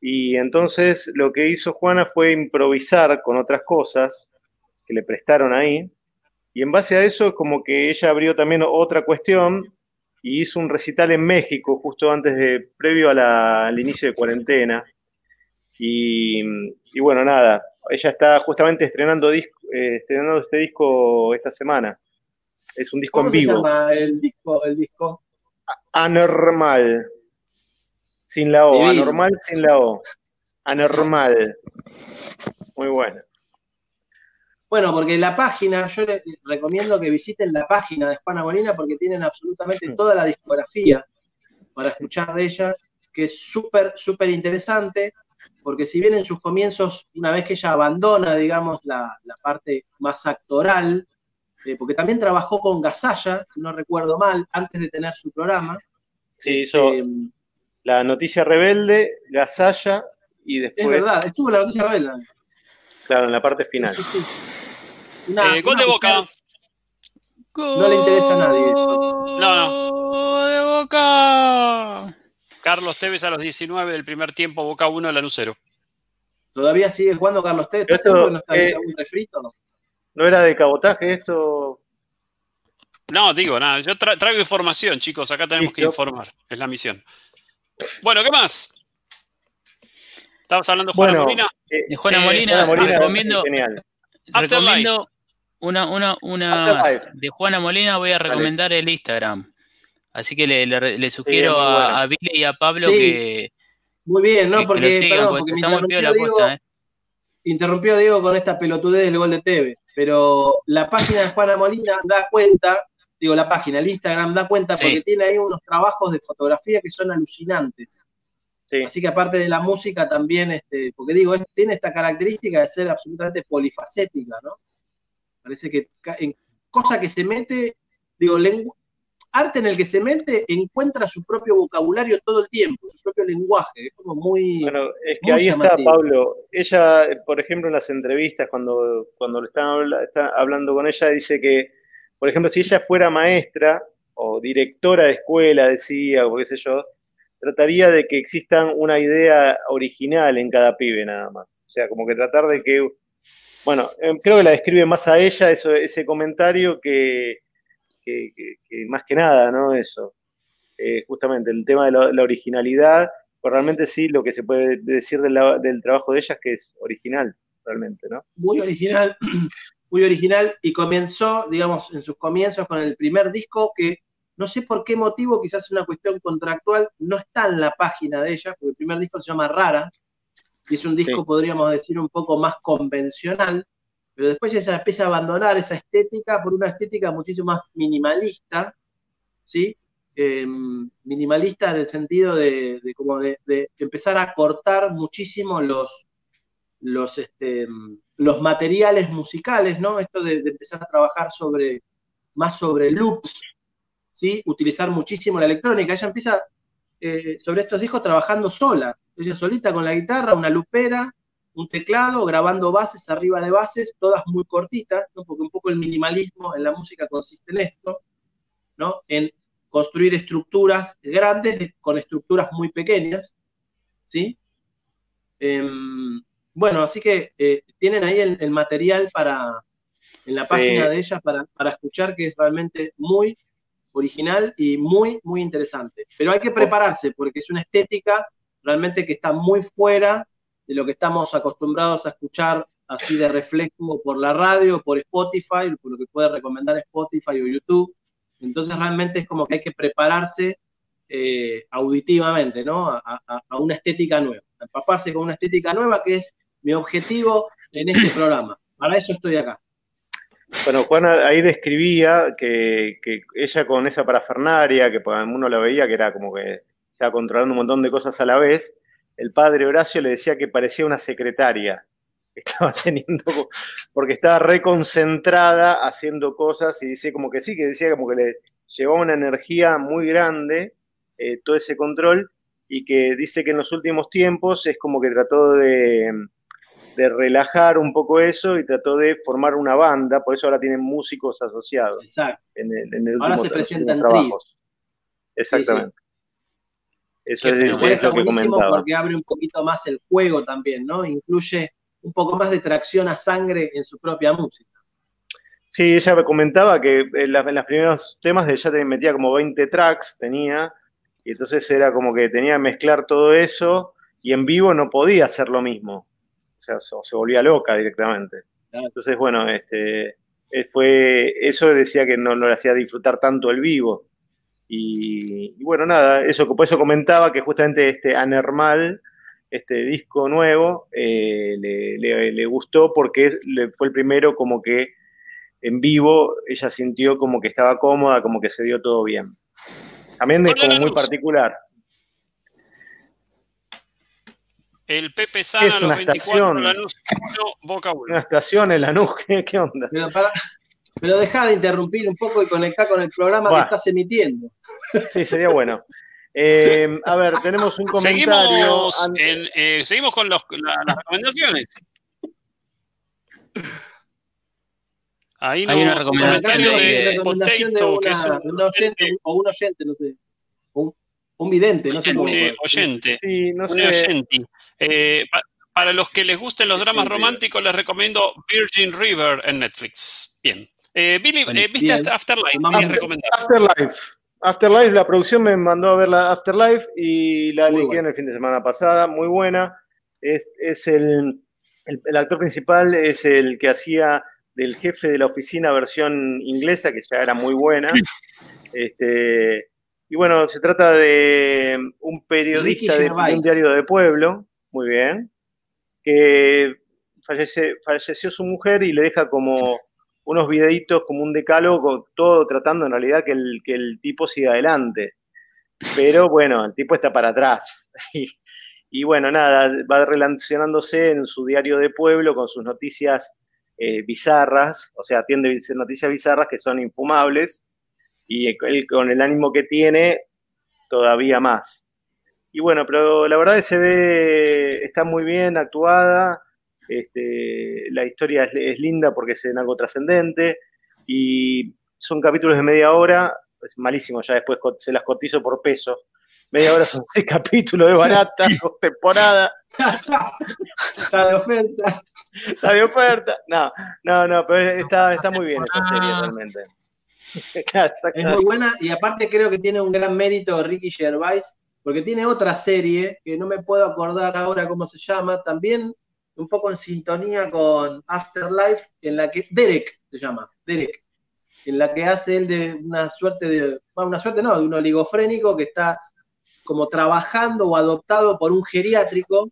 Y entonces lo que hizo Juana fue improvisar con otras cosas que le prestaron ahí. Y en base a eso, como que ella abrió también otra cuestión y hizo un recital en México justo antes de, previo a la- al inicio de cuarentena. Y, y bueno, nada, ella está justamente estrenando, disco, eh, estrenando este disco esta semana. Es un disco ¿Cómo en se vivo. llama el disco? El disco? Anormal. Sin la O. Divino. Anormal sin la O. Anormal. Muy bueno. Bueno, porque la página, yo les recomiendo que visiten la página de Juana Molina porque tienen absolutamente toda la discografía para escuchar de ella, que es súper, súper interesante, porque si bien en sus comienzos, una vez que ella abandona, digamos, la, la parte más actoral, eh, porque también trabajó con Gasalla, si no recuerdo mal, antes de tener su programa. Sí, hizo Eh, La Noticia Rebelde, Gasalla y después, es verdad, estuvo en la noticia rebelde. claro, en la parte final. Sí, sí. Una- Eh, gol una de Boca. No le interesa a nadie eso. No, de Boca. Carlos Tevez a los 19 del primer tiempo, Boca 1, Lanucero. Todavía sigue jugando Carlos Tevez. ¿Estás Esto, seguro que no está eh, refrito? ¿No era de cabotaje esto? No, digo, nada, yo tra- traigo información, chicos, acá tenemos que informar, es la misión. Bueno, ¿qué más? ¿Estabas hablando de Juana Bueno, Molina? eh, De Juana Eh, Molina, Juana Molina, recomiendo, genial. recomiendo una, una, una de Juana Molina, voy a recomendar el Instagram. Así que le, sugiero a, Billy y a Pablo que. Muy bien, ¿no? porque, está muy la ¿eh? interrumpió Diego con esta pelotudez del gol de TV, pero la página de Juana Molina da cuenta, digo la página, el Instagram da cuenta porque tiene ahí unos trabajos de fotografía que son alucinantes. Así que aparte de la música también, este, porque digo, tiene esta característica de ser absolutamente polifacética, ¿no? Parece que en cosa que se mete, digo, arte en el que se mete encuentra su propio vocabulario todo el tiempo, su propio lenguaje, es como muy... Bueno, es que ahí está Pablo, ella, por ejemplo, en las entrevistas, cuando, cuando le están, hablando con ella, dice que, por ejemplo, si ella fuera maestra o directora de escuela, decía, o qué sé yo, trataría de que existan una idea original en cada pibe nada más. O sea, como que tratar de que, bueno, em, creo que la describe más a ella eso, ese comentario que que, más que nada, ¿no? Eso. Eh, justamente el tema de la, originalidad, pues realmente sí, lo que se puede decir del trabajo de ella es que es original, realmente, ¿no? Muy original, muy original, y comenzó, digamos, en sus comienzos con el primer disco que no sé por qué motivo, quizás una cuestión contractual, no está en la página de ella, porque el primer disco se llama Rara, y es un disco, podríamos decir, un poco más convencional, pero después ella empieza a abandonar esa estética por una estética muchísimo más minimalista, ¿sí? Em, minimalista en el sentido de, como de, empezar a cortar muchísimo los, los, este, materiales musicales, ¿no? Esto de, empezar a trabajar sobre, más sobre loops, ¿sí? Utilizar muchísimo la electrónica. Ella empieza eh, sobre estos discos trabajando sola, ella solita con la guitarra, una lupera, un teclado grabando bases arriba de bases, todas muy cortitas, porque un poco el minimalismo en la música consiste en esto, ¿no? en construir estructuras grandes con estructuras muy pequeñas. ¿sí? Em, bueno, así que eh, tienen ahí el, material para, en la página de ella para, para escuchar, que es realmente muy original y muy, muy interesante. Pero hay que prepararse porque es una estética realmente que está muy fuera de lo que estamos acostumbrados a escuchar así de reflejo por la radio, por Spotify, por lo que puede recomendar Spotify o YouTube. Entonces realmente es como que hay que prepararse eh, auditivamente, ¿no? A, una estética nueva. Empaparse con una estética nueva, que es mi objetivo en este programa. Para eso estoy acá. Bueno, Juana ahí describía que, que ella con esa parafernaria, que uno la veía que era como que estaba controlando un montón de cosas a la vez, el padre Horacio le decía que parecía una secretaria estaba teniendo, porque estaba reconcentrada haciendo cosas y dice como que sí, que decía como que le llevaba una energía muy grande eh, todo ese control y que dice que en los últimos tiempos es como que trató de, relajar un poco eso y trató de formar una banda, por eso ahora tienen músicos asociados. Exacto. En el, ahora se presentan trabajos. Exactamente. Eso es, lo que comentaba. Porque abre un poquito más el juego también, ¿no? Incluye un poco más de tracción a sangre en su propia música. Sí, ella me comentaba que en, los primeros temas de ella te metía como 20 tracks, tenía, y entonces era como que tenía que mezclar todo eso, y en vivo no podía hacer lo mismo. O sea, se volvía loca directamente. Entonces, bueno, este, eh, fue, eso decía que no, no le hacía disfrutar tanto el vivo. Y, bueno, nada, eso, por eso comentaba que justamente este Anormal, este disco nuevo, eh, le, gustó porque fue el primero como que en vivo ella sintió como que estaba cómoda, como que se dio todo bien. También es como muy particular. El Pepe Sana, es una los estación? Boca Una estación en Lanús, ¿qué, qué onda? Pero deja de interrumpir un poco y conectar con el programa que estás emitiendo. Sí, sería bueno. Eh, a ver, tenemos un comentario. Eh, seguimos, con las recomendaciones. Ahí no, Hay una recomendación de, Potato, que es un, oyente, o un oyente, no sé. Un, vidente, no sé. Un oyente. Sí, no sé. Un oyente. Eh, para los que les gusten los dramas románticos, les recomiendo Virgin River en Netflix. Bien. Eh, Billy, eh, ¿viste Afterlife? Afterlife. Afterlife, la producción me mandó a ver la Afterlife y la elegí en el fin de semana pasada, muy buena. Es, el, el, actor principal es el que hacía del jefe de la oficina versión inglesa, que ya era muy buena. Este, y bueno, se trata de un periodista de, un diario de pueblo, muy bien, que fallece, falleció su mujer y le deja como unos videitos, como un decálogo, todo tratando en realidad que el, que el tipo siga adelante. Pero bueno, el tipo está para atrás. Y, bueno, nada, va relacionándose en su diario de pueblo con sus noticias eh, bizarras, o sea, atiende noticias bizarras que son infumables, y él con el ánimo que tiene, todavía más. Y bueno, pero la verdad es que se ve, está muy bien actuada, este, la historia es, linda porque es en algo trascendente, y son capítulos de media hora, es malísimo, ya después se las cotizo por peso. Media hora son seis capítulos de barata, temporada. está de oferta. Está de oferta. No, no, no, pero está, está muy bien esa serie ah. realmente. es muy buena y aparte creo que tiene un gran mérito Ricky Gervais, porque tiene otra serie que no me puedo acordar ahora cómo se llama, también un poco en sintonía con Afterlife, en la que Derek se llama, Derek, en la que hace él de una suerte de, una suerte no, de un oligofrénico que está como trabajando o adoptado por un geriátrico.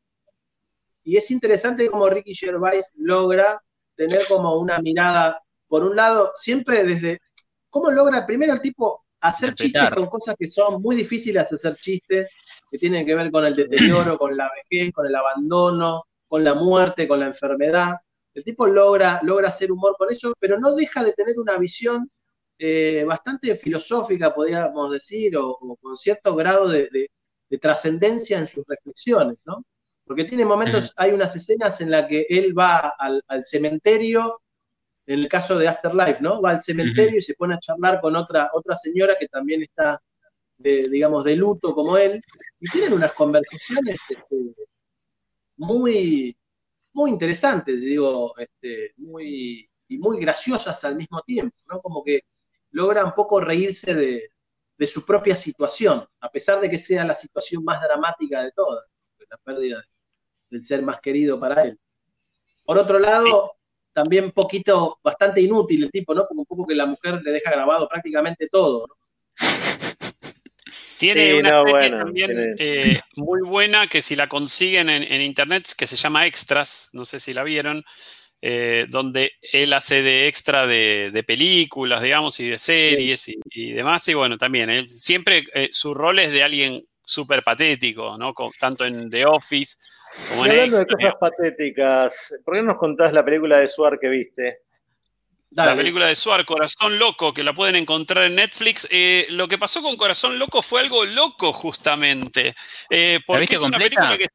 Y es interesante cómo Ricky Gervais logra tener como una mirada, por un lado, siempre desde cómo logra primero el tipo hacer chistes con cosas que son muy difíciles de hacer chistes, que tienen que ver con el deterioro, con la vejez, con el abandono, con la muerte, con la enfermedad. El tipo logra, logra hacer humor con eso, pero no deja de tener una visión eh, bastante filosófica, podríamos decir, o, con cierto grado de, trascendencia en sus reflexiones, ¿no? Porque tiene momentos, hay unas escenas en las que él va al, cementerio, en el caso de Afterlife, ¿no? Va al cementerio y se pone a charlar con otra, otra señora que también está, de, digamos, de luto como él, y tienen unas conversaciones este, muy, muy interesantes, digo, este, muy, y muy graciosas al mismo tiempo, ¿no? Como que logra un poco reírse de, su propia situación, a pesar de que sea la situación más dramática de todas, la pérdida del ser más querido para él. Por otro lado, también un poquito, bastante inútil el tipo, ¿no? Porque un poco que la mujer le deja grabado prácticamente todo, ¿no? Tiene una serie también eh, muy buena que si la consiguen en, internet, que se llama Extras, no sé si la vieron, eh, donde él hace de extra de, películas, digamos, y de series y, demás. Y bueno, también, él siempre eh, su rol es de alguien súper patético, ¿no? tanto en The Office como en Hablando de cosas patéticas, ¿por qué no nos contás la película de Suar que viste? La película de Suar, Corazón Loco, que la pueden encontrar en Netflix. Eh, lo que pasó con Corazón Loco fue algo loco, justamente. Eh, porque es una película que.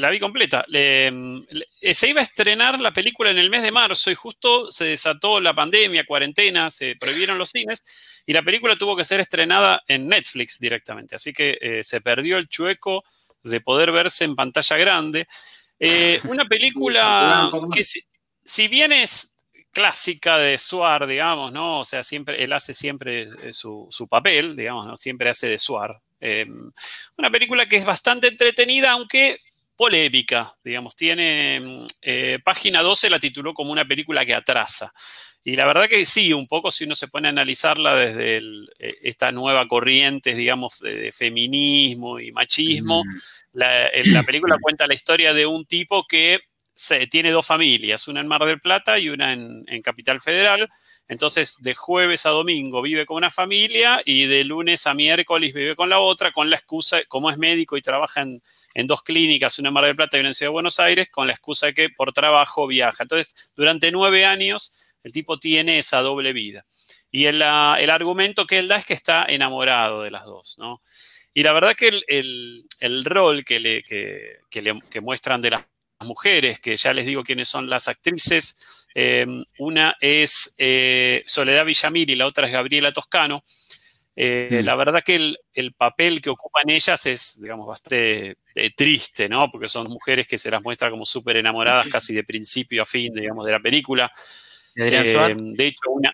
La vi completa. Eh, se iba a estrenar la película en el mes de marzo y justo se desató la pandemia, cuarentena, se prohibieron los cines y la película tuvo que ser estrenada en Netflix directamente. Así que se perdió el chueco de poder verse en pantalla grande. una película que, si bien es clásica de Suar, digamos, ¿no? O sea, siempre, él hace siempre eh, su, papel, digamos, ¿no? Siempre hace de Suar. Em, una película que es bastante entretenida, aunque polémica, digamos. Tiene, em, eh, página 12 la tituló como una película que atrasa. Y la verdad que sí, un poco si uno se pone a analizarla desde eh, esta nueva corriente, digamos, de, feminismo y machismo, la, la película cuenta la historia de un tipo que tiene dos familias, una en Mar del Plata y una en, Capital Federal. Entonces, de jueves a domingo vive con una familia y de lunes a miércoles vive con la otra, con la excusa, como es médico y trabaja en, dos clínicas, una en Mar del Plata y una en Ciudad de Buenos Aires, con la excusa de que por trabajo viaja. Entonces, durante nueve años, el tipo tiene esa doble vida. Y el, el argumento que él da es que está enamorado de las dos, ¿no? Y la verdad que el, rol que, le, que, que muestran de las mujeres, que ya les digo quiénes son las actrices. Eh, una es eh, Soledad Villamil y la otra es Gabriela Toscano. Eh, mm. La verdad que el, papel que ocupan ellas es, digamos, bastante triste, ¿no? Porque son mujeres que se las muestra como súper enamoradas casi de principio a fin, digamos, de la película. de hecho, una,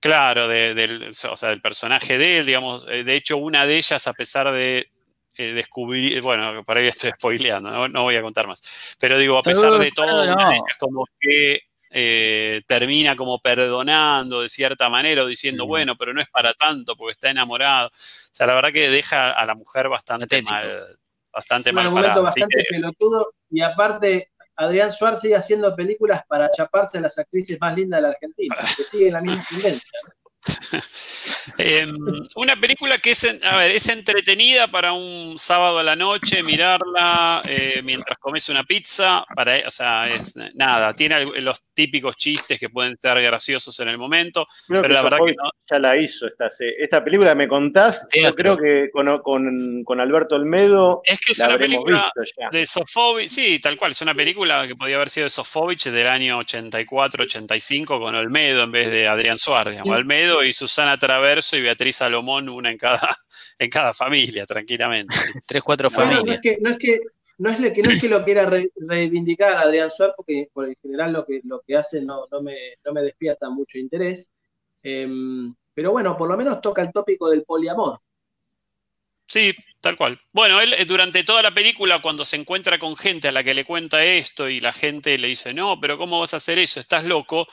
Claro, del, o sea, del personaje de él, digamos. De hecho, una de ellas, a pesar de eh, descubrir, bueno, para ahí estoy spoileando, no, voy a contar más. Pero digo, a pesar de todo, como que eh, termina como perdonando de cierta manera o diciendo, bueno, pero no es para tanto porque está enamorado. O sea, la verdad que deja a la mujer bastante mal. Bastante mal un momento bastante pelotudo y aparte Adrián Suárez sigue haciendo películas para chaparse a las actrices más lindas de la Argentina, que sigue la misma tendencia. Em, una película que es, a ver, es entretenida para un sábado a la noche, mirarla eh, mientras comes una pizza, para, o sea, es nada, tiene los típicos chistes que pueden ser graciosos en el momento, pero la verdad que no. Ya la hizo esta, esta película, me contás, yo creo que con, Alberto Olmedo. Es que es una película de Sofovich, sí, tal cual, es una película que podía haber sido de Sofovich del año 84-85 con Olmedo en vez de Adrián Suárez, digamos, Olmedo y Susana Traverso y Beatriz Salomón, una en cada, en cada familia, tranquilamente. Tres, cuatro familias. No, es que, no es que no es, que, no es que lo quiera reivindicar Adrián Suárez, porque por el general lo que, lo que hace no, no, me, no me despierta mucho interés. Em, pero bueno, por lo menos toca el tópico del poliamor. Sí, tal cual. Bueno, él eh, durante toda la película, cuando se encuentra con gente a la que le cuenta esto y la gente le dice, no, pero ¿cómo vas a hacer eso? Estás loco.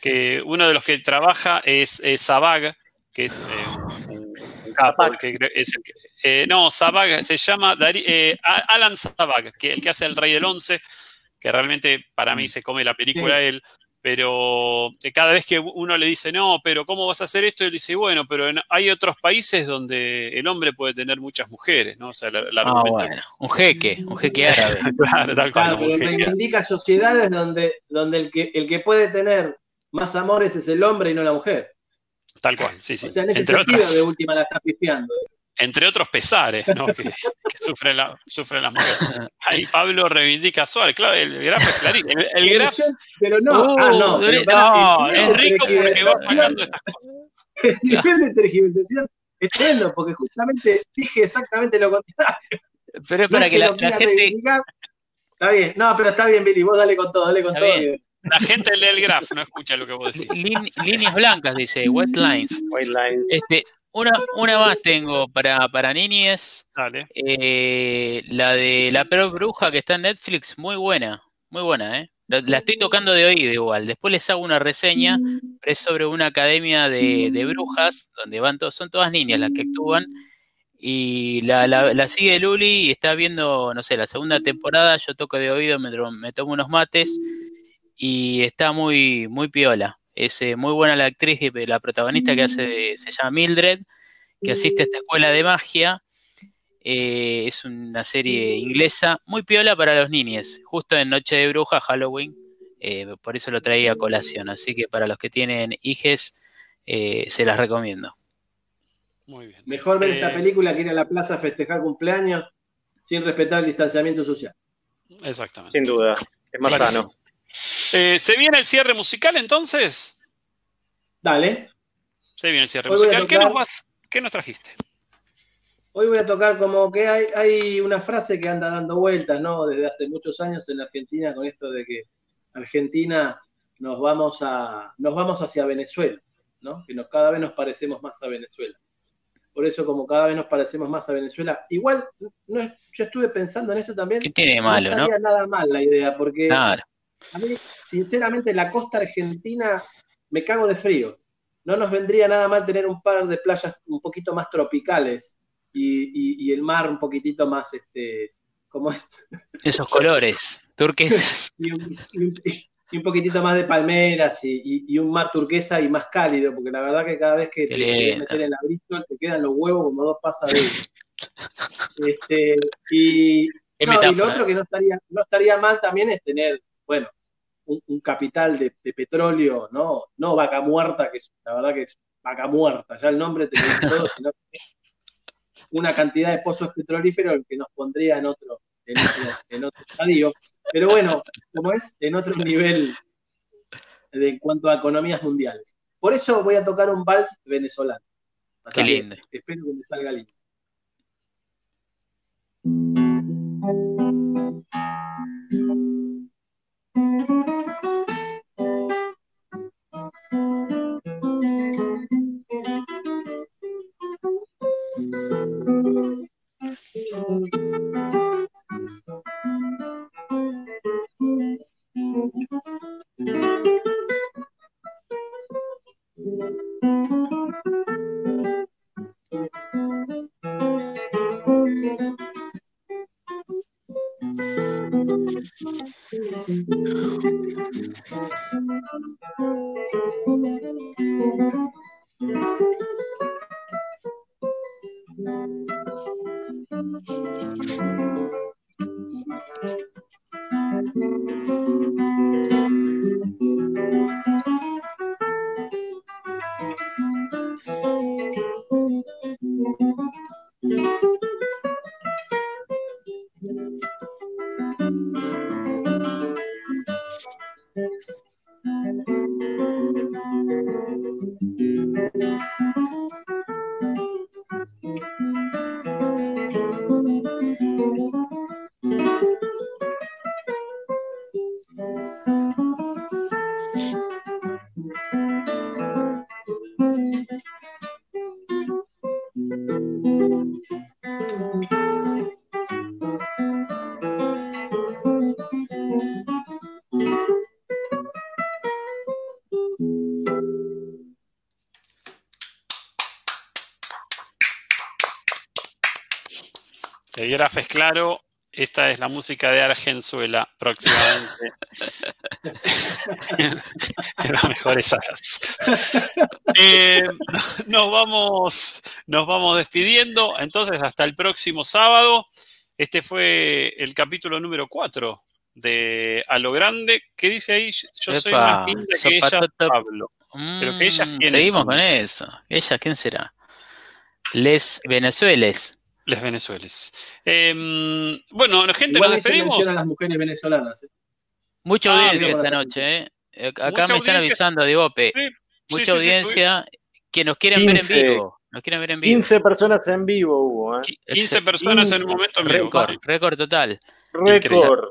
Que uno de los que trabaja es, Sabag, que es eh, un, capo, que es eh, no, Sabag se llama Alan Sabag, que el que hace El Rey del Once, que realmente para mí mm. se come la película él pero eh, cada vez que uno le dice, no, pero ¿cómo vas a hacer esto? Él dice, bueno, pero hay otros países donde el hombre puede tener muchas mujeres, ¿no? O sea, ah, bueno. un jeque, un jeque árabe. claro, tal cual. Claro, pero reivindica sociedades donde, donde el, que, el que puede tener más amores es el hombre y no la mujer. Tal cual, sí, sí. O sea, en ese Entre sentido, otras... de última la está pifiando entre otros pesares ¿no? que, sufren, la, sufren, las mujeres. Ahí Pablo reivindica a Suárez, claro, el grafo es clarito. El, el Pero no, uh, ah, no, no es rico porque va sacando estas cosas. El nivel de tergiversación es tremendo, porque justamente dije exactamente lo contrario. Pero es para que, la, gente. Está bien, no, pero está bien, Billy, vos dale con todo, dale con todo. La gente lee el graf, no escucha lo que vos decís. líneas blancas, dice, white lines. White lines. Este, una, una más tengo para, para niñes. Dale. Eh, la de La Peor Bruja que está en Netflix, muy buena. Muy buena, ¿eh? La, estoy tocando de oído igual. Después les hago una reseña, pero es sobre una academia de, brujas, donde van todos, son todas niñas las que actúan. Y la, la, sigue Luli y está viendo, no sé, la segunda temporada. Yo toco de oído, me, me tomo unos mates y está muy, muy piola. Es eh, muy buena la actriz, la protagonista que hace, se llama Mildred, que asiste a esta escuela de magia. Eh, es una serie inglesa muy piola para los niños, justo en Noche de Bruja, Halloween. Eh, por eso lo traía a colación. Así que para los que tienen hijes, se las recomiendo. Muy bien. Mejor ver esta película que ir a la plaza a festejar cumpleaños sin respetar el distanciamiento social. Exactamente. Sin duda, es más sano. Eh, ¿Se viene el cierre musical entonces? Dale. Se viene el cierre musical. ¿Qué, nos trajiste? Hoy voy a tocar como que hay, hay una frase que anda dando vueltas, ¿no? Desde hace muchos años en Argentina con esto de que Argentina nos vamos a nos vamos hacia Venezuela, ¿no? Que nos, cada vez nos parecemos más a Venezuela. Por eso, como cada vez nos parecemos más a Venezuela, igual no yo estuve pensando en esto también. ¿Qué tiene de malo, no? Estaría nada mal la idea, porque a mí, sinceramente, la costa argentina me cago de frío. No nos vendría nada mal tener un par de playas un poquito más tropicales y, el mar un poquitito más, este, como esto. Esos colores, turquesas. y, un, poquitito más de palmeras y, un mar turquesa y más cálido, porque la verdad que cada vez que te quieres meter en la Bristol te quedan los huevos como dos pasas de este, y, lo otro que no estaría, no estaría mal también es tener, bueno, un, capital de, petróleo, ¿no? No vaca muerta, que es, la verdad que es vaca muerta, ya el nombre te dice todo, sino una cantidad de pozos petrolíferos que nos pondría en otro, en otro, estadio. Pero bueno, como es, en otro nivel de, en cuanto a economías mundiales. Por eso voy a tocar un vals venezolano. Qué lindo. espero que me salga lindo. Es claro. Esta es la música de Argenzuela próximamente. en las mejores salas. Eh, nos, vamos, nos vamos despidiendo. Entonces, hasta el próximo sábado. Este fue el capítulo número 4 de A lo Grande. ¿Qué dice ahí? Yo soy más linda que ella. Pablo. Pero que ellas, Mm, ¿quiénes Seguimos son? con eso. ¿Ellas quién será? Les Venezueles. Les venezueles. Eh, bueno, gente, Igual nos despedimos. las mujeres venezolanas. ¿eh? Mucha Ah, audiencia esta noche, ¿eh? Eh, Acá Mucha me están audiencia. avisando, Diope. Sí, sí, Mucha sí, sí, audiencia que nos quieren ver en 15. vivo. Nos quieren ver en vivo. 15 personas en vivo hubo, ¿eh? Qui- 15 Excel- personas en un momento en vivo. Récord, sí. récord total. Récord.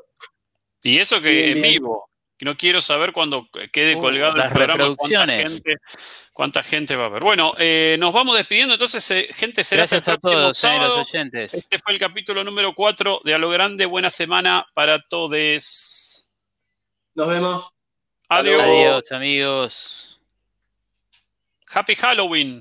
Y eso que Bien, en bien. vivo. Que No quiero saber cuando quede Uh, colgado el programa cuánta gente, cuánta gente va a haber. Bueno, eh, nos vamos despidiendo. Entonces, eh, gente, será hasta Gracias a todos, eh, los oyentes. Este fue el capítulo número 4 de A lo Grande. Buena semana para todos. Nos vemos. Adiós. Adiós, amigos. Happy Halloween.